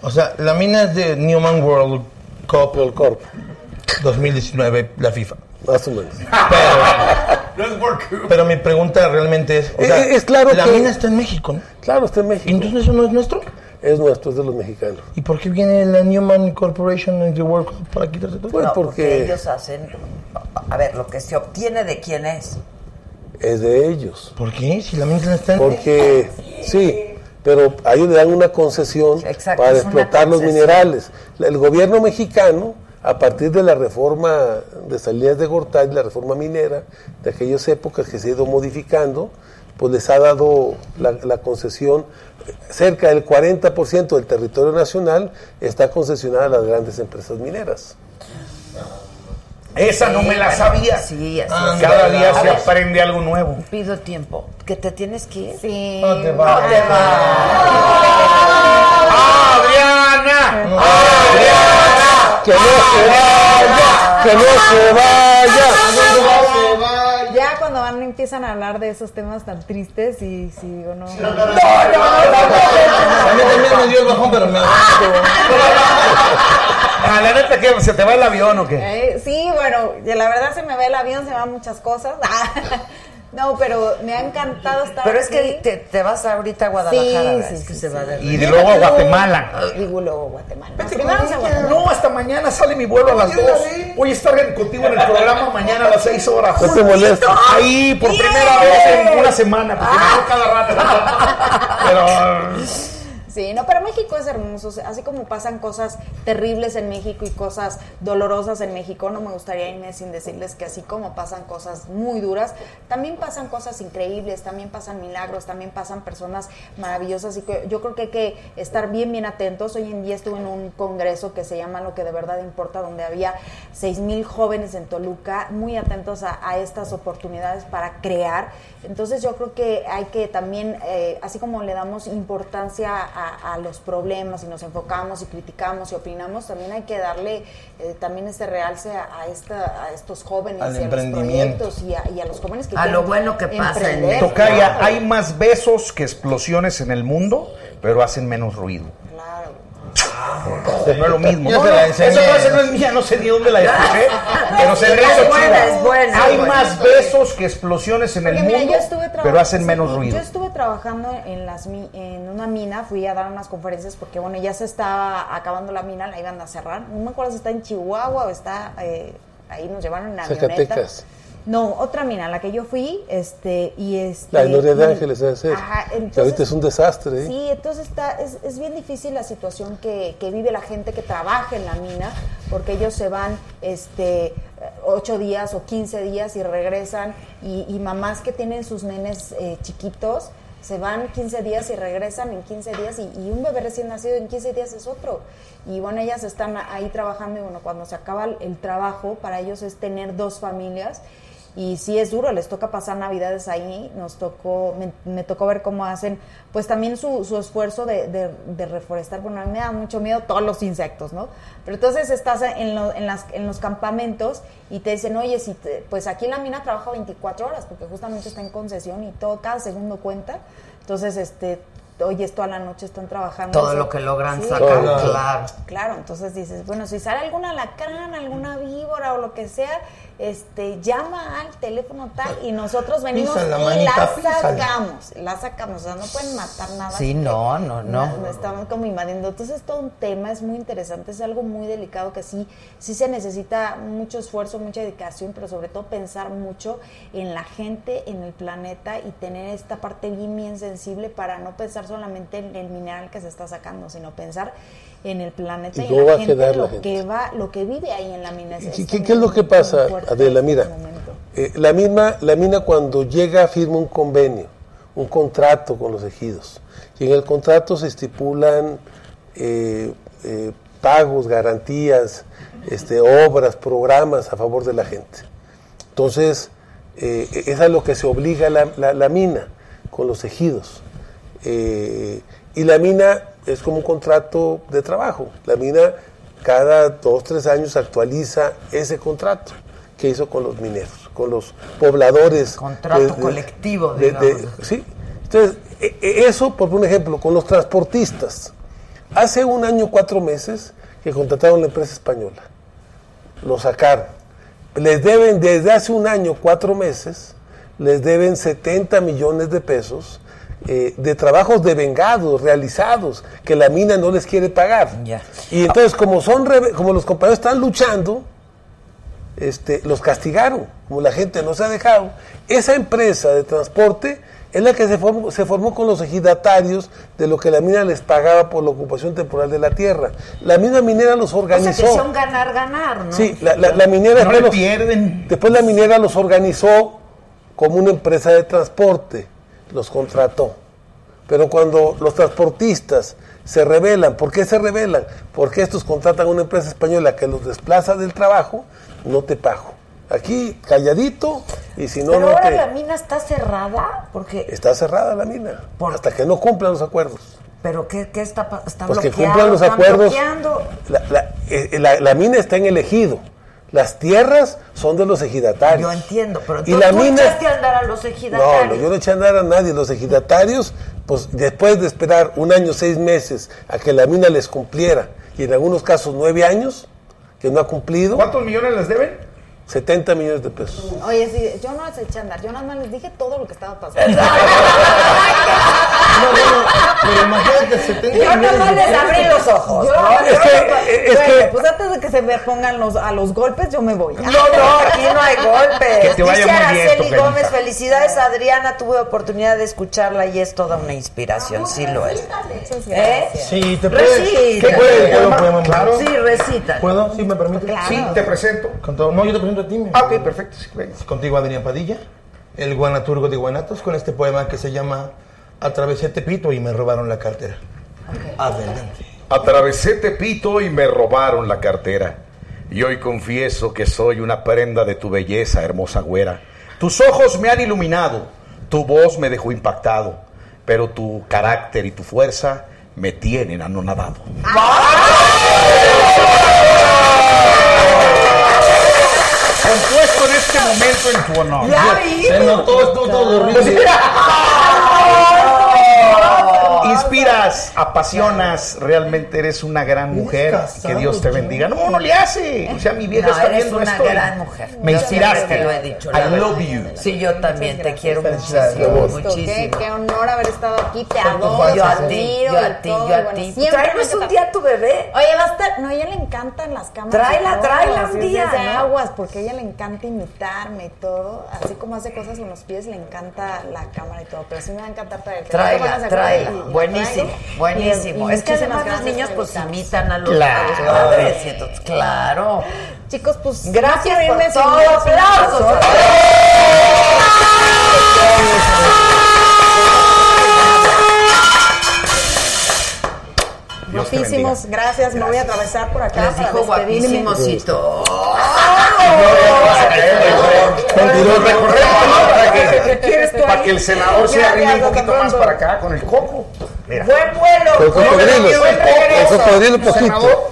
O sea, la mina es de Newman World Cup, World Corp. 2019, la FIFA. Más o menos. Pero mi pregunta realmente es, o sea, Eh, es claro la que- mina está en México, ¿no? Claro, está en México. Entonces eso no es nuestro. Es nuestro, es de los mexicanos. ¿Y por qué viene la Newman Corporation en the World Cup para quitarse todo? Pues No, porque- ellos hacen... A ver, lo que se obtiene de quién es. Es de ellos. ¿Por qué? Si la mina está en Porque, sí, pero a ellos le dan una concesión Exacto, para es explotar los minerales. El gobierno mexicano, a partir de la reforma de salidas de Gortari, la reforma minera, de aquellas épocas que se ha ido modificando, pues les ha dado la, la concesión, cerca del 40% del territorio nacional está concesionada a las grandes empresas mineras. Esa no me la sabía. Sí, así Ah, es. Cada día A se ver, aprende algo nuevo. Pido tiempo. ¿Que te tienes que ir? Sí. No te No va. te ¡Adriana! ¡Que no se vaya! que no se vaya. Ya cuando van empiezan a hablar de esos temas tan tristes y si digo no. A mí también me dio el bajón, pero me. Ah, la neta, ¿qué? ¿Se te va el avión o qué? Eh, sí, bueno, la verdad se me va el avión, se me van muchas cosas. No, pero me ha encantado estar Pero es que te, te vas ahorita a Guadalajara. Sí, sí, Es que sí, se va de- Y de luego a Guatemala. Y luego a Guatemala. Primero vamos a Guatemala. No, hasta mañana sale mi vuelo a las 2. Voy a estar contigo en el programa mañana a las 6 horas. No te molestes. Ahí, por primera vez en una semana, porque me veo cada rato. Pero. Sí, no, pero México es hermoso. Así como pasan cosas terribles en México y cosas dolorosas en México, no me gustaría irme sin decirles que así como pasan cosas muy duras, también pasan cosas increíbles, también pasan milagros, también pasan personas maravillosas. Y que yo creo que hay que estar bien, bien atentos. Hoy en día estuve en un congreso que se llama Lo que de verdad importa, donde había seis mil jóvenes en Toluca, muy atentos a, a estas oportunidades para crear. Entonces yo creo que hay que también, eh, así como le damos importancia a, a los problemas y nos enfocamos y criticamos y opinamos, también hay que darle eh, también este realce a, a esta, a estos jóvenes Al y a los emprendimiento. proyectos y a, y a los jóvenes que A lo bueno que pasa en. Tocaya, Claro, hay más besos que explosiones en el mundo, pero hacen menos ruido. Claro. No es lo mismo. No, te la no, enseñé. esa frase no es mía, no sé ni dónde la escuché, pero se me Es hizo buena, chida. es buena, Hay buena. más besos que explosiones en el mira, mundo, pero hacen menos ruido. Yo estuve trabajando en las mi- en una mina, fui a dar unas conferencias porque bueno, ya se estaba acabando la mina, la iban a cerrar. No me acuerdo si está en Chihuahua o está eh, ahí nos llevaron en avioneta. Zacatecas. No, otra mina, a la que yo fui, este, y este... La Gloria de Ángeles ser. Ajá, Que ahorita es un desastre. ¿eh? Sí, entonces está, es, es bien difícil la situación que, que vive la gente que trabaja en la mina, porque ellos se van este, ocho días o 15 días y regresan, y, y mamás que tienen sus nenes eh, chiquitos, se van 15 días y regresan en 15 días, y, y un bebé recién nacido en 15 días es otro. Y bueno, ellas están ahí trabajando, y bueno, cuando se acaba el- el trabajo, para ellos es tener dos familias, y sí es duro, les toca pasar navidades ahí, nos tocó, me, tocó ver cómo hacen, pues también su, su esfuerzo de, de- reforestar, bueno, a mí me da mucho miedo todos los insectos, ¿no? Pero entonces estás en, lo- en, las, en los campamentos y te dicen, oye, si pues aquí en la mina trabaja 24 horas, porque justamente está en concesión y todo, cada segundo cuenta, entonces, este, oye, toda la noche están trabajando. Todo Eso- lo que logran Sí, sacar, Claro. claro. Claro, entonces dices, bueno, si sale alguna alacrán, alguna víbora o lo que sea, este, llama al teléfono tal y nosotros venimos y la sacamos, la sacamos, o sea, no pueden matar nada. Sí, no, no, no. Estamos como invadiendo. Entonces, es todo un tema, es muy interesante, es algo muy delicado que sí, sí se necesita mucho esfuerzo, mucha dedicación, pero sobre todo pensar mucho en la gente, en el planeta y tener esta parte bien, bien sensible para no pensar solamente en el mineral que se está sacando, sino pensar en el planeta ¿Y y, en la a gente, la lo gente? que va, lo que vive ahí en la mina. ¿Qué, es qué- lo que pasa, Adela? Mira, este eh, la, misma, la mina cuando llega firma un convenio, un contrato con los ejidos, y en el contrato se estipulan eh, eh, pagos, garantías, este, obras, programas a favor de la gente. Entonces, eh, es a lo que se obliga la, la- la mina con los ejidos. Eh, y la mina es como un contrato de trabajo. La mina cada dos, tres años actualiza ese contrato que hizo con los mineros, con los pobladores. Contrato colectivo, digamos. sí. Entonces, e- e- eso, por un ejemplo, con los transportistas. Hace un año, cuatro meses, que contrataron la empresa española. Lo sacaron. Les deben, desde hace un año, cuatro meses, les deben 70 millones de pesos eh, de trabajos devengados, realizados, que la mina no les quiere pagar. Y entonces, como, son como los compañeros están luchando, este, los castigaron, como la gente no se ha dejado. Esa empresa de transporte es la que se formó, se formó con los ejidatarios de lo que la mina les pagaba por la ocupación temporal de la tierra. La misma minera los O sea, organizó. que sea un ganar-ganar, ¿no? Sí, la, la- la minera No después le los- pierden. Después la minera los organizó como una empresa de transporte, los contrató. Pero cuando los transportistas se rebelan, ¿por qué se rebelan? Porque estos contratan a una empresa española que los desplaza del trabajo, no te pago. Aquí calladito y si no, Pero no ahora te... la mina está cerrada porque... Está cerrada la mina, hasta que no cumplan los acuerdos. ¿Pero qué, qué está, está Pues que cumplan los acuerdos. La, la- eh, la- la mina está en el ejido, Las tierras son de los ejidatarios. Yo entiendo, pero Y tú, la tú mina- echaste a andar a los No, ejidatarios. no, yo no eché a andar a nadie. Los ejidatarios, pues después de esperar un año, seis meses a que la mina les cumpliera, y en algunos casos nueve años, que no ha cumplido. ¿Cuántos millones les deben? 70 millones de pesos. Oye, sí, yo no les eché a andar, yo nada más les dije todo lo que estaba pasando. Pero imagínate 70 Yo nomás de les abrí los ojos. Yo- ¿no? es Yo que- nomás- es bueno, que- pues antes de que se me pongan los, a los golpes, yo me voy. No, no, aquí no hay golpes. Que te vaya Dice muy bien, Araceli. Gómez, felicidades Adriana, tuve oportunidad de escucharla y es toda una inspiración, sí lo es. ¿Eh? Sí, te puedes. Recita. ¿Qué puede? ¿Puedo poema? Claro. Sí, recita. ¿Puedo? ¿Sí me permite? Sí, te presento. Con todo- No, yo te presento a ti. Ah, ok, perfecto. sí. Contigo Adrián Padilla, el guanaturgo de Guanatos, con este poema que se llama Atravesé Tepito y me robaron la cartera. Adelante. Atravesé Tepito y me robaron la cartera. Y hoy confieso que soy una prenda de tu belleza, hermosa güera. Tus ojos me han iluminado, tu voz me dejó impactado, pero tu carácter y tu fuerza me tienen anonadado. Compuesto en este momento en tu honor. Ya vi. Se notó esto todo horrible. Inspiras, apasionas, realmente eres una gran mujer. casado, que Dios te bendiga. No, no le hace. O sea, mi vieja No, está eres viendo una esto. gran mujer. Me Yo inspiraste. te lo he dicho. I love you. Sí, yo también te quiero muchísimo, muchísimo. qué honor haber estado aquí, te adoro, Yo a te ti, yo y a ti, todo, yo a bueno, ti. Tráenos un día a tu bebé. Oye, va a estar, no, a ella le encantan las cámaras. Tráela, tráela un día, de ¿no? aguas, porque a ella le encanta imitarme y todo, así como hace cosas con los pies, le encanta la cámara y todo, pero sí me va a encantar traerte. Tráela, tráela. Buenísimo, buenísimo. Y- y Es que además los gracias niños por pues imitan a los, Claro. a los padres. y entonces, claro. Chicos, pues Gracias quiero por sin- todo. Aplausos. te Guapísimos, gracias. Me voy a atravesar por acá Les para dijo guapísimos. Para que, el senador se arrime un poquito más para acá con el coco. Mira. Buen vuelo. El cocodrilo. Buen regreso. Cocodrilo poquito.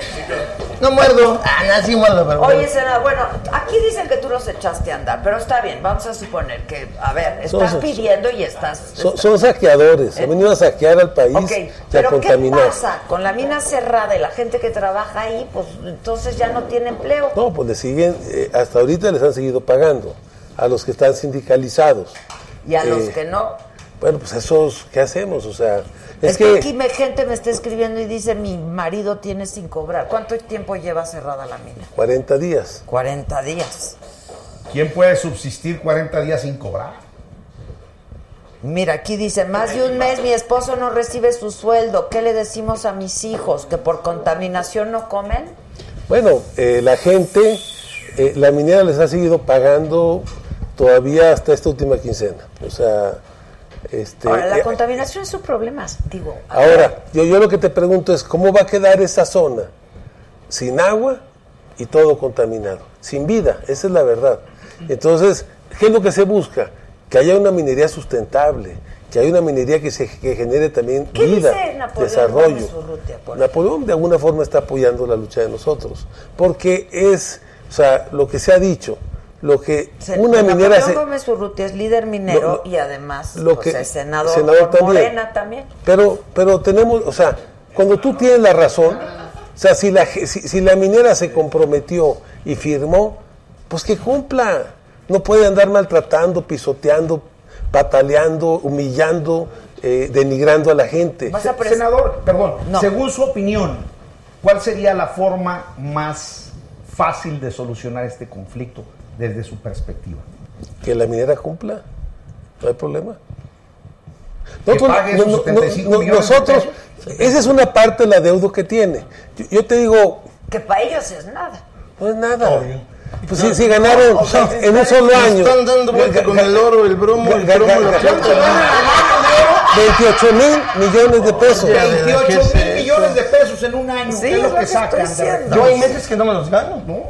No muerdo. Ah, no, sí muerdo, pero. Oye, senador, bueno, aquí dicen que tú los echaste a andar, pero está bien, vamos a suponer que, a ver, Son- estás pidiendo y estás... Son, son saqueadores. Han venido a saquear al país Ok, y a pero ¿qué contaminar. pasa? Con la mina cerrada y la gente que trabaja ahí, pues entonces ya no tiene empleo. No, pues le siguen, eh, hasta ahorita les han seguido pagando a los que están sindicalizados. Y a los Eh, que no. Bueno, pues esos, ¿qué hacemos? O sea, Es, es, que, que, aquí me, gente me está escribiendo y dice, mi marido tiene sin cobrar. ¿Cuánto tiempo lleva cerrada la mina? 40 días. 40 días. ¿quién puede subsistir 40 días sin cobrar? Mira, aquí dice, más de un mes mi esposo no recibe su sueldo. ¿Qué le decimos a mis hijos? ¿Que por contaminación no comen? Bueno, eh, la gente, eh, la minera les ha seguido pagando todavía hasta esta última quincena. O sea, este, Ahora, la eh, contaminación es un problema, digo. ahora, yo, yo lo que te pregunto es, ¿cómo va a quedar esa zona sin agua y todo contaminado? Sin vida, esa es la verdad. Entonces, ¿qué es lo que se busca? Que haya una minería sustentable, que haya una minería que, se, que genere también ¿Qué vida, dice Napoleón desarrollo. Urrutia, Napoleón de alguna forma está apoyando la lucha de nosotros, porque es, o sea, lo que se ha dicho, lo que Se- una minera se, Gómez es líder minero Lo- lo- y además lo pues, que- es senador, también. Morena también. Pero, pero tenemos, o sea, cuando tú tienes la razón, o sea, si la, si, si la minera se comprometió y firmó, pues que cumpla. No puede andar maltratando, pisoteando, pataleando, humillando, eh, denigrando a la gente. Vas a Senador, perdón, No. según su opinión, ¿cuál sería la forma más fácil de solucionar este conflicto desde su perspectiva? Que la minera cumpla, no hay problema. Que Nosotros- pague no- esos no- 75 no- millones de nosotros, pesos. esa es una parte de la deuda que tiene. Yo, yo te digo, Que para ellos es nada. no es nada. Pues si, si ganaron o sea, en un solo año. Están dando vuelta con el oro, el bromo, el cromo, la plata. 28 mil millones de pesos. Ya, ¿de 28 qué es mil millones de pesos en un año. Sí, ¿Qué es es lo que que sacan? Yo hay meses que no me los gano. No.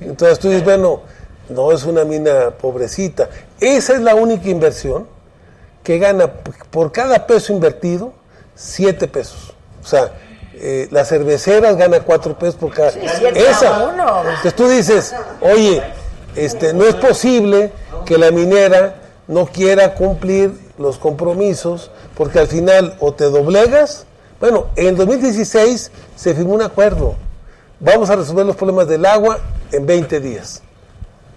Entonces tú dices, bueno, no es una mina pobrecita. Esa es la única inversión que gana por cada peso invertido, 7 pesos. O sea, eh, las cerveceras gana cuatro pesos por cada. Sí, Esa. Entonces tú dices, oye, este, no es posible que la minera no quiera cumplir los compromisos, porque al final o te doblegas. Bueno, en el 2016 se firmó un acuerdo. Vamos a resolver los problemas del agua en 20 días.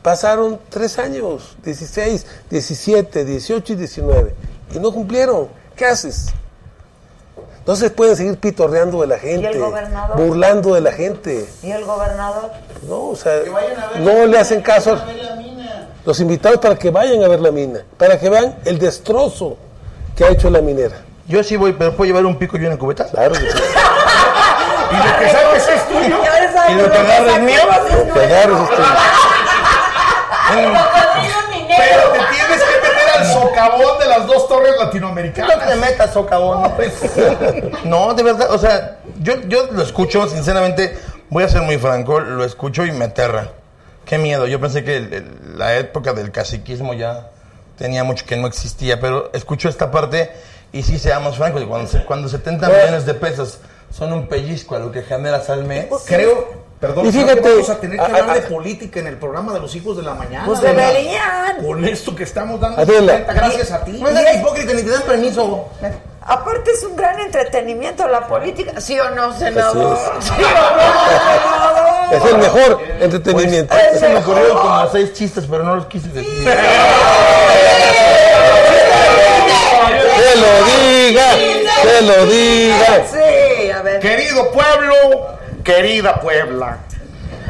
Pasaron tres años, 16, 17, 18 y 19, y no cumplieron. ¿Qué haces? Entonces pueden seguir pitorreando de la gente, gobernador? burlando de la gente. ¿Y el gobernador? No, o sea, no le hacen caso. a Los invitados para que vayan a ver la mina, para que vean el destrozo que ha hecho la minera. Yo sí voy, pero ¿puedo llevar un pico y una cubeta? Claro que sí. Y lo que saques es tuyo. Y lo que agarres es mío. Lo que agarres es tuyo. Pero te tienes que meter al socavón de las dos torres latinoamericanas. No te metas, socavón. No, de verdad, o sea, yo, yo lo escucho, sinceramente, voy a ser muy franco, lo escucho y me aterra. Qué miedo, yo pensé que el- el- la época del caciquismo ya tenía mucho que no existía, pero escucho esta parte y sí, seamos francos, cuando, cuando 70 millones de pesos son un pellizco a lo que generas al mes. Creo, perdón, Y fíjate, vamos a tener que a- hablar a- de política en el programa de los hijos de la mañana. Pues deberían. Con esto que estamos dando cuenta, gracias a ti. No seas hipócrita ni te dan permiso. Aparte es un gran entretenimiento la política, ¿sí o no, senador? ¿Sí o no, Es el mejor entretenimiento. Pues, Se me ocurrieron como seis chistes, pero no los quise decir. Que lo diga, que lo diga. Sí, a ver. Querido pueblo, querida Puebla,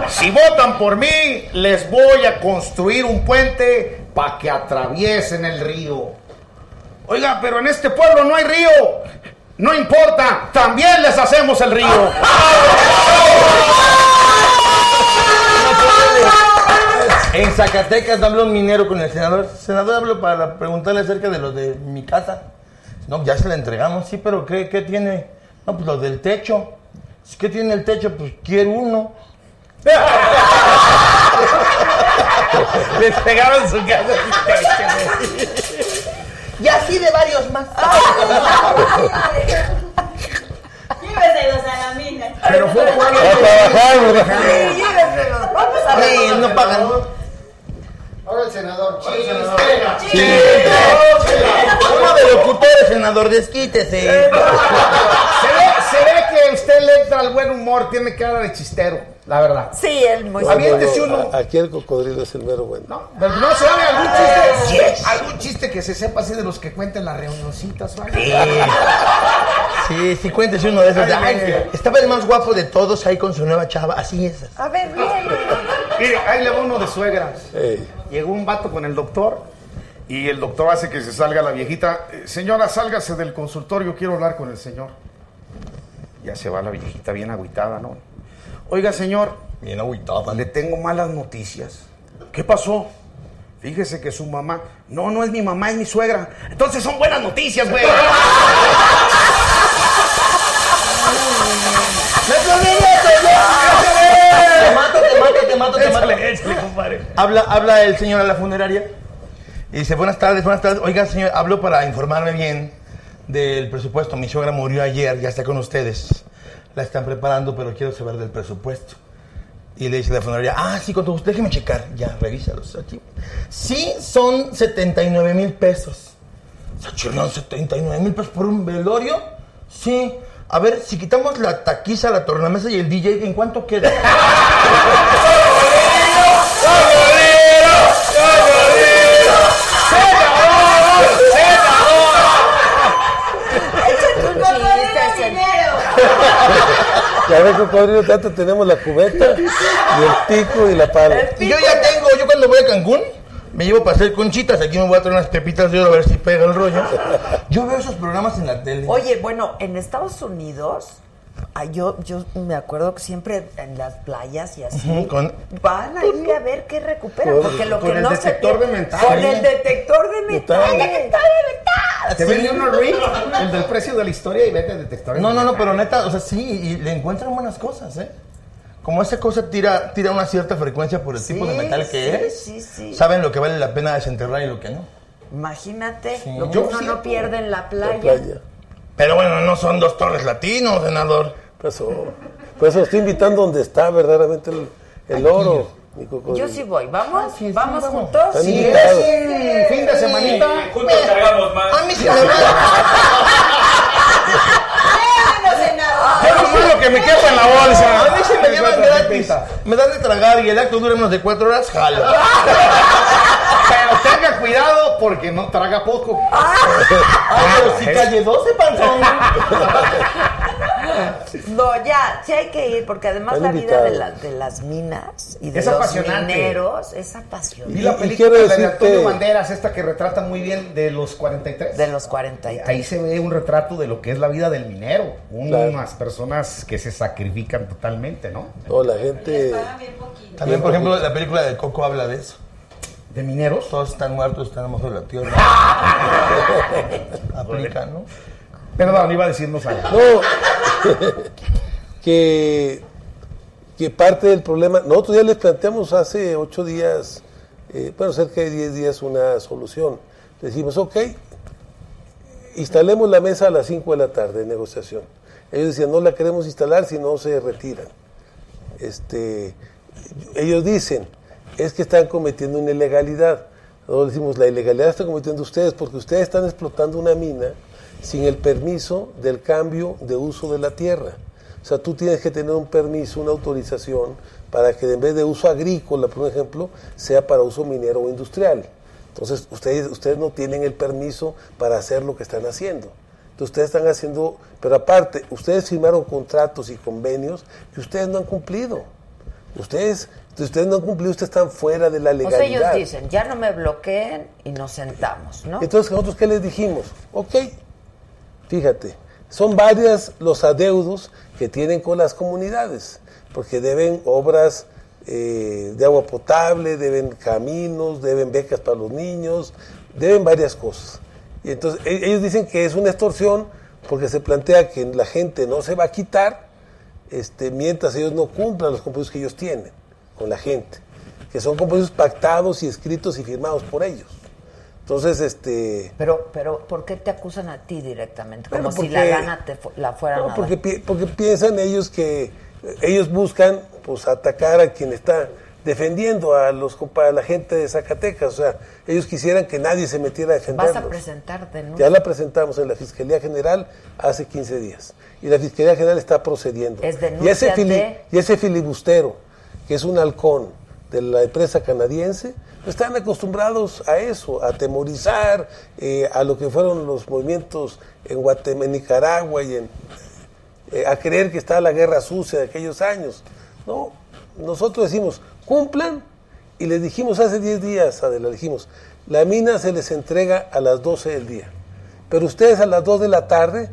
si votan por mí, les voy a construir un puente para que atraviesen el río. Oiga, pero en este pueblo no hay río. No importa, también les hacemos el río. En Zacatecas habló un minero con el senador. Senador, hablo para preguntarle acerca de lo de mi casa. No, ya se la entregamos, sí, pero ¿qué, qué tiene? No, pues lo del techo. ¿Qué tiene el techo? Pues quiero uno. Les pegaron su casa. Y así de varios más. Lléveselos a la mina. Pero fue un pueblo. A trabajar. Sí, lléveselos. Vamos a ver. Sí, no pagan. Ahora el senador. Uno de locutores, senador, desquítese. Se ve, se ve que usted le entra al buen humor, tiene cara de chistero, la verdad. Sí, él muy No, no, uno. Aquí el cocodrilo es el mero bueno. No, pero no se sabe algún chiste. Algún chiste que se sepa así de los que cuentan las reunioncitas. ¿vale? Sí, sí, cuéntese uno de esos. de, "Ay, estaba el más guapo de todos ahí con su nueva chava. Así es. A ver, viene. Mire, ahí le va uno de suegras. Llegó un vato con el doctor y el doctor hace que se salga la viejita. "Eh, Señora, sálgase del consultorio, quiero hablar con el señor. Ya se va la viejita bien agüitada, ¿no? Oiga, señor, Bien agüitada. le tengo malas noticias. ¿Qué pasó? Fíjese que su mamá... No, no es mi mamá, es mi suegra. Entonces son buenas noticias, güey. Te mato, te mato, te mato, te mato. Habla, habla el señor a la funeraria y dice, buenas tardes, buenas tardes. Oiga, señor, hablo para informarme bien del presupuesto. Mi suegra murió ayer, ya está con ustedes. La están preparando, pero quiero saber del presupuesto. Y le dice la funeraria, ah, sí, con todo gusto, déjeme checar. Ya, revísalos aquí. Sí, son 79 mil pesos. ¿Sachirón 79 mil pesos por un velorio? Sí. A ver, si quitamos la taquiza, la tornamesa y el DJ, ¿en cuánto queda? Ya ves, cocodrilo, tanto tenemos la cubeta y el pico y la pala. Y yo ya tengo, yo cuando voy a Cancún, me llevo para hacer conchitas, aquí me voy a traer unas pepitas de oro a ver si pega el rollo. Yo veo esos programas en la tele. Oye, bueno, en Estados Unidos, ay, yo, yo me acuerdo que siempre en las playas y así con- van a ir a ver qué recuperan, Con- porque lo con que el no detector se de metal. Con el detector de metal. Metal. detector de metal. Te vende uno Rick, el del precio de la historia y vete al detector. No, no, no, pero neta, o sea, sí, y le encuentran buenas cosas, ¿eh? Como esa cosa tira, tira una cierta frecuencia por el tipo de metal que sí, es. sí, sí. Saben lo que vale la pena desenterrar y lo que no. Imagínate Sí. lo que Yo uno sí, no pierde en la La playa. Pero bueno, no son dos torres latinos, senador. Pasó. Por eso estoy invitando donde está verdaderamente el, el oro. mi. Yo sí voy. ¿Vamos? sí, ¿Vamos vamos. juntos? Es un fin de semanita. Juntos cargamos más. A mí sí me Pero malo que me quepa en la bolsa. A mí se me llevan gratis. Me dan de tragar y el acto dura menos de cuatro horas, jalo. Pero tenga cuidado porque no traga poco. Ah, pero si calle 12, panzón. No, ya, sí hay que ir, porque además la vida de, la- las minas y de Es los mineros es apasionante. Vi la Y- y película de Antonio Banderas, esta que retrata muy bien de los 43. De los 43. Ahí se ve un retrato de lo que es la vida del minero. Claro. Unas personas que se sacrifican totalmente, ¿no? No, la gente. También, por ejemplo, la película de Coco habla de eso. ¿De mineros? Todos están muertos, están abajo de la tierra. Aplica, ¿no? Perdón, iba a decirnos algo. No, que, que parte del problema, nosotros ya les planteamos hace ocho días, eh, bueno, cerca de diez días una solución. Decimos, ok, instalemos la mesa a las 5 de la tarde de negociación. Ellos decían, no la queremos instalar si no se retiran. Este, ellos dicen, es que están cometiendo una ilegalidad. Nosotros decimos, la ilegalidad están cometiendo ustedes porque ustedes están explotando una mina sin el permiso del cambio de uso de la tierra. O sea, tú tienes que tener un permiso, una autorización, para que en vez de uso agrícola, por ejemplo, sea para uso minero o industrial. Entonces, ustedes, ustedes no tienen el permiso para hacer lo que están haciendo. Entonces, ustedes están haciendo, pero aparte, ustedes firmaron contratos y convenios que ustedes no han cumplido. Ustedes, ustedes no han cumplido, ustedes están fuera de la O sea, legalidad. ellos dicen, ya no me bloqueen y nos sentamos, ¿no? Entonces, nosotros qué les dijimos? Ok, fíjate, son varias los adeudos que tienen con las comunidades, porque deben obras eh, de agua potable, deben caminos, deben becas para los niños, deben varias cosas. Y entonces e- ellos dicen que es una extorsión porque se plantea que la gente no se va a quitar este, mientras ellos no cumplan los compromisos que ellos tienen con la gente, que son compromisos pactados y escritos y firmados por ellos. Entonces, este... Pero, pero, ¿por qué te acusan a ti directamente? Como Bueno, si la gana te fu- la fueran No, porque, pi- porque piensan ellos que ellos buscan pues atacar a quien está defendiendo a los a la gente de Zacatecas, o sea, ellos quisieran que nadie se metiera a defenderlos. Vas a. Ya la presentamos en la Fiscalía General hace 15 días y la Fiscalía General está procediendo. Es y, ese fili- y ese filibustero, que es un halcón de la empresa canadiense, están acostumbrados a eso, a atemorizar eh, a lo que fueron los movimientos en Guatemala, Nicaragua y en, eh, a creer que está la guerra sucia de aquellos años. No, nosotros decimos, cumplan, y les dijimos hace 10 días, Adela, dijimos, la mina se les entrega a las 12 del día, pero ustedes a las 2 de la tarde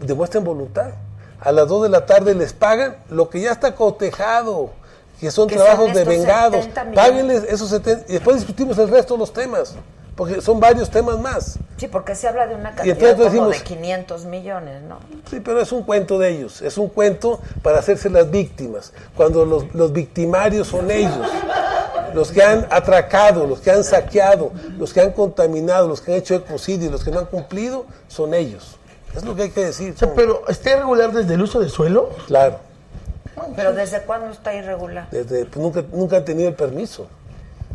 demuestren voluntad. A las 2 de la tarde les pagan lo que ya está cotejado, que son Que trabajos son de estos vegados. 70 millones. Páguenles esos 70 y después discutimos el resto de los temas, porque son varios temas más. Sí, porque se habla de una cantidad entonces como decimos- de 500 millones, ¿no? Sí, pero es un cuento de ellos, es un cuento para hacerse las víctimas, cuando los, los victimarios son ellos, los que han atracado, los que han saqueado, los que han contaminado, los que han hecho ecocidio, los que no han cumplido, son ellos. Es lo que hay que decir. pero, ¿está irregular desde el uso del suelo? Claro, Pero ¿desde cuándo está irregular? desde, pues, nunca, nunca han tenido el permiso.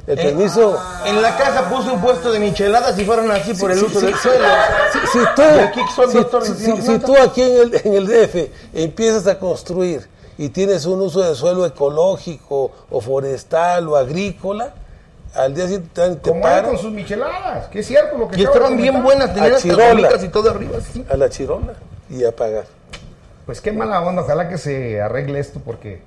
El Eh, permiso... En la casa puse un puesto de micheladas y fueron así por el Sí, uso sí, del sí. suelo. Si, si tú, aquí son si- dos torres, si- ¿no? si tú aquí en el, en el DF empiezas a construir y tienes un uso de suelo ecológico o forestal o agrícola, al día siguiente te, Como paran con sus micheladas, que es cierto lo que Y estaban bien buenas, tenían gomitas y todo arriba. así. a la chirola y a pagar. Pues qué mala onda, ojalá que se arregle esto porque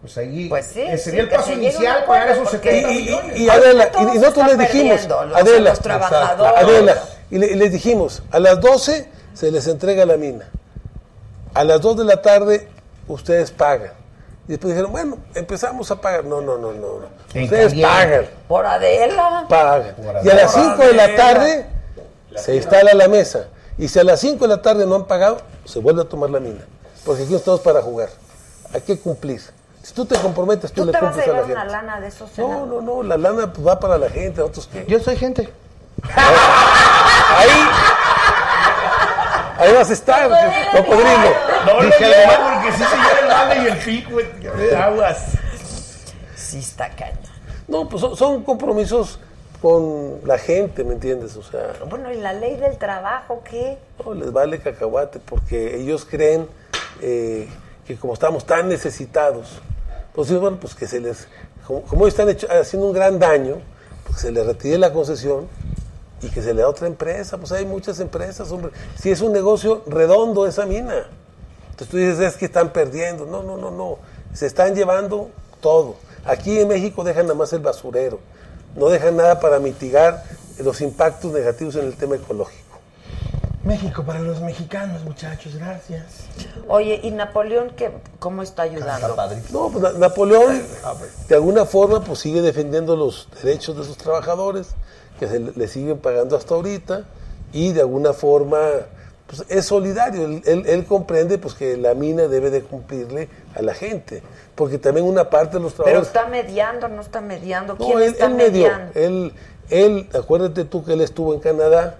pues ahí Pues sí, eh, sí, sería el paso inicial pagar esos porque- 70 Y, y- millones. y Adela, y, y nosotros les dijimos, los- Adela, los trabajadores. Adela, y, le- y les dijimos, a las 12 se les entrega la mina, a las 2 de la tarde ustedes pagan. Y después dijeron, bueno, empezamos a pagar. No, no, no, no. Ustedes pagan, Por Adela. pagan. Por Y a las Adela. 5 de la tarde se instala la mesa. Y si a las 5 de la tarde no han pagado, se vuelve a tomar la mina. Porque aquí no estamos para jugar. Hay que cumplir. Si tú te comprometes, tú, ¿Tú le te vas a cumples a, la llevar una lana de esos No, senadores? no, no, la lana pues, va para la gente, nosotros qué. Yo soy gente. Ahí, Ahí vas a estar, no. No lo llevo porque sí se lleva el mame y el pico. Aguas. Sí está cañón. No, pues son, son compromisos con la gente, ¿me entiendes? O sea, Bueno, ¿y la ley del trabajo qué? no les vale cacahuate porque ellos creen eh, que como estamos tan necesitados, pues bueno, pues que se les, como, como están hecho- haciendo un gran daño, pues se les retire la concesión y que se le da otra empresa. Pues hay muchas empresas, hombre. Si es un negocio redondo esa mina. Entonces tú dices, es que están perdiendo. No, no, no, no. Se están llevando todo. Aquí en México dejan nada más el basurero. No dejan nada para mitigar los impactos negativos en el tema ecológico. México para los mexicanos, muchachos, gracias. Oye, ¿y Napoleón qué, cómo está ayudando? No, pues Na- Napoleón de alguna forma pues sigue defendiendo los derechos de sus trabajadores, que se le, le siguen pagando hasta ahorita, y de alguna forma pues es solidario. Él, él- él comprende pues que la mina debe de cumplirle a la gente, porque también una parte de los Pero trabajadores... está mediando, no está mediando. No, ¿Quién él, está él medió. mediando? Él, él, acuérdate tú que él estuvo en Canadá,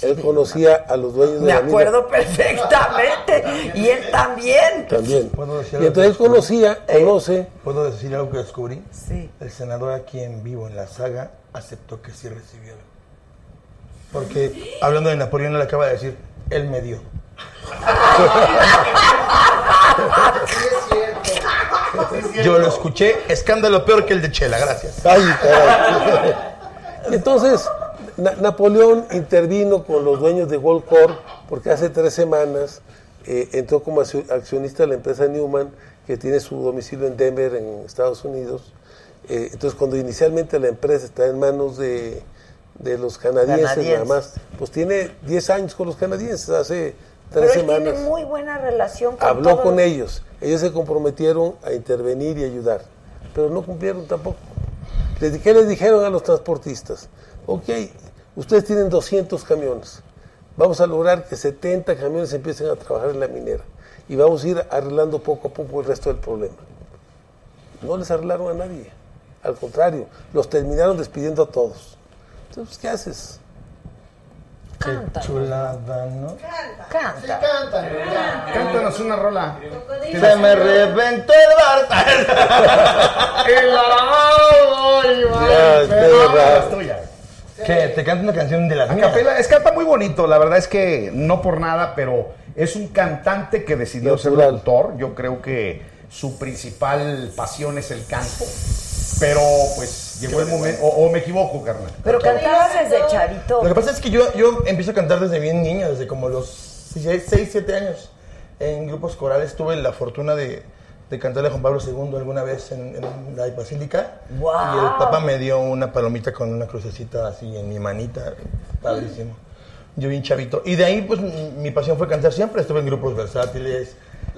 él conocía a los dueños de Me la mina. acuerdo perfectamente. y él también. También. ¿Puedo decir Y entonces él conocía, conoce. ¿Puedo decir algo que descubrí? Sí. El senador aquí en vivo en la saga aceptó que sí recibió. Porque hablando de Napoleón, él acaba de decir, él me dio. Yo lo escuché, escándalo peor que el de Chela, gracias. Ay, caray. Entonces, Na- Napoleón intervino con los dueños de Gold Corp porque hace tres semanas eh, entró como accio- accionista de la empresa Newman, que tiene su domicilio en Denver, en Estados Unidos. Eh, entonces, cuando inicialmente la empresa está en manos de, de los canadienses, Canadienses. nada más, pues tiene 10 años con los canadienses, hace Pero tres él semanas. tiene muy buena relación con Habló todos con los- ellos. Ellos se comprometieron a intervenir y ayudar, pero no cumplieron tampoco. ¿Qué les dijeron a los transportistas? Ok, ustedes tienen 200 camiones. Vamos a lograr que 70 camiones empiecen a trabajar en la minera y vamos a ir arreglando poco a poco el resto del problema. No les arreglaron a nadie. Al contrario, los terminaron despidiendo a todos. Entonces, ¿qué haces? Canta. Chulada, ¿no? Canta. Sí, cantan. Cántanos una rola. Se me reventó el bar. El raro. ¿Qué? ¿Te canta una canción de las A mías? capela, es canta muy bonito, la verdad es que no por nada, pero es un cantante que decidió ser Natural. locutor. Yo creo que su principal pasión es el canto. Pero pues llegó el momento, o, o me equivoco, carnal. Pero cantabas desde chavito. Lo que pasa es que yo, yo empiezo a cantar desde bien niño, desde como los 6, 7 años. En grupos corales tuve la fortuna de, de cantarle a Juan Pablo II alguna vez en, en la basílica. ¡Guau! Y el papá me dio una palomita con una crucecita así en mi manita. Padrísimo. Yo bien chavito. Y de ahí, pues, mi, mi pasión fue cantar siempre. Estuve en grupos versátiles.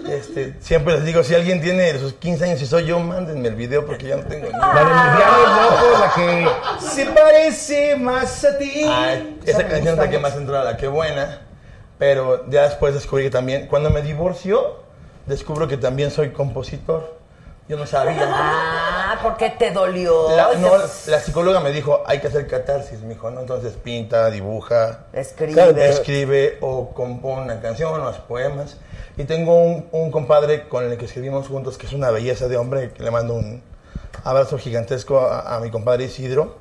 Este, siempre les digo, si alguien tiene sus 15 años y soy yo, mándenme el video porque ya no tengo ni La de mis diablos la que se parece más a ti. Ay, esa canción es la que más entrada, qué buena. Pero ya después descubrí que también, cuando me divorcio, descubro que también soy compositor. Yo no sabía. Ah, porque te dolió. La, no, la psicóloga me dijo, hay que hacer catarsis, me dijo, ¿no? Entonces pinta, dibuja, Escribe. escribe o compone una canción o los poemas. Y tengo un, un compadre con el que escribimos juntos, que es una belleza de hombre, que le mando un abrazo gigantesco a, a mi compadre Isidro,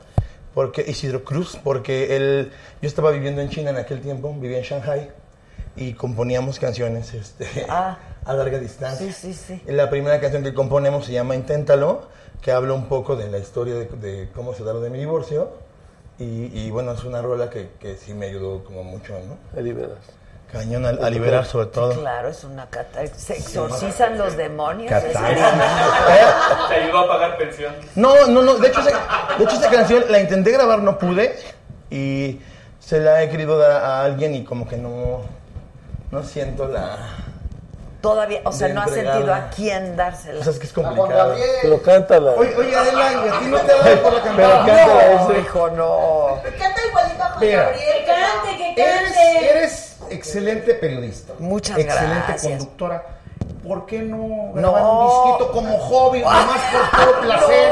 porque Isidro Cruz, porque él, yo estaba viviendo en China en aquel tiempo, vivía en Shanghai, y componíamos canciones este, Ah. a larga distancia. Sí, sí, sí. La primera canción que componemos se llama Inténtalo, que habla un poco de la historia de, de cómo se da lo de mi divorcio. Y, y bueno, es una rola que, que sí me ayudó como mucho, ¿no? A liberar. Cañón a, a liberar sobre todo. Claro, es una cata. Se exorcizan los demonios. Catarsis. Te ayudó a pagar pensión. No, no, no. De hecho, esa, de hecho, esa canción la intenté grabar, no pude. Y se la he querido dar a alguien y como que no, no siento la... Todavía, o sea, no has sentido a quién dársela. O sea, es que es complicado. Pero cántala. Oye, oye, Adela, ¿y a ti no te da por la Pero cantada? cántala no, hijo, no. Canta igualito a Juan. Gabriel. Que cante, que Eres, cante. eres excelente periodista. Muchas excelente gracias. conductora. ¿Por qué no No. grabar un disquito como hobby, nomás por puro placer?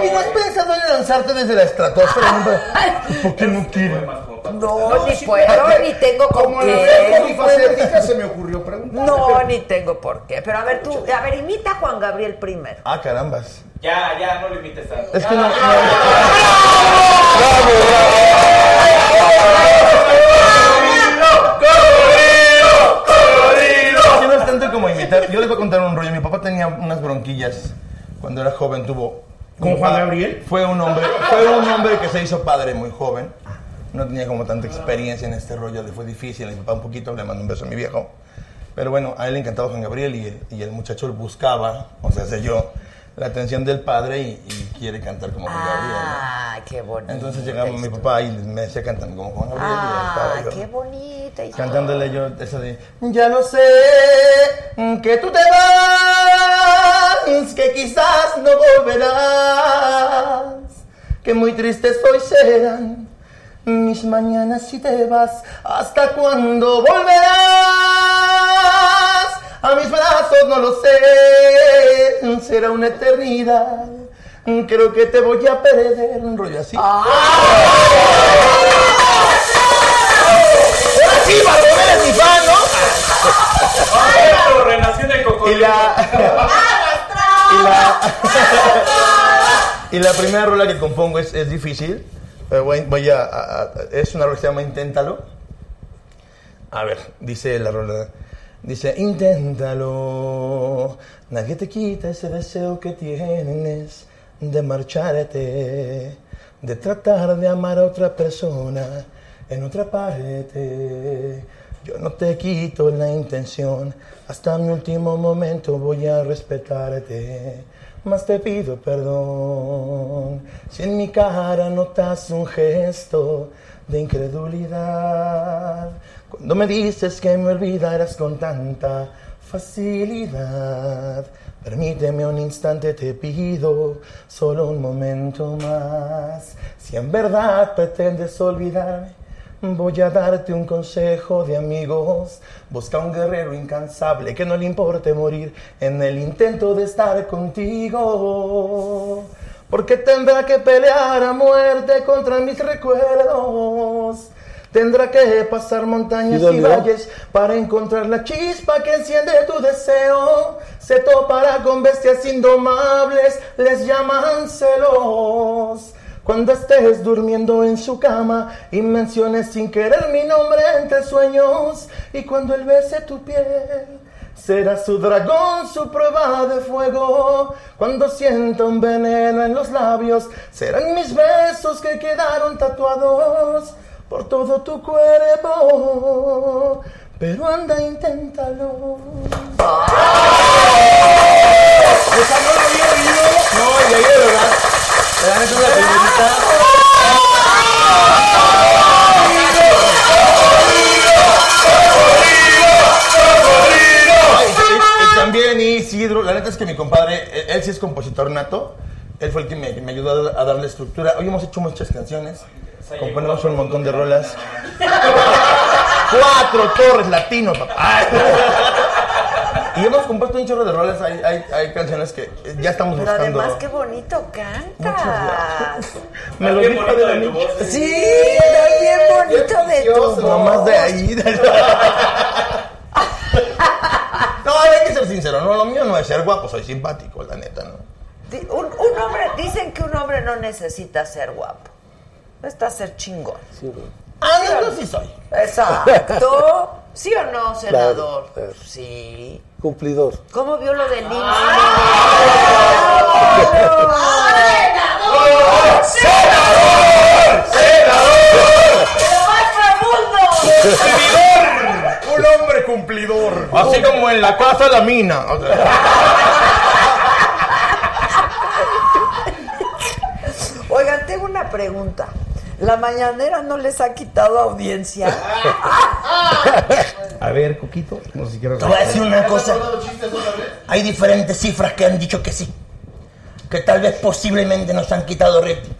Oye, ¿no has pensado en lanzarte desde la estratosfera? ¿Por qué no quieres? Papá. No, ni puedo, ni tengo con Como la qué. polifacética, se me ocurrió preguntar. No, ni tengo por qué. Pero a ver, tú, a ver, imita a Juan Gabriel primero. Ah, carambas. Ya, ya, no limites tanto. Es que no. Sí, no es tanto como imitar. Yo les voy a contar un rollo. Mi papá tenía unas bronquillas cuando era joven. Tuvo. ¿Con Juan Gabriel? Fue un hombre, fue un hombre que se hizo padre muy joven. No tenía como tanta experiencia en este rollo. Le fue difícil. Mi papá un poquito. Le mandó un beso a mi viejo. Pero bueno, a él le encantaba Juan Gabriel y el, y el muchacho buscaba, o sea, sé yo, la atención del padre y, y quiere cantar como Juan Gabriel. ¿no? Ah, qué bonito. Entonces llegaba mi papá y me decía cantando como Juan Gabriel. y Ah, estaba yo qué bonita. historia. Cantándole yo eso de Ya lo sé, que tú te vas, que quizás no volverás, que muy tristes hoy serán mis mañanas si te vas, hasta cuándo volverás a mis brazos, no lo sé, será una eternidad. Creo que te voy a perder, un rollo así. Sí, Bartolomé es mi fan, ¿no? Pero renació en el Y cocodrilo. la, y la, y la primera rola que compongo es, es difícil. Pero voy, a- Es una rola que se llama Inténtalo. A ver, dice la rola. Dice, inténtalo. Nadie te quita ese deseo que tienes de marcharte, de tratar de amar a otra persona en otra parte. Yo no te quito la intención, hasta mi último momento voy a respetarte. Más te pido perdón si en mi cara notas un gesto de incredulidad. Cuando me dices que me olvidarás con tanta facilidad. Permíteme un instante, te pido solo un momento más. Si en verdad pretendes olvidarme, voy a darte un consejo de amigos. Busca un guerrero incansable que no le importe morir en el intento de estar contigo. Porque tendrá que pelear a muerte contra mis recuerdos. Tendrá que pasar montañas ¿Sí y dolió? valles para encontrar la chispa que enciende tu deseo. Se topará con bestias indomables, les llaman celos. Cuando estés durmiendo en su cama y menciones sin querer mi nombre entre sueños. Y cuando él bese tu piel, será su dragón su prueba de fuego. Cuando sienta un veneno en los labios, serán mis besos que quedaron tatuados por todo tu cuerpo. Pero anda, inténtalo. Esa no la había oído. No, y ahí de verdad. Me dan esa primerita. También Isidro, la neta es que mi compadre, él, sí es compositor nato. Él fue el que me, ayudó a, a darle estructura. Hoy hemos hecho muchas canciones. Componemos un montón de rolas. Cuatro torres latino, papá. Y hemos compuesto un chorro de rolas. Hay, hay, hay canciones que ya estamos Pero buscando. además, qué bonito cantas. Me lo dijo de. Sí, está bien bonito de tu No más de ahí. No, hay que ser sincero. No, lo mío no es ser guapo, soy simpático, la neta, ¿no? Un, un hombre, dicen que un hombre no necesita ser guapo. Necesita ser chingón. Ah, no, yo sí soy. Exacto. ¿Sí o no, senador? claro. Sí. Cumplidor. ¿Cómo vio lo del IMSS? Un hombre cumplidor. Así como en la casa la mina. Oigan, tengo una pregunta. ¿La mañanera no les ha quitado audiencia? A ver, Coquito, no sé si quieres Te voy a decir una cosa. Hay diferentes cifras que han dicho que sí. Que tal vez posiblemente nos han quitado rating.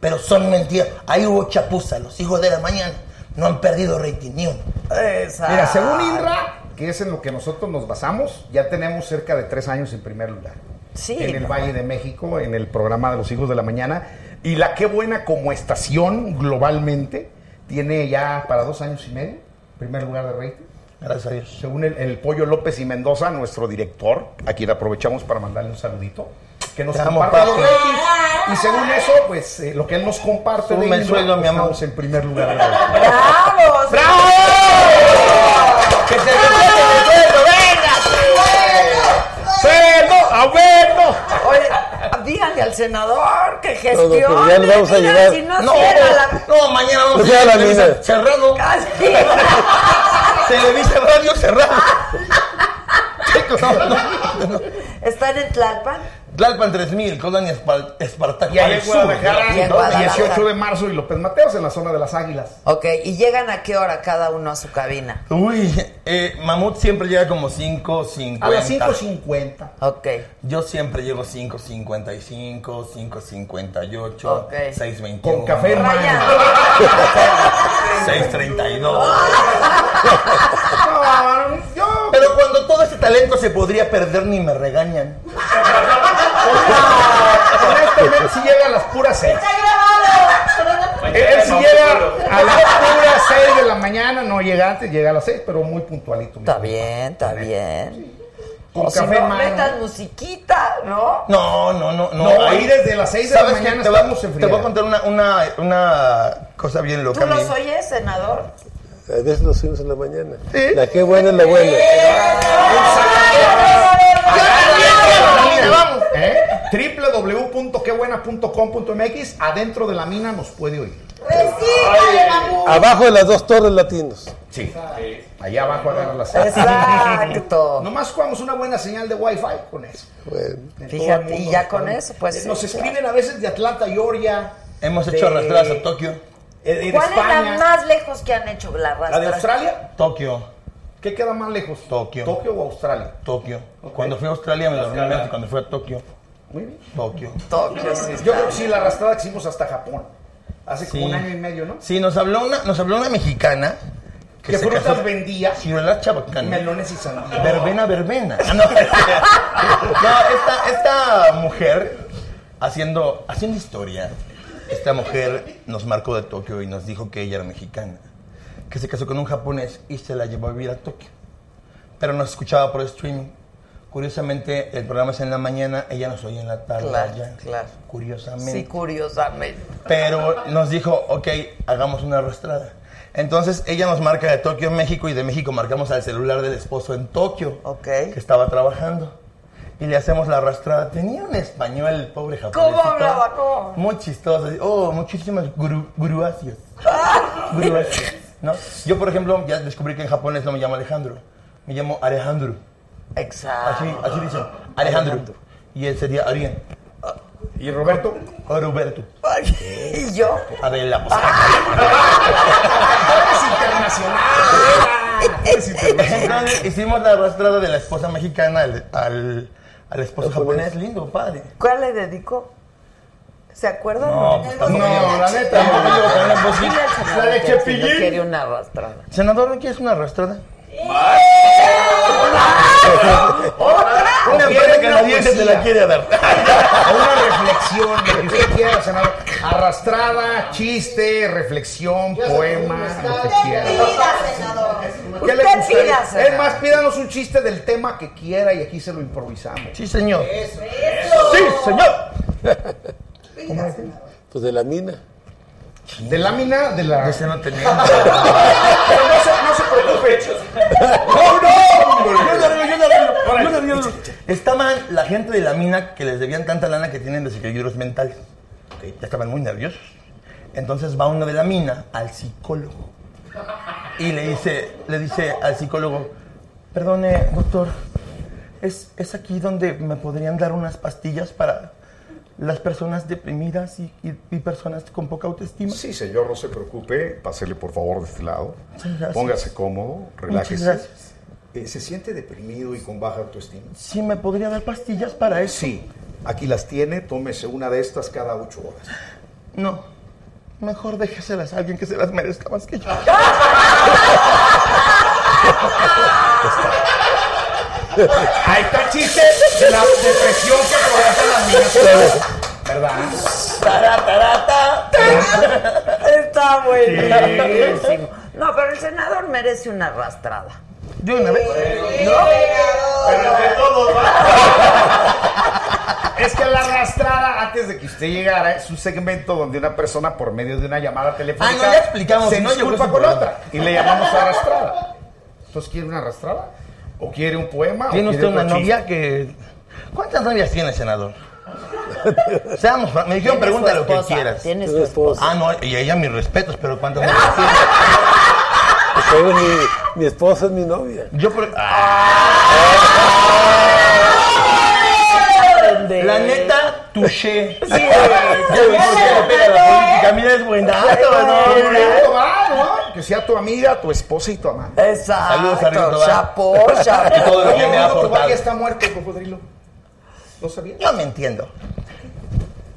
Pero son mentiras. Ahí hubo chapuza. Los hijos de la mañana no han perdido rating ni uno. Exacto. Mira, según INRA, que es en lo que nosotros nos basamos, ya tenemos cerca de tres años en primer lugar. Sí, En el no. Valle de México, en el programa de los Hijos de la Mañana. Y la qué buena como estación globalmente tiene ya para dos años y medio, primer lugar de rating. Gracias a Dios. Según el, el Pollo López y Mendoza, nuestro director, a quien aprovechamos para mandarle un saludito, que nos comparte los ratings. Y según eso, pues eh, lo que él nos comparte de el Indra, sueldo, mi pues, amor. estamos en primer lugar. de rating. ¡Bravo! ¡Bravo! ¡Que se respete el sueldo! ¡Venga! ¡Sueldo! ¡Aumento! Oye, díganle al senador que No, no, gestione. pero ya le vamos a llegar. Si no, No, cierra la... no, mañana vamos No a la Televisa cerrado. Casi. Televisa Radio cerrado. Chicos, no, no, no. ¿Están en Tlalpan? Tlalpan 3000, Colonia Espar- Espartaco. Y ahí en. Guadalajara, Y en Guadalajara. 18 de marzo y López Mateos en la zona de las Águilas. Ok, ¿y llegan a qué hora cada uno a su cabina? Uy, eh, Mamut siempre llega como 5.50. A las 5.50. Ok. Yo siempre llego 5.55, 5.58, Ok. 6.21. Con café en mano. Ryan. 6.32. No, yo Pero cuando todo ese talento se podría perder ni me regañan. honestamente si llega a las puras 6. ¡Está grabado! Él, él si llega a las puras 6 de la mañana, no llega antes, llega a las 6, pero muy puntualito. Está bien, está bien. Con si no, mano. metan musiquita, ¿no? No, no, no, no. No, ahí desde las 6 de la mañana te, estamos en te voy a contar una, una, una cosa bien loca. ¿Tú los oyes, senador? A veces los oímos en la mañana. La que buena es la buena. Vamos. ¿Eh? www.quebuena.com.mx Adentro de la mina nos puede oír. Abajo de las dos torres latinos. Sí. Allá abajo agarra las Exacto. Nomás jugamos una buena señal de wifi con eso. Bueno. Fíjate, y ya con eso, pues. Nos sí, escriben a veces de Atlanta, Georgia. Hemos de- hecho arrastradas a Tokio. eh, de ¿Cuál es la más lejos que han hecho la ¿La de rastra? Australia? Tokio. ¿Qué queda más lejos? Tokio. ¿Tokio o Australia? Tokio. Cuando fui a Australia me dormí en cuando fui a Tokio. Muy bien. Tokio. Tokio, sí. Yo creo que sí, la arrastrada que hicimos hasta Japón. Hace como un año y medio, ¿no? Sí, nos habló una, nos habló una mexicana. ¿Qué se frutas casó- vendía? Ciruela chabacana. Melones y sandía. Verbena, verbena. Ah, no. No, esta, esta mujer, haciendo, haciendo historia, esta mujer nos marcó de Tokio y nos dijo que ella era mexicana, que se casó con un japonés y se la llevó a vivir a Tokio. Pero nos escuchaba por streaming. Curiosamente, el programa es en la mañana, ella nos oye en la tarde. Claro, allá. claro. Curiosamente. Sí, curiosamente. Pero nos dijo, ok, hagamos una arrastrada. Entonces ella nos marca de Tokio, México, y de México marcamos al celular del esposo en Tokio, Ok. que estaba trabajando. Y le hacemos la arrastrada. Tenía un español, el pobre japonés. ¿Cómo hablaba? ¿Cómo? Muy chistoso. Oh, muchísimas gru, gruacias. Gruacias, ¿no? Yo, por ejemplo, ya descubrí que en japonés no me llamo Alejandro. Me llamo Alejandro. Exacto. Así, así dicen. Alejandro. Y él sería Ariel. ¿Y Roberto? O Roberto. ¿Y yo? Arreglamos. Es internacional. Entonces hicimos la arrastrada de la esposa mexicana al, al, al esposo japonés. Lindo, padre. ¿Cuál le dedicó? ¿Se acuerdan? No, pues No, yo- la neta, no. con la de Chepillín. no quiere una arrastrada. Senador, ¿no quieres una arrastrada? Una Una canadiense te la quiere dar. Una reflexión, lo que usted quiera, senador. Arrastrada, chiste, reflexión, poema, lo que quiera. Pida, senador. ¿Qué le Usted gustaría? pida, senador. Es más, pídanos un chiste del tema que quiera y aquí se lo improvisamos. Sí, señor. Sí, señor. Pues de la mina. De lámina de la. Ese no tenía. Pero no se, no se preocupe. ¡No, no! Yo lo arreglo. Estaban la gente de la mina que les debían tanta lana que tienen desequilibrios mentales. Ok, Ya estaban muy nerviosos. Entonces va uno de la mina al psicólogo. Y le dice, le dice al psicólogo, perdone, doctor, ¿es, ¿es aquí donde me podrían dar unas pastillas para las personas deprimidas y, y- y personas con poca autoestima? Sí, señor, no se preocupe. Pásele por favor de este lado. Póngase cómodo, relájese. Muchas gracias. Eh, ¿Se siente deprimido y con baja autoestima? ¿Sí me podría dar pastillas para eso? Sí, aquí las tiene. Tómese una de estas cada ocho horas. No. Mejor déjeselas a alguien que se las merezca más que yo. Ahí está el chiste de la depresión que provocan las minas. ¿Verdad? Tará, tará, ta, ta. está buenísimo. No, pero el senador merece una arrastrada. ¿De una vez? ¿No? Pero de todos, Es que la arrastrada, antes de que usted llegara, es un segmento donde una persona, por medio de una llamada telefónica, Ah, no, ya explicamos, se si no, disculpa con otra. Y le llamamos arrastrada. Entonces, ¿quiere una arrastrada? ¿O quiere un poema? ¿Tiene o usted quiere una otro novia que... ¿Cuántas novias tiene, senador? Seamos, me dijeron pregunta lo que quieras. tiene su esposa. Ah, no, y ella mis respetos, pero ¿cuántas novias tiene? Pero mi, mi esposa es mi novia. Yo por... La neta, touché. Sí. ya vi por qué le pega la política. Mira, es buenazo, Que sea tu amiga, tu esposa y tu amante. Exacto. Saludos. Chapó, chapó. Y todo lo que me ha aportado. papá ya está muerto, cocodrilo. ¿No sabías? Yo me entiendo.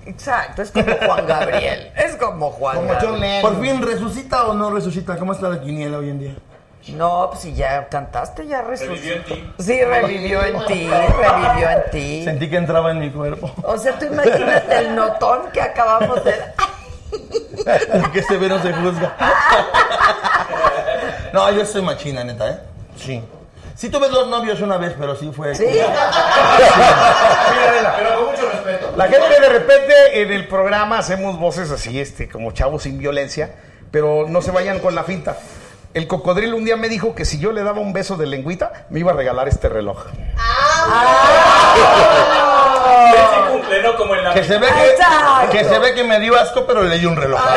Exacto, es como Juan Gabriel. Es como Juan Como Gabriel. John Lennon. Por fin, ¿resucita o no resucita? ¿Cómo está la quiniela hoy en día? No, pues si ya cantaste, ya resucitó. Revivió en ti. Sí, revivió en ti, revivió en ti. Sentí que entraba en mi cuerpo. O sea, tú imagínate el notón que acabamos de... Que se ve no se juzga. No, yo soy machina, neta, ¿eh? Sí. Sí tuve dos novios una vez, pero sí fue... Sí. Pero con mucho respeto. La gente de repente en el programa hacemos voces así, este, como chavos sin violencia, pero no se vayan con la finta. El cocodrilo un día me dijo que si yo le daba un beso de lengüita, me iba a regalar este reloj. Sí cumple, no como en la Que se, ve que, que se ve que me dio asco, pero le di un reloj.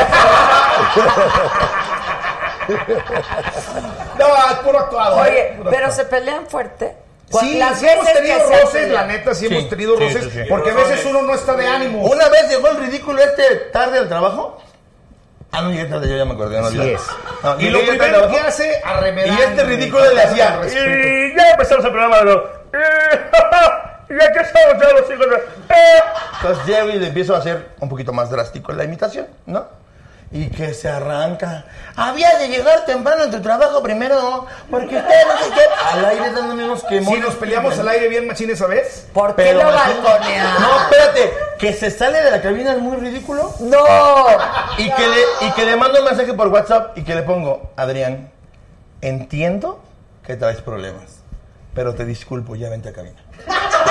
No, es puro actuado. Oye, ¿eh? Puro pero actuado. se pelean fuerte. Sí, Las sí hemos tenido roces, la neta, sí, Sí, hemos tenido sí, roces, sí, sí. porque a veces uno no está de ánimo. Una vez llegó el ridículo este tarde al trabajo. Ah, no llegué tarde, yo ya me acordé. No, Así ya. es. No, Y lo primero que hace, arremedar. Y este ridículo le hacía. Y ya empezamos el programa, pero. Y aquí estamos ya los hijos. de- Entonces llego y le empiezo a hacer un poquito más drástico en la imitación, ¿no? Y que se arranca. Había de llegar temprano en tu trabajo primero, ¿no? Porque usted no sé qué. Al aire dándome unos Si quemones. nos peleamos al aire bien machín esa vez. ¿Por qué Pero lo balconea? No, espérate. Que se sale de la cabina es muy ridículo. ¡No! Y que, le, y que le mando un mensaje por WhatsApp y que le pongo, Adrián, entiendo que traes problemas, pero te disculpo, ya vente a cabina.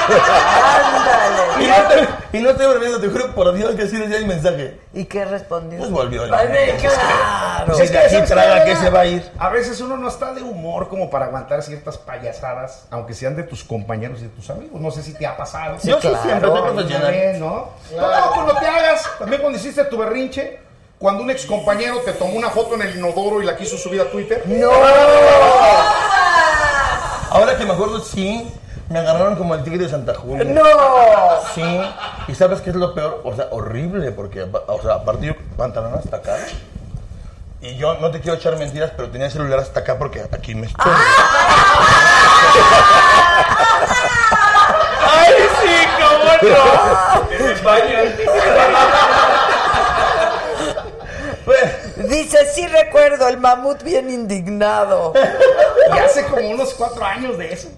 Ándale. Y no, te, y no estoy volviendo, te juro por Dios que sí decía el mensaje. ¿Y qué respondió? Pues volvió. Ay, claro. Pues es que aquí ¿sabes traga que se va a ir. A veces uno no está de humor como para aguantar ciertas payasadas, aunque sean de tus compañeros y de tus amigos. No sé si te ha pasado. Yo sí siempre soy profesional. También, ¿no? No, cuando te hagas, también cuando hiciste tu berrinche, cuando un ex compañero te tomó una foto en el inodoro y la quiso subir a Twitter. ¡No! Ahora que me acuerdo, sí, me agarraron como el tigre de Santa Julia. ¡No! Sí, y ¿sabes qué es lo peor? O sea, horrible, porque, o sea, aparte yo pantalón hasta acá. Y yo no te quiero echar mentiras, pero tenía el celular hasta acá porque aquí me estoy. ¡Ay, sí, cómo no! En España. Dice, sí recuerdo, el mamut bien indignado. Y hace como unos cuatro años de eso.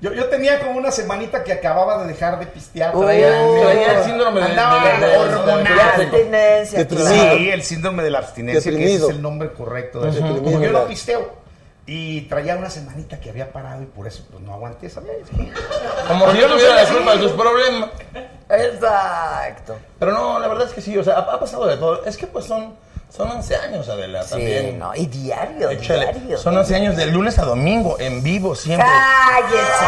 Yo, yo tenía como una semanita que acababa de dejar de pistear. Traía, Oh. Traía el síndrome de- de- de- hormonal. La abstinencia. Deprimido. Sí, el síndrome de la abstinencia, que ese Deprimido. es el nombre correcto. de eso. Como yo no pisteo. Y traía una semanita que había parado y por eso pues, no aguanté esa vez. Como si yo tuviera la culpa de sus problemas. Exacto. Pero no, la verdad es que sí, o sea, ha, ha pasado de todo. Es que pues son, son 11 años, Adela, Sí, también. no, y diario, Échale. diario. Son 11 años de lunes a domingo, en vivo siempre. ¡Cállese!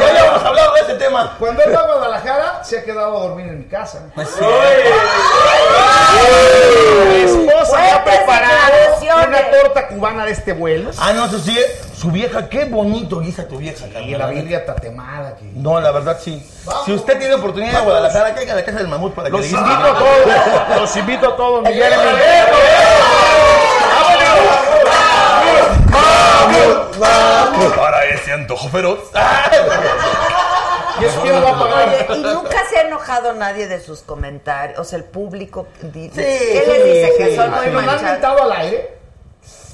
Ya hemos hablado de ese tema. Cuando él va a Guadalajara, se ha quedado a dormir en mi casa. Pues sí. Mi esposa me ha Fuertes preparado una torta cubana de este vuelo. Ah, no, eso sí, su vieja, qué bonito guisa tu vieja. Y carnal. la Biblia tatemada. Que... No, la verdad sí. Si usted tiene oportunidad de Guadalajara, caiga a la casa del mamut para que Los le invito a todos, los invito a todos, Miguel. Para ese antojo feroz. ¿Y eso quién lo va a pagar? Oye, y nunca se ha enojado nadie de sus comentarios. O sea, el público dice, sí, les dice que sí. son muy ¿Nos han manchados. mentado al aire?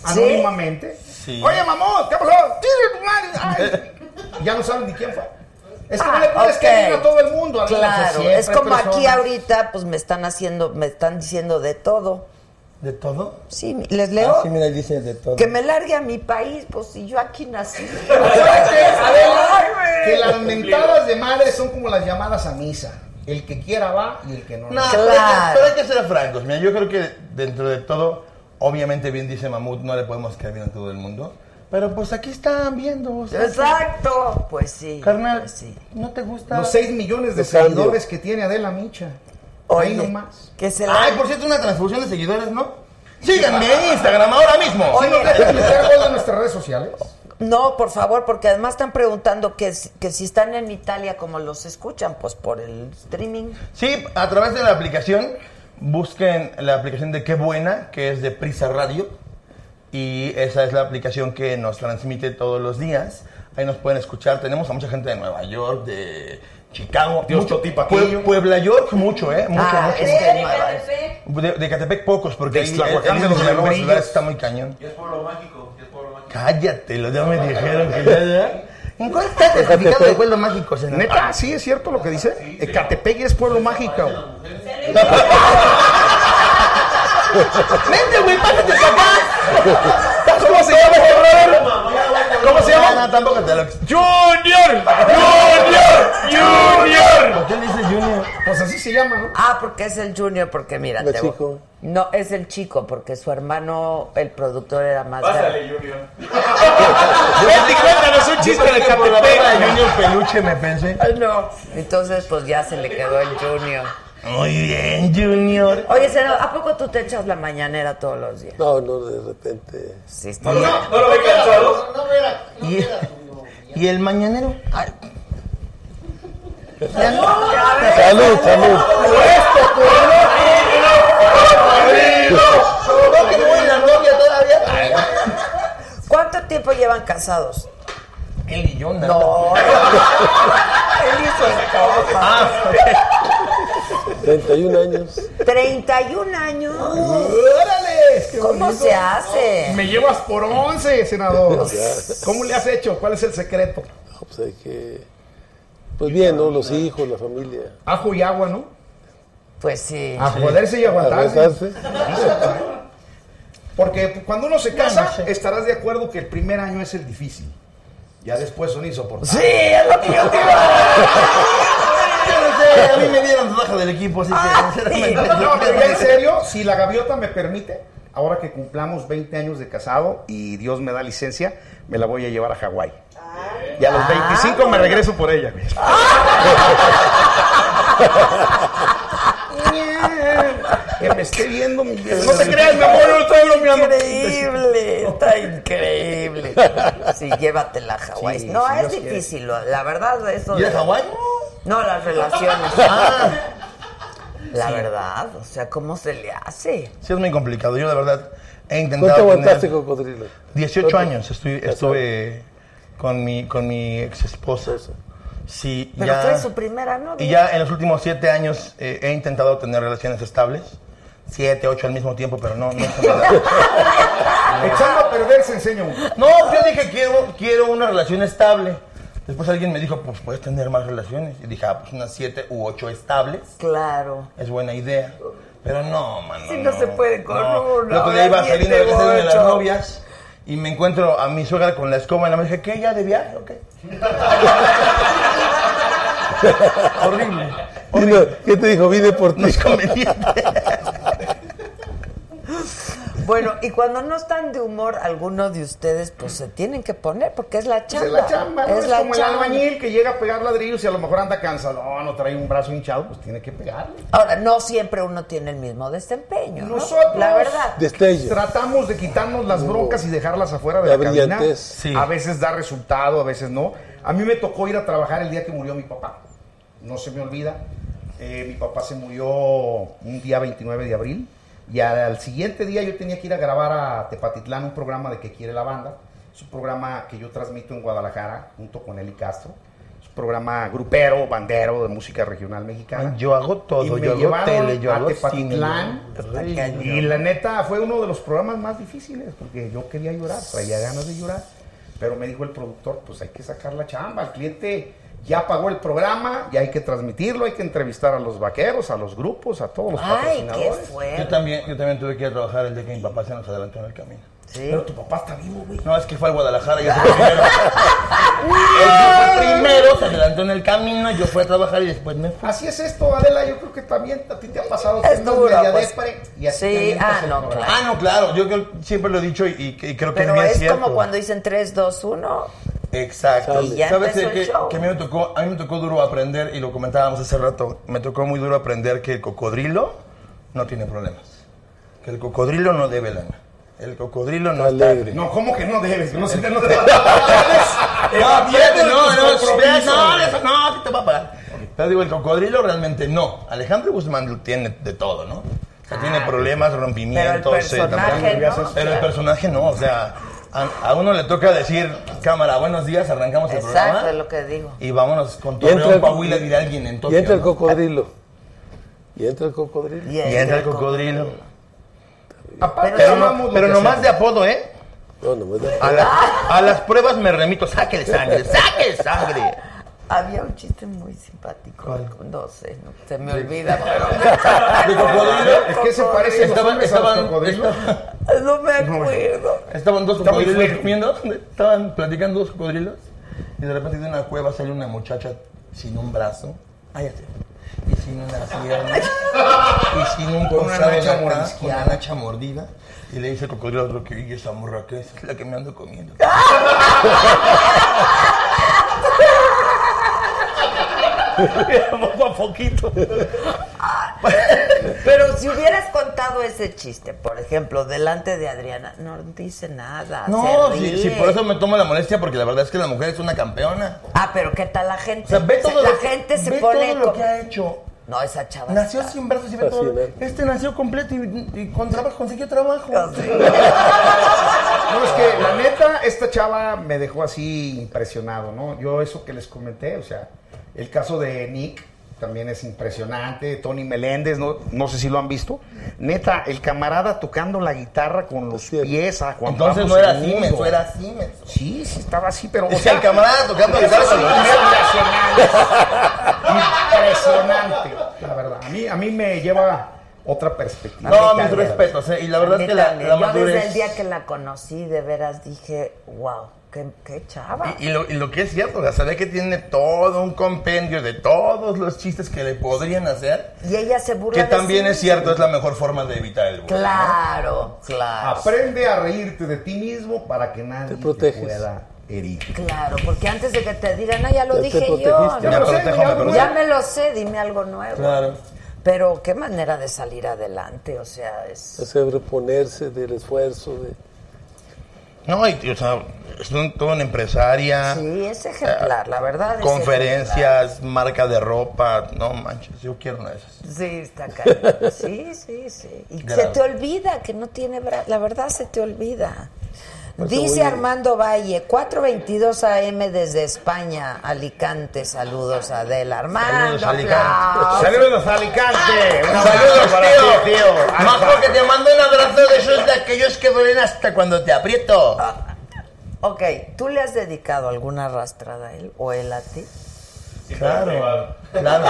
Anónimamente. Sí. Oye, mamón, ¿qué pasó? Tire tu madre. Ay. Ya no saben ni quién fue. Es que no Ah, le puedes ok. creer a todo el mundo. Claro, es como aquí personas. ahorita, pues me están haciendo, me están diciendo de todo. ¿De todo? Sí, les leo. Ah, sí, mira, dice de todo. Que me largue a mi país, pues si yo aquí nací. Que las mentadas de madre son como las llamadas a misa. El que quiera va y el que no. No, no. pero, hay que, pero hay que ser francos. Mira, yo creo que dentro de todo, obviamente bien dice Mamut, no le podemos caer bien a todo el mundo. Pero pues aquí están viendo. o sea, Exacto. Pues sí. Carnal, pues sí. ¿no te gusta? Los 6 millones de seguidores que tiene Adela Micha. Oye, Ahí nomás. Que se Ay, por cierto, una transfusión de seguidores, ¿no? Síganme en Instagram ahora mismo. Oye, ¿No meter gol en nuestras redes sociales? No, por favor, porque además están preguntando que, si- que si están en Italia, como los escuchan, pues por el streaming. Sí, a través de la aplicación, busquen la aplicación de Qué Buena, que es de Prisa Radio. Y esa es la aplicación que nos transmite todos los días. Ahí nos pueden escuchar. Tenemos a mucha gente de Nueva York, de Chicago. Dios mucho. Pue- Puebla York, mucho, ¿eh? Mucho, Ah, mucho. Nueva- De, de Catepec pocos, porque De ahí de los de está muy cañón. Y es pueblo mágico, y es pueblo. Cállate, los ya me dijeron que ya, ya. ¿En cuál está el certificado de pueblo mágico, senador? Neta, sí es cierto lo que dice. Ecatepec es pueblo mágico. ¡Vente, güey, pásate para acá! ¿Cómo se llama ese brother? ¿Cómo se llama? Te lo... ¡Junior! ¡Junior! ¡Junior! ¿Por qué le dices Junior? Pues así se llama, ¿no? Ah, porque es el junior, porque mira, El te voy- chico. No, es el chico, porque su hermano, el productor, era más grande. Pásale, Junior. Vete y cuéntanos un chiste de de Junior Peluche me pensé. Ay, no. Entonces, pues ya se le quedó el junior. Muy bien, Junior. Oye, senador, ¿a poco tú te echas la mañanera todos los días? No, no, de repente. Sí, está ¿No, bien. lo- no lo ve cansado? No verá, no ¿Y, verá. y el mañanero? Ay, Salud, salud. ¿No que no voy a la novia todavía? ¿Cuánto tiempo llevan casados? Él y yo, nada. No. Él hizo el Ah, 31 años. 31 años. ¡Órale! Qué ¿Cómo bonito. se hace? Me llevas por 11, senador. ¿Cómo le has hecho? ¿Cuál es el secreto? No, pues hay que. Pues bien, ¿no? Los hijos, la familia. Ajo y agua, ¿no? Pues sí. A joderse y aguantarse. Porque cuando uno se casa, no sé. estarás de acuerdo que el primer año es el difícil. Ya después son insoportables. Sí, es lo que yo te iba yo no sé, a mí me dieron baja del equipo, así que sinceramente. No, pero ya en serio, si la gaviota me permite, ahora que cumplamos 20 años de casado y Dios me da licencia, me la voy a llevar a Hawái. Y a los 25 me regreso por ella. Que me esté viendo mi No te creas, mi amor, no estoy bromeando. Increíble, está increíble. Sí, llévatela a Hawái. Sí, no, es difícil, la verdad, eso. ¿Y de- Hawái? No, las relaciones. Ah, La verdad, o sea, ¿cómo se le hace? sí es muy complicado. Yo, de verdad, he intentado. ¿Cuánto aguantaste, cocodrilo? 18 ¿Cuánto? años estuve, estuve con mi, con mi ex esposa. Sí, Pero ya. fue su primera novia. Y ya en los últimos siete años eh, he intentado tener relaciones estables. Siete, ocho al mismo tiempo, pero no, no se me da. Echando a perder se enseña uno. No, yo dije, quiero, quiero una relación estable. Después alguien me dijo, pues puedes tener más relaciones. Y dije, ah, pues unas siete u ocho estables. Claro. Es buena idea. Pero no, mano. Sí, no se puede con uno, El otro día iba saliendo de casa de las novias y me encuentro a mi suegra con la escoba en la mano. Dije, ¿qué? ¿Ya de viaje o qué? Horrible. ¿Qué te dijo? Vine por ti. No es conveniente. Bueno, y cuando no están de humor alguno de ustedes, pues se tienen que poner porque es la Pues chamba. es la chamba, ¿no? Es Es, la como el albañil que llega a pegar ladrillos y a lo mejor anda cansado, no trae un brazo hinchado, pues tiene que pegarle. Ahora, no siempre uno tiene el mismo desempeño, ¿no? Nosotros La verdad. Destello. tratamos de quitarnos las broncas y dejarlas afuera de La la, cabina. Sí. A veces da resultado, a veces no. A mí me tocó ir a trabajar el día que murió mi papá. No se me olvida. Eh, mi papá se murió un día 29 de abril. Y al, al siguiente día yo tenía que ir a grabar a Tepatitlán un programa de Que Quiere la Banda. Es un programa que yo transmito en Guadalajara junto con Eli Castro. Es un programa grupero, bandero de música regional mexicana. Yo hago todo, Y me yo hago tele, yo a hago Tepatitlán. cine. Y la neta fue uno de los programas más difíciles porque yo quería llorar, traía ganas de llorar. Pero me dijo el productor, pues hay que sacar la chamba. El cliente ya pagó el programa, ya hay que transmitirlo, hay que entrevistar a los vaqueros, a los grupos, a todos los Ay, qué patrocinadores. fuerte. Yo también, yo también tuve que ir a trabajar el día que mi papá se nos adelantó en el camino. Sí. Pero tu papá está vivo, güey. No, es que fue a Guadalajara y yo fui primero. Él fue primero, se adelantó en el camino, yo fui a trabajar y después me fui. Así es esto, Adela, yo creo que también a ti te ha pasado. Es duro, media pues. depre y así Sí, ah, no, claro. Ah, no, claro, yo siempre lo he dicho y, y- y creo que Pero es es cierto. como cuando dicen 3, 2, 1. Exacto. Y ya ¿Sabes empezó de el qué? show. Que a mí me tocó, a mí me tocó duro aprender y lo comentábamos hace rato. Me tocó muy duro aprender que el cocodrilo no tiene problemas. Que el cocodrilo no debe lana. El cocodrilo no Alegre. No, ¿cómo que no debes? No se te no te No, espérate, no, no, no, eso no, que te va a pagar. Pero digo, el cocodrilo realmente no. Alejandro Guzmán tiene de todo, ¿no? O sea, tiene problemas, rompimientos. Pero el eh, también- personaje no. Pero el personaje no, o sea, a, a uno le toca decir, cámara, buenos días, arrancamos el Exacto, es programa. lo que digo. Y vámonos con Y Torreón, el- Coahuila, dirá alguien en Y entra el ¿no? cocodrilo. Y entra el cocodrilo. Y entra el cocodrilo. Aparte, Pero, no, nomás de apodo, ¿eh? No, no me da. A, la- a las pruebas me remito, saque de sangre, saque de sangre. Había un chiste muy simpático. No sé, no, se me olvida. pero- ¿De cocodrilo? Es que se parecen los Estaban, estaban, cocodrilos. estaban, No me acuerdo. estaban dos cocodrilos comiendo, estaban platicando dos cocodrilos y de repente de una cueva sale una muchacha sin un brazo, ay, ya sé, y sin una pierna, y sin un Con una nacha mordida. Y le dice el cocodrilo al otro que, y esa morra que es la que me ando comiendo. Poco a poquito. Pero si hubieras contado ese chiste, por ejemplo, delante de Adriana, no dice nada. No, se sí, por eso me tomo la molestia, porque la verdad es que la mujer es una campeona. Ah, pero ¿qué tal la gente? O sea, ve todo la lo, gente se ve pone todo lo que ha hecho. No, esa chava. Nació está- sin brazos y ve todo. Fascinante. Este nació completo y, y con trabajo consiguió trabajo. No, es que la neta, esta chava me dejó así impresionado, ¿no? Yo eso que les comenté, o sea, el caso de Nick también es impresionante, Tony Meléndez, no, no sé si lo han visto. Neta, el camarada tocando la guitarra con los pies a Juan Entonces Pablo no era II. Siemens, no era Siemens. Sí, sí estaba así, pero... O sea, el camarada tocando la guitarra con los pies. impresionante, la verdad. A mí, a mí me lleva otra perspectiva. No, mis respetos, ¿eh? Y la verdad es que la, la Yo desde el día que la conocí, de veras dije, wow, qué, qué chava. Y, y lo, y lo que es cierto, sea, sabe que tiene todo un compendio de todos los chistes que le podrían hacer. Y ella se burla Que de también sí es cierto, es la mejor forma de evitar el bullying. ¿no? Claro, claro. Aprende a reírte de ti mismo para que nadie Te pueda herir. Claro, porque antes de que te digan, ah, ya lo Ya dije yo. protegiste. ¿no? Ya me protejo, me protejo. Ya me lo sé, dime algo nuevo. Claro. Pero qué manera de salir adelante, o sea, es... Es reponerse del esfuerzo. De... No, y, o sea, es un- toda una empresaria. Sí, es ejemplar, la verdad. es Conferencias, marca de ropa. No manches, yo quiero una de esas. Sí, está cañón. Sí, sí, sí. Y Grave. se te olvida que no tiene bra- La verdad se te olvida. Pues Dice Armando Valle, 422 AM desde España, Alicante. Saludos a Adela. Armando, Saludos, Alicante. Saludos Alicante. Un Saludos, para tío. ti, tío. Más porque te mando un abrazo de esos de aquellos que duelen hasta cuando te aprieto. Ok, ¿tú le has dedicado alguna arrastrada a él o él a ti? Claro, claro.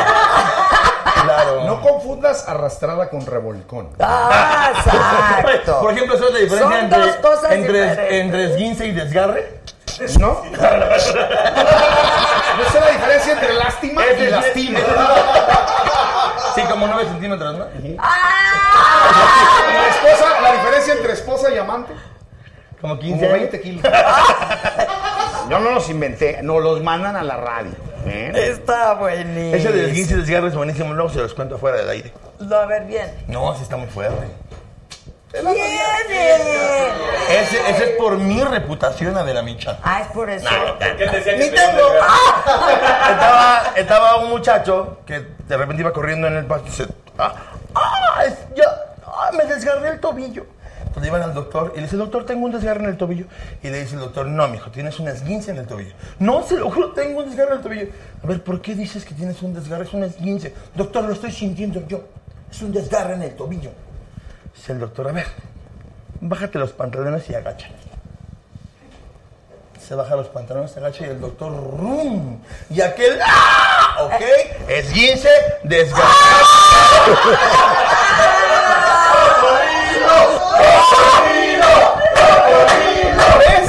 Claro. No confundas arrastrada con revolcón. Ah, exacto. Por ejemplo, ¿sabes la diferencia Son entre, dos cosas entre, entre esguince y desgarre? ¿No? ¿No sé la diferencia entre lástima y lastima? Sí, como 9 centímetros, ¿no? La esposa, la diferencia entre esposa y amante, Como como 15 años. 20 kilos. Yo no los inventé, nos los mandan a la radio. ¿eh? Está buenísimo. Ese de esguince y desgarre es buenísimo, luego se los cuento afuera del aire. No, a ver, bien. No, sí está muy fuerte. ¡Viene! Ese, ese es por mi reputación, Adela Micha. Ah, es por eso. ¡Ni tengo! estaba, estaba un muchacho que de repente iba corriendo en el pasto y dice, ah, ah, es- ya, ah, me desgarré el tobillo. Entonces llevan al doctor y le dice, doctor, tengo un desgarre en el tobillo. Y le dice el doctor, no, mijo, tienes una esguince en el tobillo. No, se lo juro, tengo un desgarre en el tobillo. A ver, ¿por qué dices que tienes un desgarre? Es una esguince. Doctor, lo estoy sintiendo yo. Es un desgarre en el tobillo. Dice el doctor, a ver, bájate los pantalones y agacha. se baja los pantalones, se agacha y el doctor ¡rum! Y aquel ¡ah! ¿Ok? Esguince, desgarrado. ¿Ves?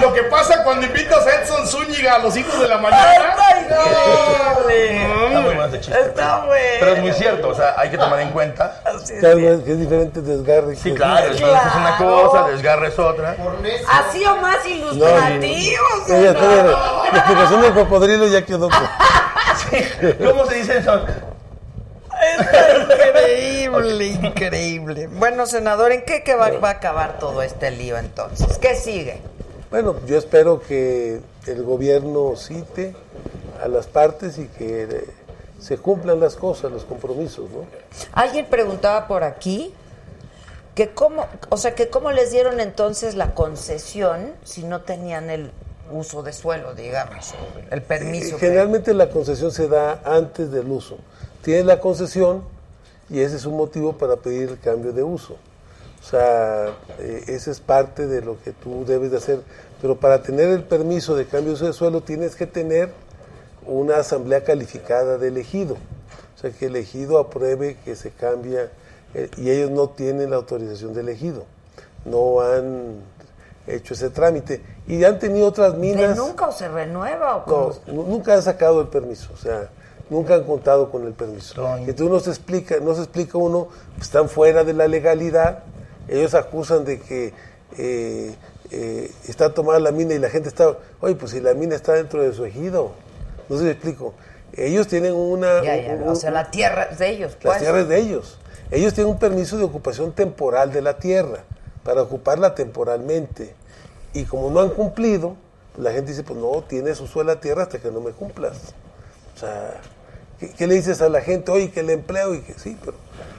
Lo que pasa cuando invitas a Edson Zúñiga a los hijos de la mañana. Está muy mal ese chiste. Está bueno. Pero es muy cierto, o sea, hay que tomar en cuenta. Claro, es que es diferente desgarre. Sí, que- claro, es una cosa, desgarre es otra. Así o más No, ilustrativos. no, ¿no? la explicación del cocodrilo ya quedó. ¿Cómo se dice eso? Increíble, increíble. Bueno, senador, ¿en qué, qué va, va a acabar todo este lío entonces? ¿Qué sigue? Bueno, yo espero que el gobierno cite a las partes y que eh, se cumplan las cosas, los compromisos, ¿no? Alguien preguntaba por aquí que cómo, o sea, que cómo les dieron entonces la concesión si no tenían el uso de suelo, digamos, el permiso. Eh, Generalmente la concesión se da antes del uso. Tienes la concesión y ese es un motivo para pedir el cambio de uso. O sea, eh, ese es parte de lo que tú debes de hacer. Pero para tener el permiso de cambio de uso de suelo tienes que tener una asamblea calificada de elegido. O sea, que el elegido apruebe que se cambia eh, y ellos no tienen la autorización de elegido. No han hecho ese trámite. Y han tenido otras ¿De minas. nunca o se renueva o? No, nu- nunca han sacado el permiso, o sea, nunca han contado con el permiso. Entonces no se explica, no se explica uno, pues, están fuera de la legalidad, ellos acusan de que eh, eh, está tomada la mina y la gente está, oye, pues si la mina está dentro de su ejido, no me explico. Ellos tienen una... Ya, ya, un- o sea, la tierra es de ellos, las pues. tierras de ellos. Ellos tienen un permiso de ocupación temporal de la tierra, para ocuparla temporalmente. Y como no han cumplido, la gente dice, pues no, tienes uso de la tierra hasta que no me cumplas. O sea, ¿qué, le dices a la gente? Oye, que el empleo y que sí, pero...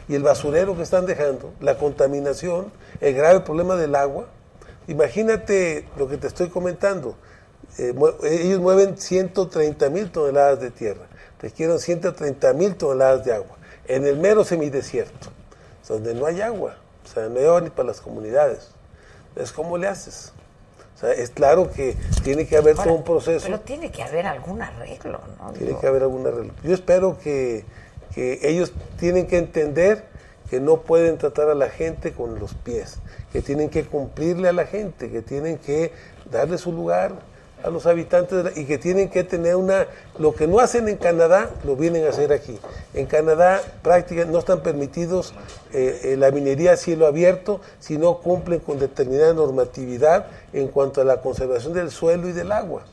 Y el basurero que están dejando, la contaminación, el grave problema del agua. Imagínate lo que te estoy comentando. Eh, ellos mueven 130 mil toneladas de tierra, requieren 130 mil toneladas de agua, en el mero semidesierto, donde no hay agua, o sea, no hay agua ni para las comunidades. Entonces, ¿cómo le haces? O sea, es claro que tiene que haber todo un proceso. Pero tiene que haber algún arreglo, ¿no? Tiene Digo, que haber alguna regla. Yo espero que, que ellos tienen que entender que no pueden tratar a la gente con los pies, que tienen que cumplirle a la gente, que tienen que darle su lugar a los habitantes de la- y que tienen que tener una lo que no hacen en Canadá lo vienen a hacer aquí en Canadá prácticamente no están permitidos eh, eh, la minería a cielo abierto si no cumplen con determinada normatividad en cuanto a la conservación del suelo y del agua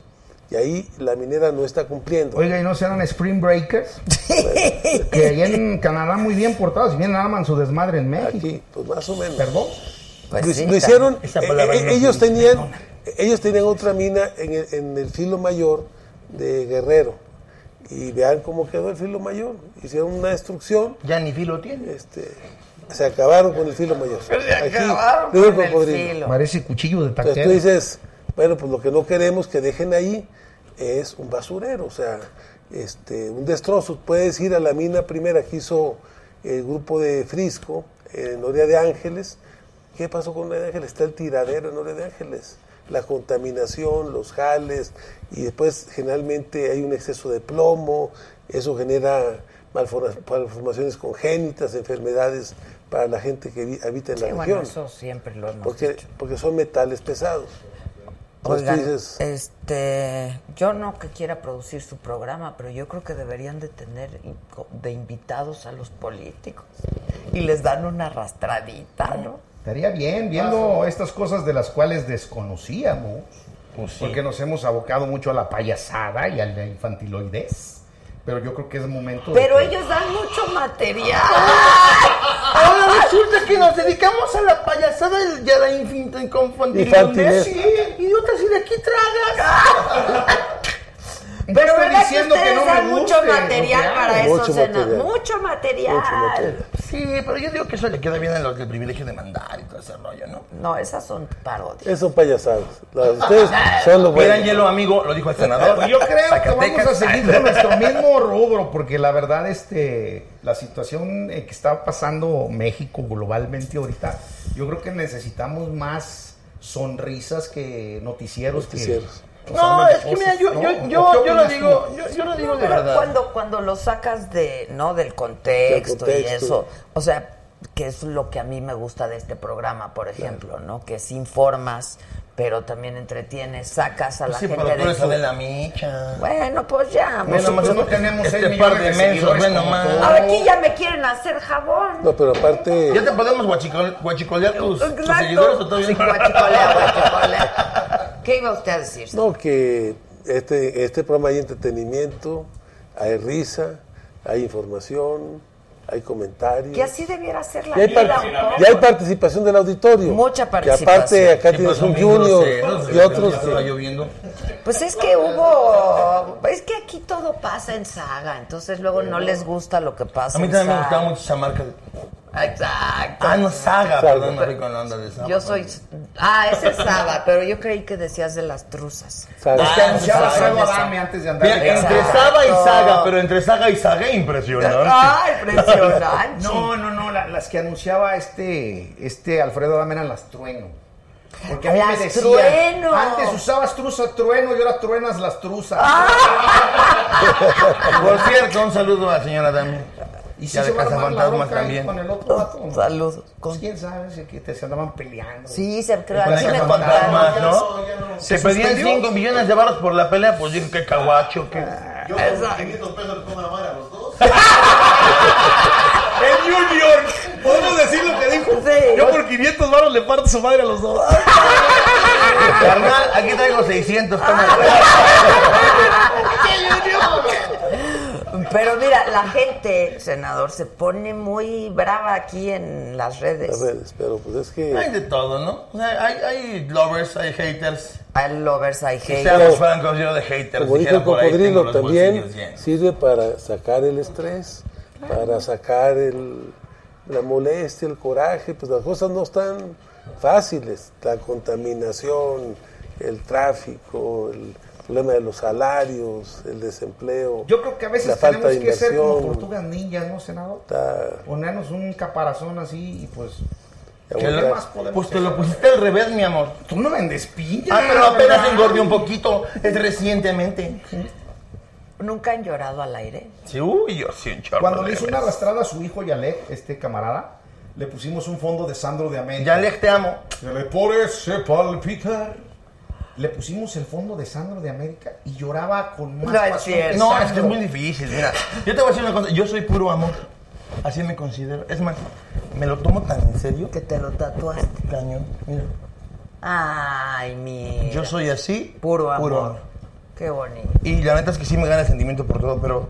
y ahí la minera no está cumpliendo Oiga, ¿y no serán Spring Breakers? que allá en Canadá muy bien portados y bien arman su desmadre en México. Aquí, pues más o menos. ¿Perdón? Pues lo, sí, lo hicieron. Esa eh, eh, no ellos tenían, ellos tenían otra mina en el, en el filo mayor de Guerrero. Y vean cómo quedó el filo mayor. Hicieron una destrucción. Ya ni filo tiene. Este, se acabaron con el filo mayor. Se acabaron con el filo. Parece cuchillo de Entonces taquero. tú dices, bueno, pues lo que no queremos que dejen ahí es un basurero, o sea, este, un destrozo. Puedes ir a la mina primera que hizo el grupo de Frisco en Oria de Ángeles. ¿Qué pasó con de Ángeles? Está el tiradero en de Ángeles. La contaminación, los jales, y después generalmente hay un exceso de plomo, eso genera malforma- malformaciones congénitas, enfermedades para la gente que habita en la sí, bueno, región eso siempre lo hemos porque, dicho. porque son metales pesados. Oigan, dices, este, yo no que quiera producir su programa, pero yo creo que deberían de tener de invitados a los políticos y les dan una arrastradita, ¿no? Estaría bien viendo estas cosas de las cuales desconocíamos. Porque nos hemos abocado mucho a la payasada y a la infantiloidez. Pero yo creo que es momento de Pero que- ellos dan mucho material. Ahora resulta que nos dedicamos a la payasada y a la infin- infantilidad. Sí, idiota, si de aquí tragas. Pero ¿verdad diciendo que que ustedes me dan guste mucho que material para eso, material. mucho material. Mucho material. Sí, pero yo digo que eso le queda bien a los del privilegio de mandar y todo ese rollo, ¿no? No, esas son parodias. esos son payasadas. Ustedes son lo bueno. Pidan hielo, amigo, lo dijo el senador. Yo creo que vamos a seguir con nuestro mismo rubro, porque la verdad, este, la situación eh, que está pasando México globalmente ahorita, yo creo que necesitamos más sonrisas que noticieros. que- Noticieros. o No, sea, es que mira, yo, ¿no? yo, ¿O yo, yo lo digo, yo, yo lo digo No, de pero verdad. Cuando, cuando lo sacas de, ¿no? Del contexto, Del y contexto. eso. O sea, que es lo que a mí me gusta de este programa, por ejemplo, ¿no? Que sí informas, pero también entretienes, sacas a la Sí, gente pero de su... de la micha. Bueno, pues ya. Nomás Nosotros no tenemos este par de mensos, nomás. tú. Ahora aquí ya me quieren hacer jabón. No, pero aparte, ¿Ya te podemos guachicol- guachicolear tus, tus seguidores o todavía Sí, no? guachicolea, guachicolea. ¿Qué iba usted a decir? no, que este, este programa hay entretenimiento, hay risa, hay información, hay comentarios. Que así debiera ser la Y hay, vida. par- un poco. y hay participación del auditorio. Mucha Que aparte participación. acá tienes un junior y otros que... lloviendo. Pues es que hubo, es que aquí todo pasa en saga, entonces luego no les gusta lo que pasa. A mí en también me gustaba mucho esa marca. Exacto. Ah, no, Saga, Saga. perdón, con la onda de Saga. Yo soy, ah, ese es Saga, pero yo creí que decías de las truzas. Saga. Es que anunciaba Saga. Alfredo Adame antes de andar. Mira, de entre. Saga y. Saga, pero entre Saga y Saga, impresionante. Ay, impresionante. No, no, no, la- las que anunciaba este, este Alfredo Adame eran las trueno. Porque a mí Las me decían, Trueno. antes usabas truza trueno y ahora truenas las truzas. Por cierto, un saludo a la señora Dami. Y si Ya de se Cazafantasmas bronca ahí también. con el otro vato. Saludos. Pues quién sabe, si que te se andaban peleando. Sí, se creo, Con el me Cazafantasmas, contaron. ¿no? Se pedían 5 millones de baros por la pelea, pues dije que caguacho, que... Yo por 500 pesos le pongo a los dos. ¡El Junior! ¿Podemos decir lo que dijo? Sí. Yo por 500 baros le parto su madre a los dos. Carnal, aquí traigo 600, toma. Pero mira, la gente, senador, se pone muy brava aquí en las redes. Las redes, pero pues es que... Hay de todo, ¿no? O sea, hay, hay lovers, hay haters. Hay lovers, hay haters. seamos francos, yo de haters. Como dijo el cocodrilo, también sirve para sacar el estrés, para sacar el, la molestia, el coraje, pues las cosas no están fáciles, la contaminación, el tráfico, el problema de los salarios, el desempleo. Yo creo que a veces la falta tenemos de que ser como inversión. tortugas ninjas, ¿no, senador? Está- Ponernos un caparazón así y pues... ¿Qué más podemos pues te lo pusiste al revés, mi amor. Tú no vendes piña. Ah, pero apenas ¿verdad? engordé un poquito. Es recientemente. ¿Nunca han llorado al aire? Sí, uy, yo sí, Cuando le hizo una arrastrada a su hijo Yalek, este camarada, le pusimos un fondo de Sandro de América. Yalek, te amo. Se le parece palpitar. Le pusimos el fondo de Sandro de América y lloraba con más No es pasión cierto. que No, es que es muy difícil. Mira, yo te voy a decir una cosa. Yo soy puro amor. Así me considero. Es más, me lo tomo tan en serio. Que te lo tatuaste. Cañón. Mira, Ay, mi. yo soy así. Puro amor. Puro amor. Qué bonito. Y la neta es que sí me gana el sentimiento por todo, pero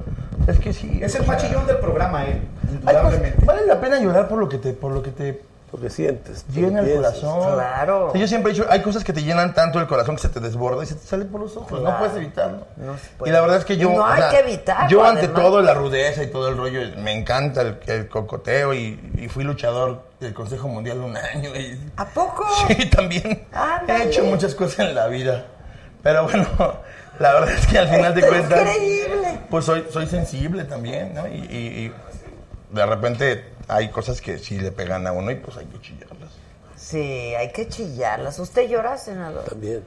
es que sí. Es el machillón del programa, él, hay indudablemente. vale la pena llorar por lo que te, por lo que te Porque sientes. porque llena el piensas. corazón. Claro. O sea, yo siempre he dicho, hay cosas que te llenan tanto el corazón que se te desborda y se te sale por los ojos. No puedes evitarlo. No se puede. Y la verdad es que yo. No hay sea, que evitarlo, Yo, ante además. todo, la rudeza y todo el rollo, me encanta el, el cocoteo y, y fui luchador del Consejo Mundial un año. Y, ¿A poco? sí, también. Ándale. He hecho muchas cosas en la vida. Pero bueno, la verdad es que al final de cuentas. increíble. Pues soy, soy sensible también, ¿no? Y, y- y de repente hay cosas que sí le pegan a uno y pues hay que chillarlas. Sí, hay que chillarlas. ¿Usted llora, senador? También,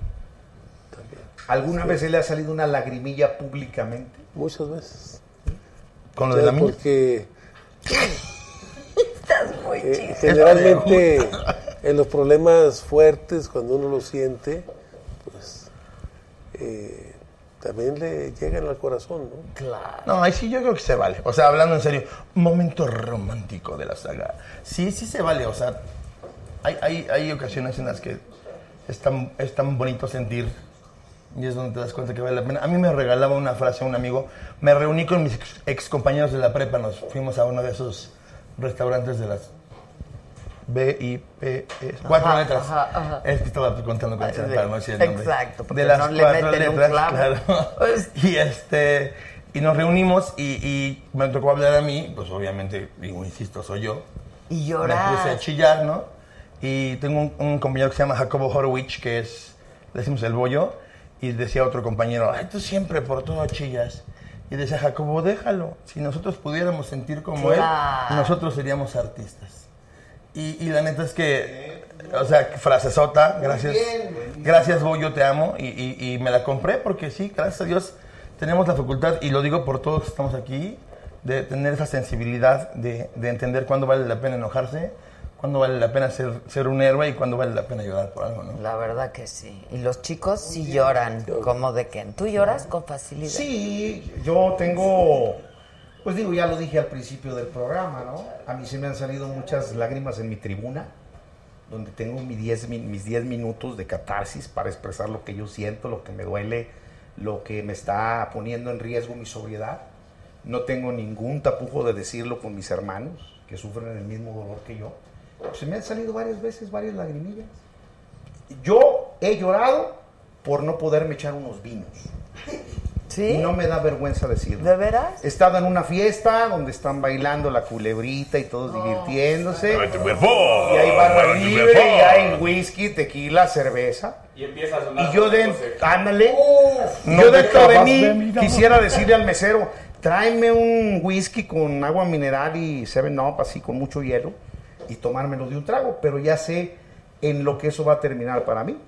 también. ¿Alguna vez se le ha salido una lagrimilla públicamente? Muchas veces. Con lo de la mina. Porque Estás muy eh, generalmente en los problemas fuertes, cuando uno lo siente, pues eh, también le llegan al corazón, ¿no? Claro. No, ahí sí yo creo que se vale. O sea, hablando en serio, momento romántico de la saga. Sí, sí se vale. O sea, hay, hay, hay ocasiones en las que es tan, es tan bonito sentir y es donde te das cuenta que vale la pena. A mí me regalaba una frase un amigo. Me reuní con mis ex, ex compañeros de la prepa. Nos fuimos a uno de esos restaurantes de las B, I, P, E, cuatro Ajá, letras. ajá, ajá. Es que estaba contando con exacto, De las no le cuatro meten un letras, clavo. claro. Pues- Y este y nos reunimos y, y me tocó hablar a mí, pues obviamente, digo, insisto, soy yo. Y Me llorar. puse a chillar, ¿no? Y tengo un, un compañero que se llama Jacobo Horowitz, que es, le decimos el bollo, y decía otro compañero, ay, tú siempre por todo chillas. Y decía Jacobo, déjalo, si nosotros pudiéramos sentir como Claro. él, nosotros seríamos artistas. Y, y la neta es que O sea, frasesota, gracias. gracias, Bo, yo te amo. Y, y- y me la compré porque sí, gracias a Dios, tenemos la facultad, y lo digo por todos que estamos aquí, de tener esa sensibilidad de, de entender cuándo vale la pena enojarse, cuándo vale la pena ser, ser un héroe y cuándo vale la pena llorar por algo, ¿no? La verdad que sí. Y los chicos sí lloran, como de que tú lloras con facilidad. Sí, yo tengo, pues digo, ya lo dije al principio del programa, ¿no? A mí se me han salido muchas lágrimas en mi tribuna, donde tengo mis 10 mi- mis 10 minutos de catarsis para expresar lo que yo siento, lo que me duele, lo que me está poniendo en riesgo mi sobriedad. No tengo ningún tapujo de decirlo con mis hermanos, que sufren el mismo dolor que yo. Se me han salido varias veces, varias lagrimillas. Yo he llorado por no poderme echar unos vinos. ¿Sí? Y no me da vergüenza decirlo. ¿De veras? He estado en una fiesta donde están bailando la culebrita y todos divirtiéndose. Y hay barra libre, y hay whisky, tequila, cerveza. Y empieza a sonar. Y yo dentro, ándale, No yo te dentro de mí de quisiera decirle al mesero, tráeme un whisky con agua mineral y Seven Up, así con mucho hielo, y tomármelo de un trago, pero ya sé en lo que eso va a terminar para mí.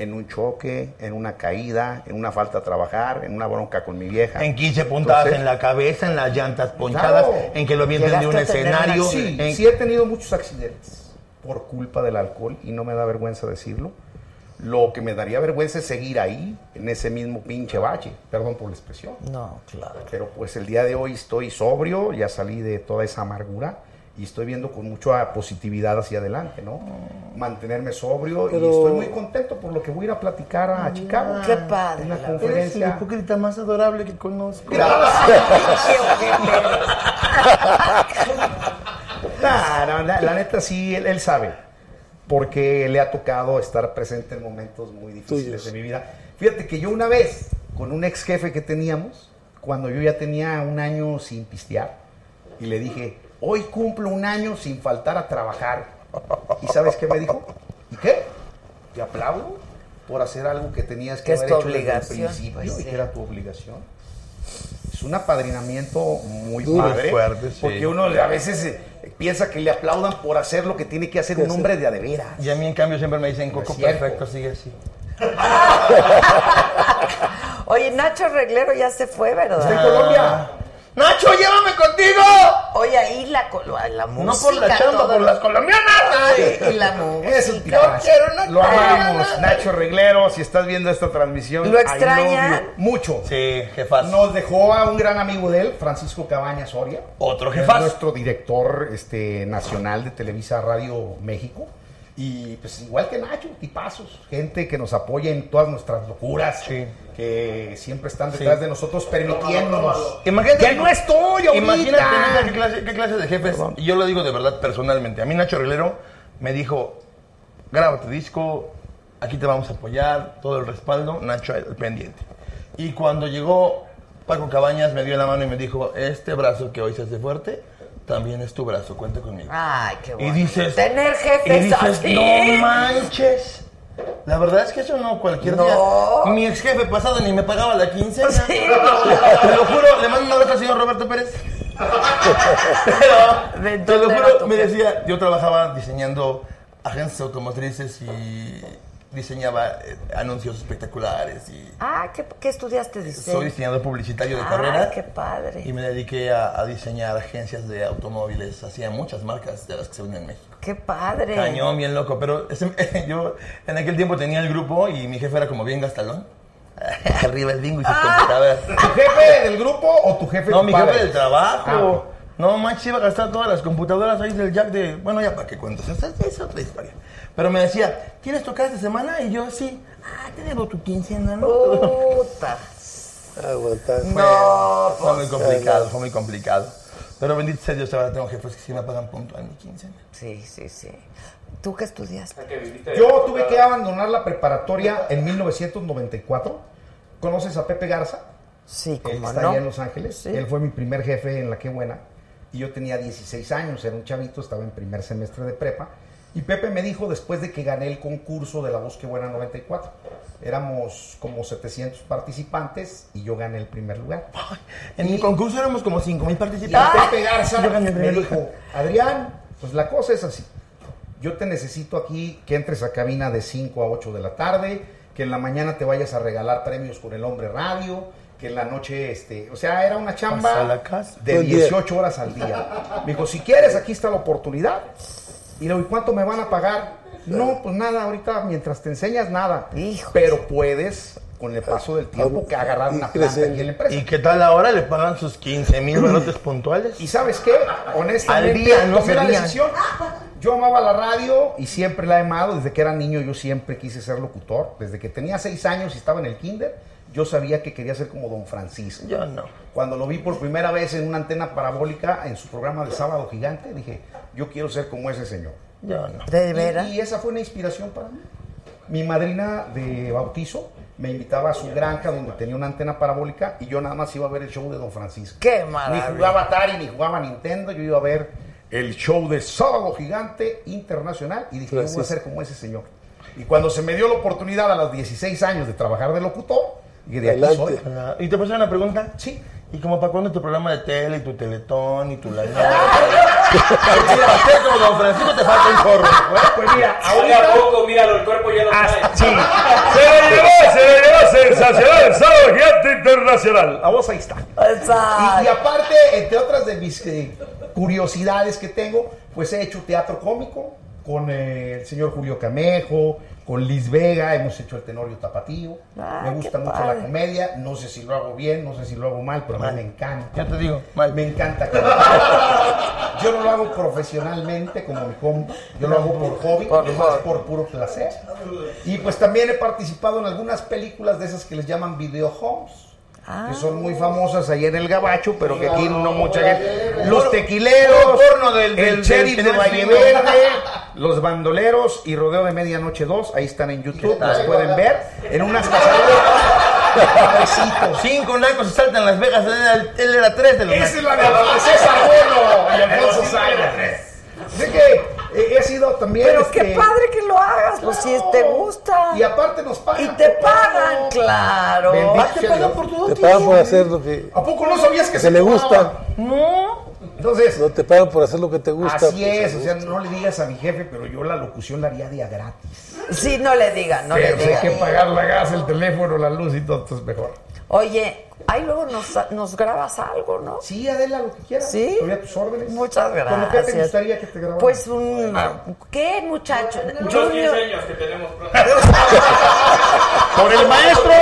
En un choque, en una caída, en una falta a trabajar, en una bronca con mi vieja. En 15 puntadas Entonces, en la cabeza, en las llantas ponchadas, Claro. en que lo avienten de un escenario. accidente. en- Sí, he tenido muchos accidentes por culpa del alcohol y no me da vergüenza decirlo. Lo que me daría vergüenza es seguir ahí, en ese mismo pinche bache. Perdón por la expresión. No, claro. Pero pues el día de hoy estoy sobrio, ya salí de toda esa amargura y estoy viendo con mucha positividad hacia adelante, ¿no? Mantenerme sobrio y estoy muy contento por lo que voy a ir a platicar a Chicago. Qué padre, En la la Eres el conferencia. hipócrita más adorable que conozco. Claro, la, la neta sí, él, él sabe, porque le ha tocado estar presente en momentos muy difíciles de mi vida. Fíjate que yo una vez, con un ex jefe que teníamos, cuando yo ya tenía un año sin pistear, y le dije, hoy cumplo un año sin faltar a trabajar. ¿Y sabes qué me dijo? ¿Y qué? Te aplaudo por hacer algo que tenías que, haber hecho desde el obligación, principio pues, y sí. que era tu obligación. Es un apadrinamiento muy Duro, padre. fuerte, sí. Porque uno a veces eh, piensa que le aplaudan por hacer lo que tiene que hacer un hombre de a de veras. Y a mí, en cambio, siempre me dicen, Coco, perfecto, sigue así. Oye, Nacho Reglero ya se fue, ¿verdad? Está en Colombia. ¡Nacho, llévame contigo! Oye, ahí la, la música. No por la chamba, por las colombianas. Ay, y la música. Es un tipazo. Lo amamos, Nacho Reglero. Si estás viendo esta transmisión, ¿Lo extraña? Mucho. Sí, jefazo. Nos dejó a un gran amigo de él, Francisco Cabaña Soria. Otro jefazo. nuestro director este, nacional de Televisa Radio México. Y pues igual que Nacho, tipazos, gente que nos apoya en todas nuestras locuras, que siempre están detrás Sí. de nosotros permitiéndonos. Imagínate, que no estoy ahorita. Imagínate qué clase, qué clase de jefes. Y yo lo digo de verdad personalmente. A mí Nacho Reglero me dijo, graba tu disco, aquí te vamos a apoyar, todo el respaldo, Nacho al pendiente. Y cuando llegó Paco Cabañas me dio la mano y me dijo, este brazo que hoy se hace fuerte, también es tu brazo, cuenta conmigo. Ay, qué bueno. Y dices, Tener y jefes dices, así. no manches. La verdad es que eso no cualquier No. día. Mi ex jefe pasado ni me pagaba la quincena. Te lo juro, le mando un abrazo al señor Roberto Pérez. Pero, te lo juro, me decía, yo trabajaba diseñando agencias automotrices y diseñaba eh, anuncios espectaculares y Ah, ¿qué, qué estudiaste diseño? soy diseñador publicitario de carrera. qué padre. Y me dediqué a, a diseñar agencias de automóviles, hacía muchas marcas de las que se venden en México. Qué padre. Cañón, bien loco. Pero ese- yo en aquel tiempo tenía el grupo y mi jefe era como bien gastalón. Arriba el bingo y sus computadoras. ¿Tu jefe del grupo o tu jefe No, tu mi padre? jefe del trabajo. Ah, No, manches, iba a gastar todas las computadoras ahí del jack de... Bueno, ya para qué cuentas. Esa es otra historia. Pero me decía, ¿tienes tu casa esta semana? Y yo, sí. Ah, tenemos tu quincena, ¿no? Puta. Aguantar. No, Fue muy complicado, fue muy complicado. Pero bendito sea Dios, ahora tengo jefes que sí me pagan puntual mi quincena. Sí, sí, sí. ¿Tú qué estudiaste? Yo tuve que abandonar la preparatoria en 1994. ¿Conoces a Pepe Garza? Sí, que cómo está no. allá en Los Ángeles. Sí. Él fue mi primer jefe en La Qué Buena. Y yo tenía 16 años, era un chavito, estaba en primer semestre de prepa. Y Pepe me dijo después de que gané el concurso de La Voz Qué Buena 94. Éramos como 700 participantes y yo gané el primer lugar. En mi concurso éramos como 5 mil Y participantes. Pepe Garza el me dijo. Adrián, pues la cosa es así. yo te necesito aquí que entres a cabina de 5 a 8 de la tarde, que en la mañana te vayas a regalar premios con el hombre radio, que en la noche, este, o sea, era una chamba Hasta la casa. de Todo el día. 18 horas al día. Me dijo, si quieres, aquí está la oportunidad. Y le digo, ¿y cuánto me van a pagar? No, pues nada, ahorita mientras te enseñas nada. Pero puedes, con el paso del tiempo, que agarrar una planta aquí en la empresa. ¿Y qué tal ahora? ¿Le pagan sus 15 mil balotes puntuales? ¿Y sabes qué? Honestamente, Al día, no tomé la decisión. Yo amaba la radio y siempre la he amado. Desde que era niño yo siempre quise ser locutor. Desde que tenía seis años y estaba en el kinder, yo sabía que quería ser como Don Francisco. Yo no. Cuando lo vi por primera vez en una antena parabólica en su programa de Sábado Gigante, dije, yo quiero ser como ese señor. Yo no. ¿De Y- veras? Y, esa fue una inspiración para mí. Mi madrina de bautizo me invitaba a su granja donde tenía una antena parabólica y yo nada más iba a ver el show de Don Francisco. ¡Qué maravilla! Ni jugaba Atari, ni jugaba Nintendo, yo iba a ver el show de Sábado Gigante Internacional y dije, yo voy a ser como ese señor. Y cuando se me dio la oportunidad a los 16 años de trabajar de locutor, dije, de aquí soy. ¿Y te puedo hacer una pregunta? Sí. ¿Y como para cuándo tu programa de tele y tu teletón y tu la Como don Francisco te falta un chorro. Pues mira, Poco a poco, míralo, el cuerpo ya lo trae. Sí. Se lo llevó, se lo llevó sensacional el sábado gigante internacional. A vos ahí está. Y, y aparte, entre otras de mis eh, curiosidades que tengo, pues he hecho teatro cómico con eh, el señor Julio Camejo, con Liz Vega, hemos hecho el Tenorio Tapatío. Ah, me gusta qué mucho padre. la comedia, no sé si lo hago bien, no sé si lo hago mal, pero a mí me encanta. Ya te digo, mal. Me encanta. Yo no lo hago profesionalmente como mi compa, yo lo hago por hobby, Por es más hobby. por puro placer. Y pues también he participado en algunas películas de esas que les llaman video Que son muy famosas ahí en el Gabacho, pero que aquí no mucha gente. Los tequileros, del- el sheriff del de Valle. Verde, los bandoleros y Rodeo de Medianoche 2, ahí están en YouTube, las pueden ver. En unas casaderas. Cinco nacos se saltan en Las Vegas, él era, él era tres de los Esa es la de César Bueno y Alfonso Sayas. Así que he sido también. Pero este, qué padre que lo hagas, pues si te gusta. Y aparte nos pagan. Y te pagan, claro. Ah, te pagan por tu Te pagan por hacer lo que, ¿A poco no sabías que que se le gusta. No. Entonces, No te pagan por hacer lo que te gusta. así pues, es. O sea, no le digas a mi jefe, pero yo la locución la haría día gratis. Sí, no le digan, no pero le si hay que digan. pagar la gas, el teléfono, la luz y todo, entonces mejor. Oye, ahí luego nos, nos grabas algo, ¿no? Sí, Adela, lo que quieras. Sí. Estoy a tus órdenes. Muchas gracias. ¿Cómo qué te gustaría que te grabara? Pues un... ¿Qué, muchacho? Junior. 15 años que tenemos pronto. Por el maestro,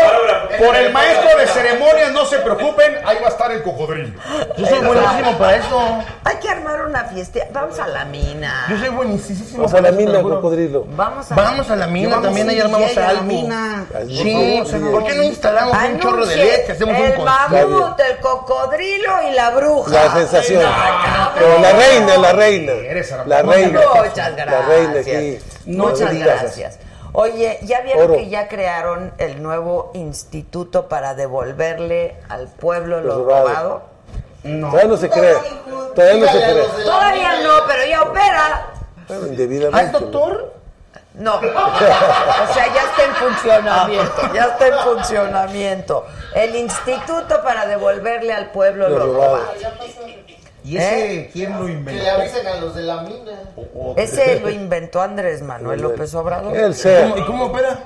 por el maestro de ceremonias, no se preocupen, ahí va a estar el cocodrilo. Yo soy buenísimo para eso. Hay que armar una fiesta. Vamos a la mina. Yo soy buenísimo. Vamos a la mina, cocodrilo. Vamos a Vamos a la mina, también ahí armamos DJ a la algo. mina. Sí, ¿por qué no instalamos un chorro de leche? Hacemos un El mamut, el cocodrilo y la bruja. La sensación. Ah, Pero la reina, la reina. Eres La reina. Muchas gracias. La reina aquí. Muchas No gracias. Oye, ¿ya vieron Oro. que ya crearon el nuevo instituto para devolverle al pueblo lo Lo robado. robado? No. Todavía no se cree. Todavía no se cree. Todavía no, pero ya opera. Bueno, ¿Ah, indebidamente. es doctor? No. O sea, ya está en funcionamiento. Ya está en funcionamiento. El instituto para devolverle al pueblo Lo lo robado. ¿Y ese ¿Eh? quién lo Que inventó? le avisen a los de la mina. Ese lo inventó Andrés Manuel López Obrador. Él sea. ¿Cómo- ¿Y cómo opera?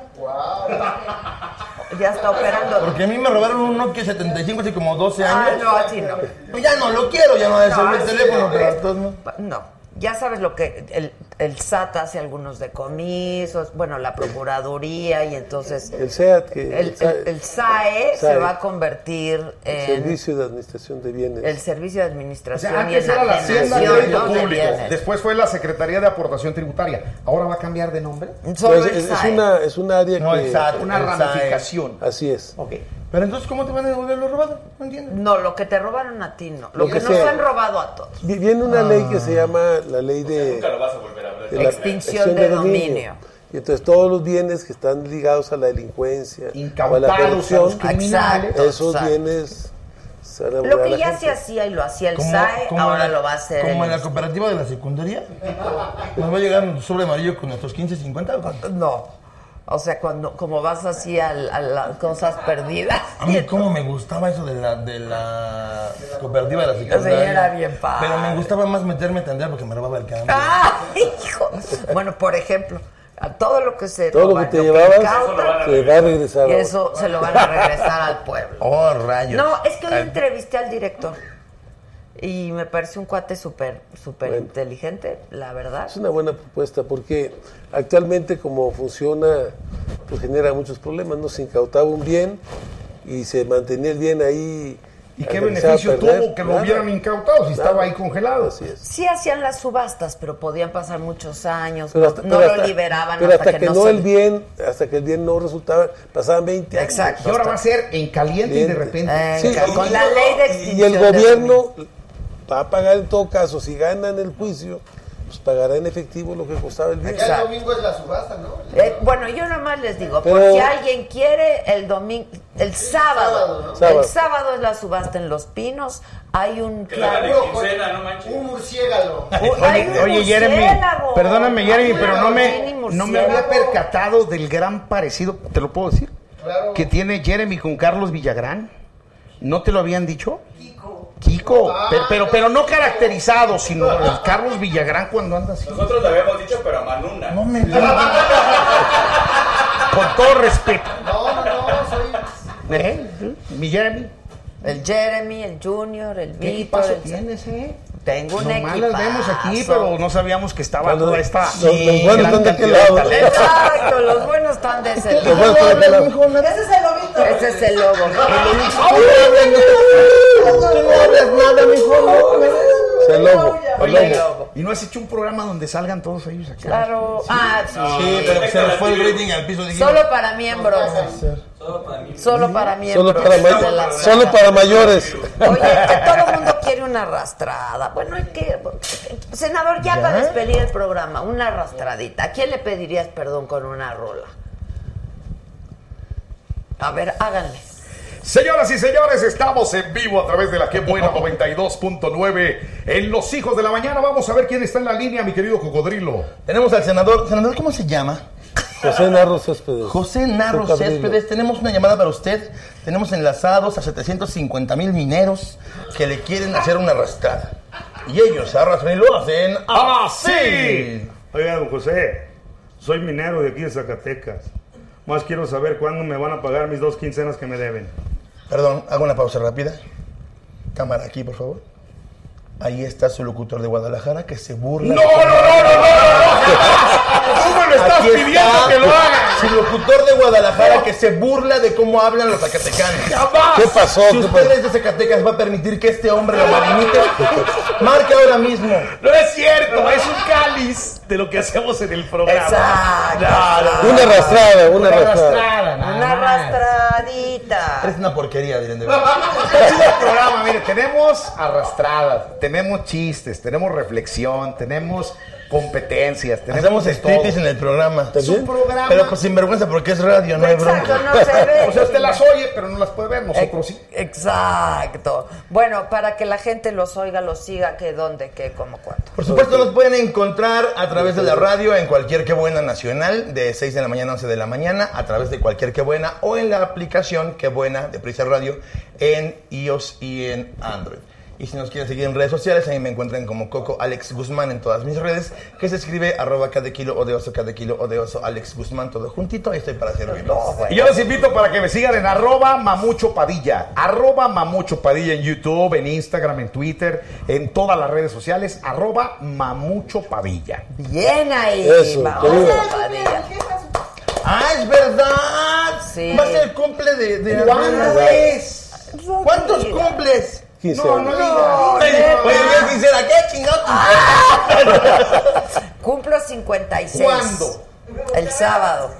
Ya está operando. Porque a mí me robaron un Nokia 75 hace como 12 Ah, años. no, así no. Pues ya no lo quiero, ya no ha de ser No, el teléfono, no. pero todos modos. No, ya sabes lo que el, el SAT hace algunos decomisos, bueno, la Procuraduría y entonces El SEAT, que el, el- el SAE, se SAE. va a convertir el en Servicio de Administración de Bienes. el Servicio de O Administración sea, y era la Hacienda de Crédito Público, bienes. después fue la Secretaría de Aportación Tributaria. ¿Ahora va a cambiar de nombre? Solo No, es, el es- es SAE. una, es un área No, que... el SAT. Una El ramificación. Así es. Ok. Pero entonces, ¿cómo te van a devolver lo robado? No entiendo. No, lo que te robaron a ti no. Lo, Lo que, que nos sea. han robado a todos. Vi- Viene una ley que se llama la ley de... Nunca lo vas a volver la Extinción de dominio. Y entonces todos los bienes que están ligados a la delincuencia o a la Incautados a corrupción, los criminales. Exacto, esos exacto. bienes se van a Lo a que la ya gente. se hacía y lo hacía el SAE, ahora la- lo va a hacer Como el en la cooperativa de la secundaria. Nos va a llegar un sobre amarillo con nuestros 15, 50. No. O sea, cuando como vas así a, a las cosas perdidas. A mí cómo me gustaba eso de la, de la cooperativa de la secundaria. era bien padre. Pero me gustaba más meterme a tender porque me robaba el cambio. ¡Ah, hijo! Bueno, por ejemplo, a todo lo que se Todo lo que te llevabas incautan, te va a regresar. y eso se lo van a regresar al pueblo. Oh, rayos. No, es que hoy entrevisté al director y me parece un cuate súper, súper Bueno. inteligente, la verdad. Es una buena propuesta porque actualmente como funciona, pues genera muchos problemas. No se incautaba un bien y se mantenía el bien ahí. ¿Y qué beneficio perder, tuvo que lo nada. hubieran incautado si Nada. estaba ahí congelado? Así es. Sí hacían las subastas, pero podían pasar muchos años, Pero no, hasta- no pero lo liberaban pero hasta, que, no, se... el bien, hasta que el bien no resultaba, pasaban 20 años. Exacto. Y ahora va a ser en caliente y de repente. Eh, Sí, y- con la ley de Y el de gobierno va a pagar en todo caso, si ganan el juicio, pues pagará en efectivo lo que costaba el bien. Acá el domingo es la subasta, ¿no? Eh, bueno, yo nomás les digo, Pero- por si alguien quiere, el domingo, el sábado, Sábado. el sábado es la subasta en Los Pinos, hay un claro- quincena, no manches. Un murciélago. Hay un Oye, oye, Jeremy, murciélago. perdóname, Jeremy, pero no me, no me había percatado del gran parecido, ¿te lo puedo decir? Claro. Que tiene Jeremy con Carlos Villagrán. ¿No te lo habían dicho? Kiko. Pero, pero, pero no caracterizado, sino el Carlos Villagrán cuando anda así. Nosotros le habíamos dicho, pero a Manuna. No me digas. Con todo respeto. No, no, no, soy. ¿Eh? Mi Jeremy. El Jeremy, el Junior, el ¿Qué Víctor. equipazo el- tienes, eh? Tengo un Nomás las vemos aquí, equipazo. pero no sabíamos que estaba Cuando- toda esta los- los buenos están de aquel lado. Exacto, los buenos están de ese Los lado. buenos están de aquel lado. Ese es el lobito. Ese es el lobo. No hablas nada, mijo. Es el lobo, el Oye, lobo. ¿y no has hecho un programa donde salgan todos ellos acá? Claro. Ah, sí. Sí, pero se nos fue el rating al piso. dijimos, Solo para miembros. Solo para miembros. Solo para, solo mayores. Oye, que todo el mundo quiere una arrastrada. Bueno, hay que. Senador, ya, para despedir el programa, una arrastradita. ¿A quién le pedirías perdón con una rola? A ver, háganle. Señoras y señores, estamos en vivo a través de la que buena 92.9 en Los Hijos de la Mañana. Vamos a ver quién está en la línea, mi querido cocodrilo. Tenemos al senador. ¿Senador cómo se llama? José Narro Céspedes. José Narro. Céspedes, tenemos una llamada para usted. Tenemos enlazados a 750 mil mineros que le quieren hacer una arrastrada. Y ellos arrastran y lo hacen así. Oiga, don José, soy minero de aquí de Zacatecas. Más quiero saber cuándo me van a pagar mis dos quincenas que me deben. Perdón, hago una pausa rápida. Cámara aquí, por favor. Ahí está su locutor de Guadalajara que se burla. ¡No, no, no, no, no! ¿Cómo le estás Aquí pidiendo está que lo haga? Su locutor de Guadalajara que se burla de cómo hablan los zacatecanos. ¡Jamás! ¿Qué pasó? Si ¿Qué usted es de Zacatecas, ¿va a permitir que este hombre lo malimite? Marque ahora mismo. No es cierto, es un cáliz de lo que hacemos en el programa. Exacto. No, no, Una arrastrada, una arrastrada. Una arrastradita. Es una porquería, dirán de verdad. Es el programa, mire, tenemos arrastradas, tenemos chistes, tenemos reflexión, tenemos competencias, tenemos Hacemos en el programa. Es un programa. Pero pues sin vergüenza porque es radio, no hay Exacto, bronca. no se ve. O sea, usted las oye, pero no las puede ver, nosotros sí. Exacto. Bueno, para que la gente los oiga, los siga, ¿qué, dónde, qué, cómo, cuánto? Por supuesto, nos pueden encontrar a través de la radio en cualquier que buena nacional, de 6 de la mañana a 11 de la mañana, a través de cualquier que buena o en la aplicación que buena de Prisa Radio en iOS y en Android. Y si nos quieren seguir en redes sociales, ahí me encuentran como Coco Alex Guzmán en todas mis redes, que se escribe arroba cada kilo o de oso, cada kilo o de oso Alex Guzmán, todo juntito, ahí estoy para servirles. Y yo los invito para que me sigan en arroba mamucho padilla. Arroba mamucho padilla en YouTube, en Instagram, en Twitter, en todas las redes sociales. Arroba mamucho padilla. Bien ahí. Eso. Padilla. ¡Ah, es verdad! Sí. Va a ser el cumple de... de ¿Cuándo es? ¿Cuántos cumples? 15 No, años. no digas. Oye, ¿qué chingados? Cumplo 56. ¿Cuándo? El sábado.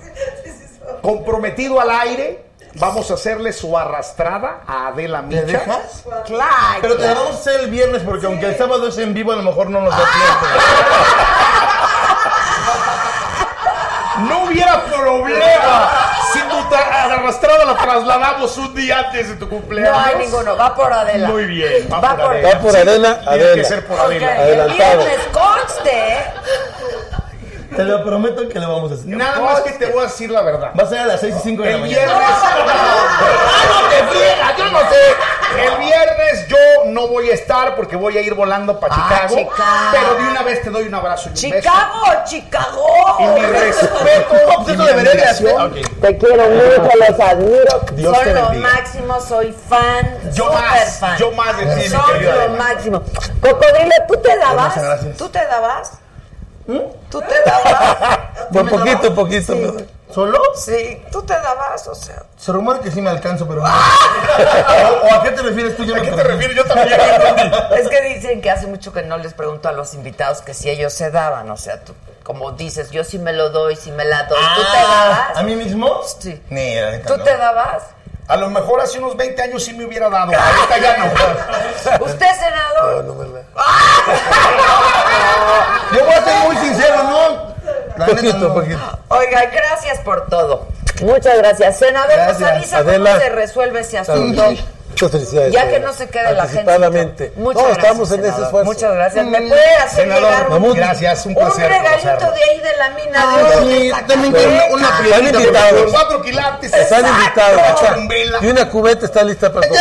Comprometido al aire, vamos a hacerle su arrastrada a Adela ¿Te Micha. dejas? Claro. Pero te la vamos a hacer el viernes porque aunque el sábado es en vivo, a lo mejor no nos da tiempo. No hubiera problema si tu arrastrada la trasladamos un día antes de tu cumpleaños. No hay ninguno. Va por Adela. Muy bien, va, Va por por- Adela. Va por Sí, Adela, Tiene que Adela. ser por Adela. El Adelantado. conste. Te lo prometo que lo vamos a hacer. Nada más que te voy a decir la verdad. Va a ser a las 6 y 5 de la El mañana. viernes. ¡Ah, no te friegas! Yo no sé. El viernes yo no voy a estar porque voy a ir volando para Ah, Chicago. Chicago. Pero de una vez te doy un abrazo y un beso. Chicago, Chicago. Y mi respeto. Pues y eso mi admiración. hacer. Te quiero mucho, los admiro. Dios Son te lo máximo, soy fan. Yo super más, fan. yo más de ti, mi Son lo máximo. Cocodrilo, ¿tú te dabas? Muchas gracias. ¿Tú te dabas? ¿Mm? ¿Tú te dabas? Por poquito, poquito. ¿Solo? Sí, tú te dabas, o sea. Se rumora que sí me alcanzo, pero no. ¿O, o a qué te refieres tú? Yo ¿A qué te refieres? Yo también. Es que dicen que hace mucho que no les pregunto a los invitados que si ellos se daban, o sea, tú como dices, yo sí me lo doy, sí me la doy. ¿Tú te dabas? ¿A mí mismo? Sí. Ni, ¿Tú no. te dabas? A lo mejor hace unos 20 años sí me hubiera dado. Ahorita ya no. ¿Usted, senador? No, no me la... Yo voy a ser muy sincero, ¿no? Poquito, no. poquito. Oiga, gracias por todo. Muchas gracias. Senador, nos Gracias. avisa cómo Adela. se resuelve ese Salud. asunto. Muchas felicidades. Ya que Adela. no se quede la gente. Anticipadamente. Muchas no, gracias, estamos en ese senador. esfuerzo. Muchas gracias. ¿Me puede hacer Senador, llegar un. Gracias, un un placer regalito conocerlo. de ahí de la mina de Ah, oro? sí, de también Zacatecas? quiero una Están piedrita, invitados. Cuatro quilates. Están invitados. Y una cubeta está lista para todos.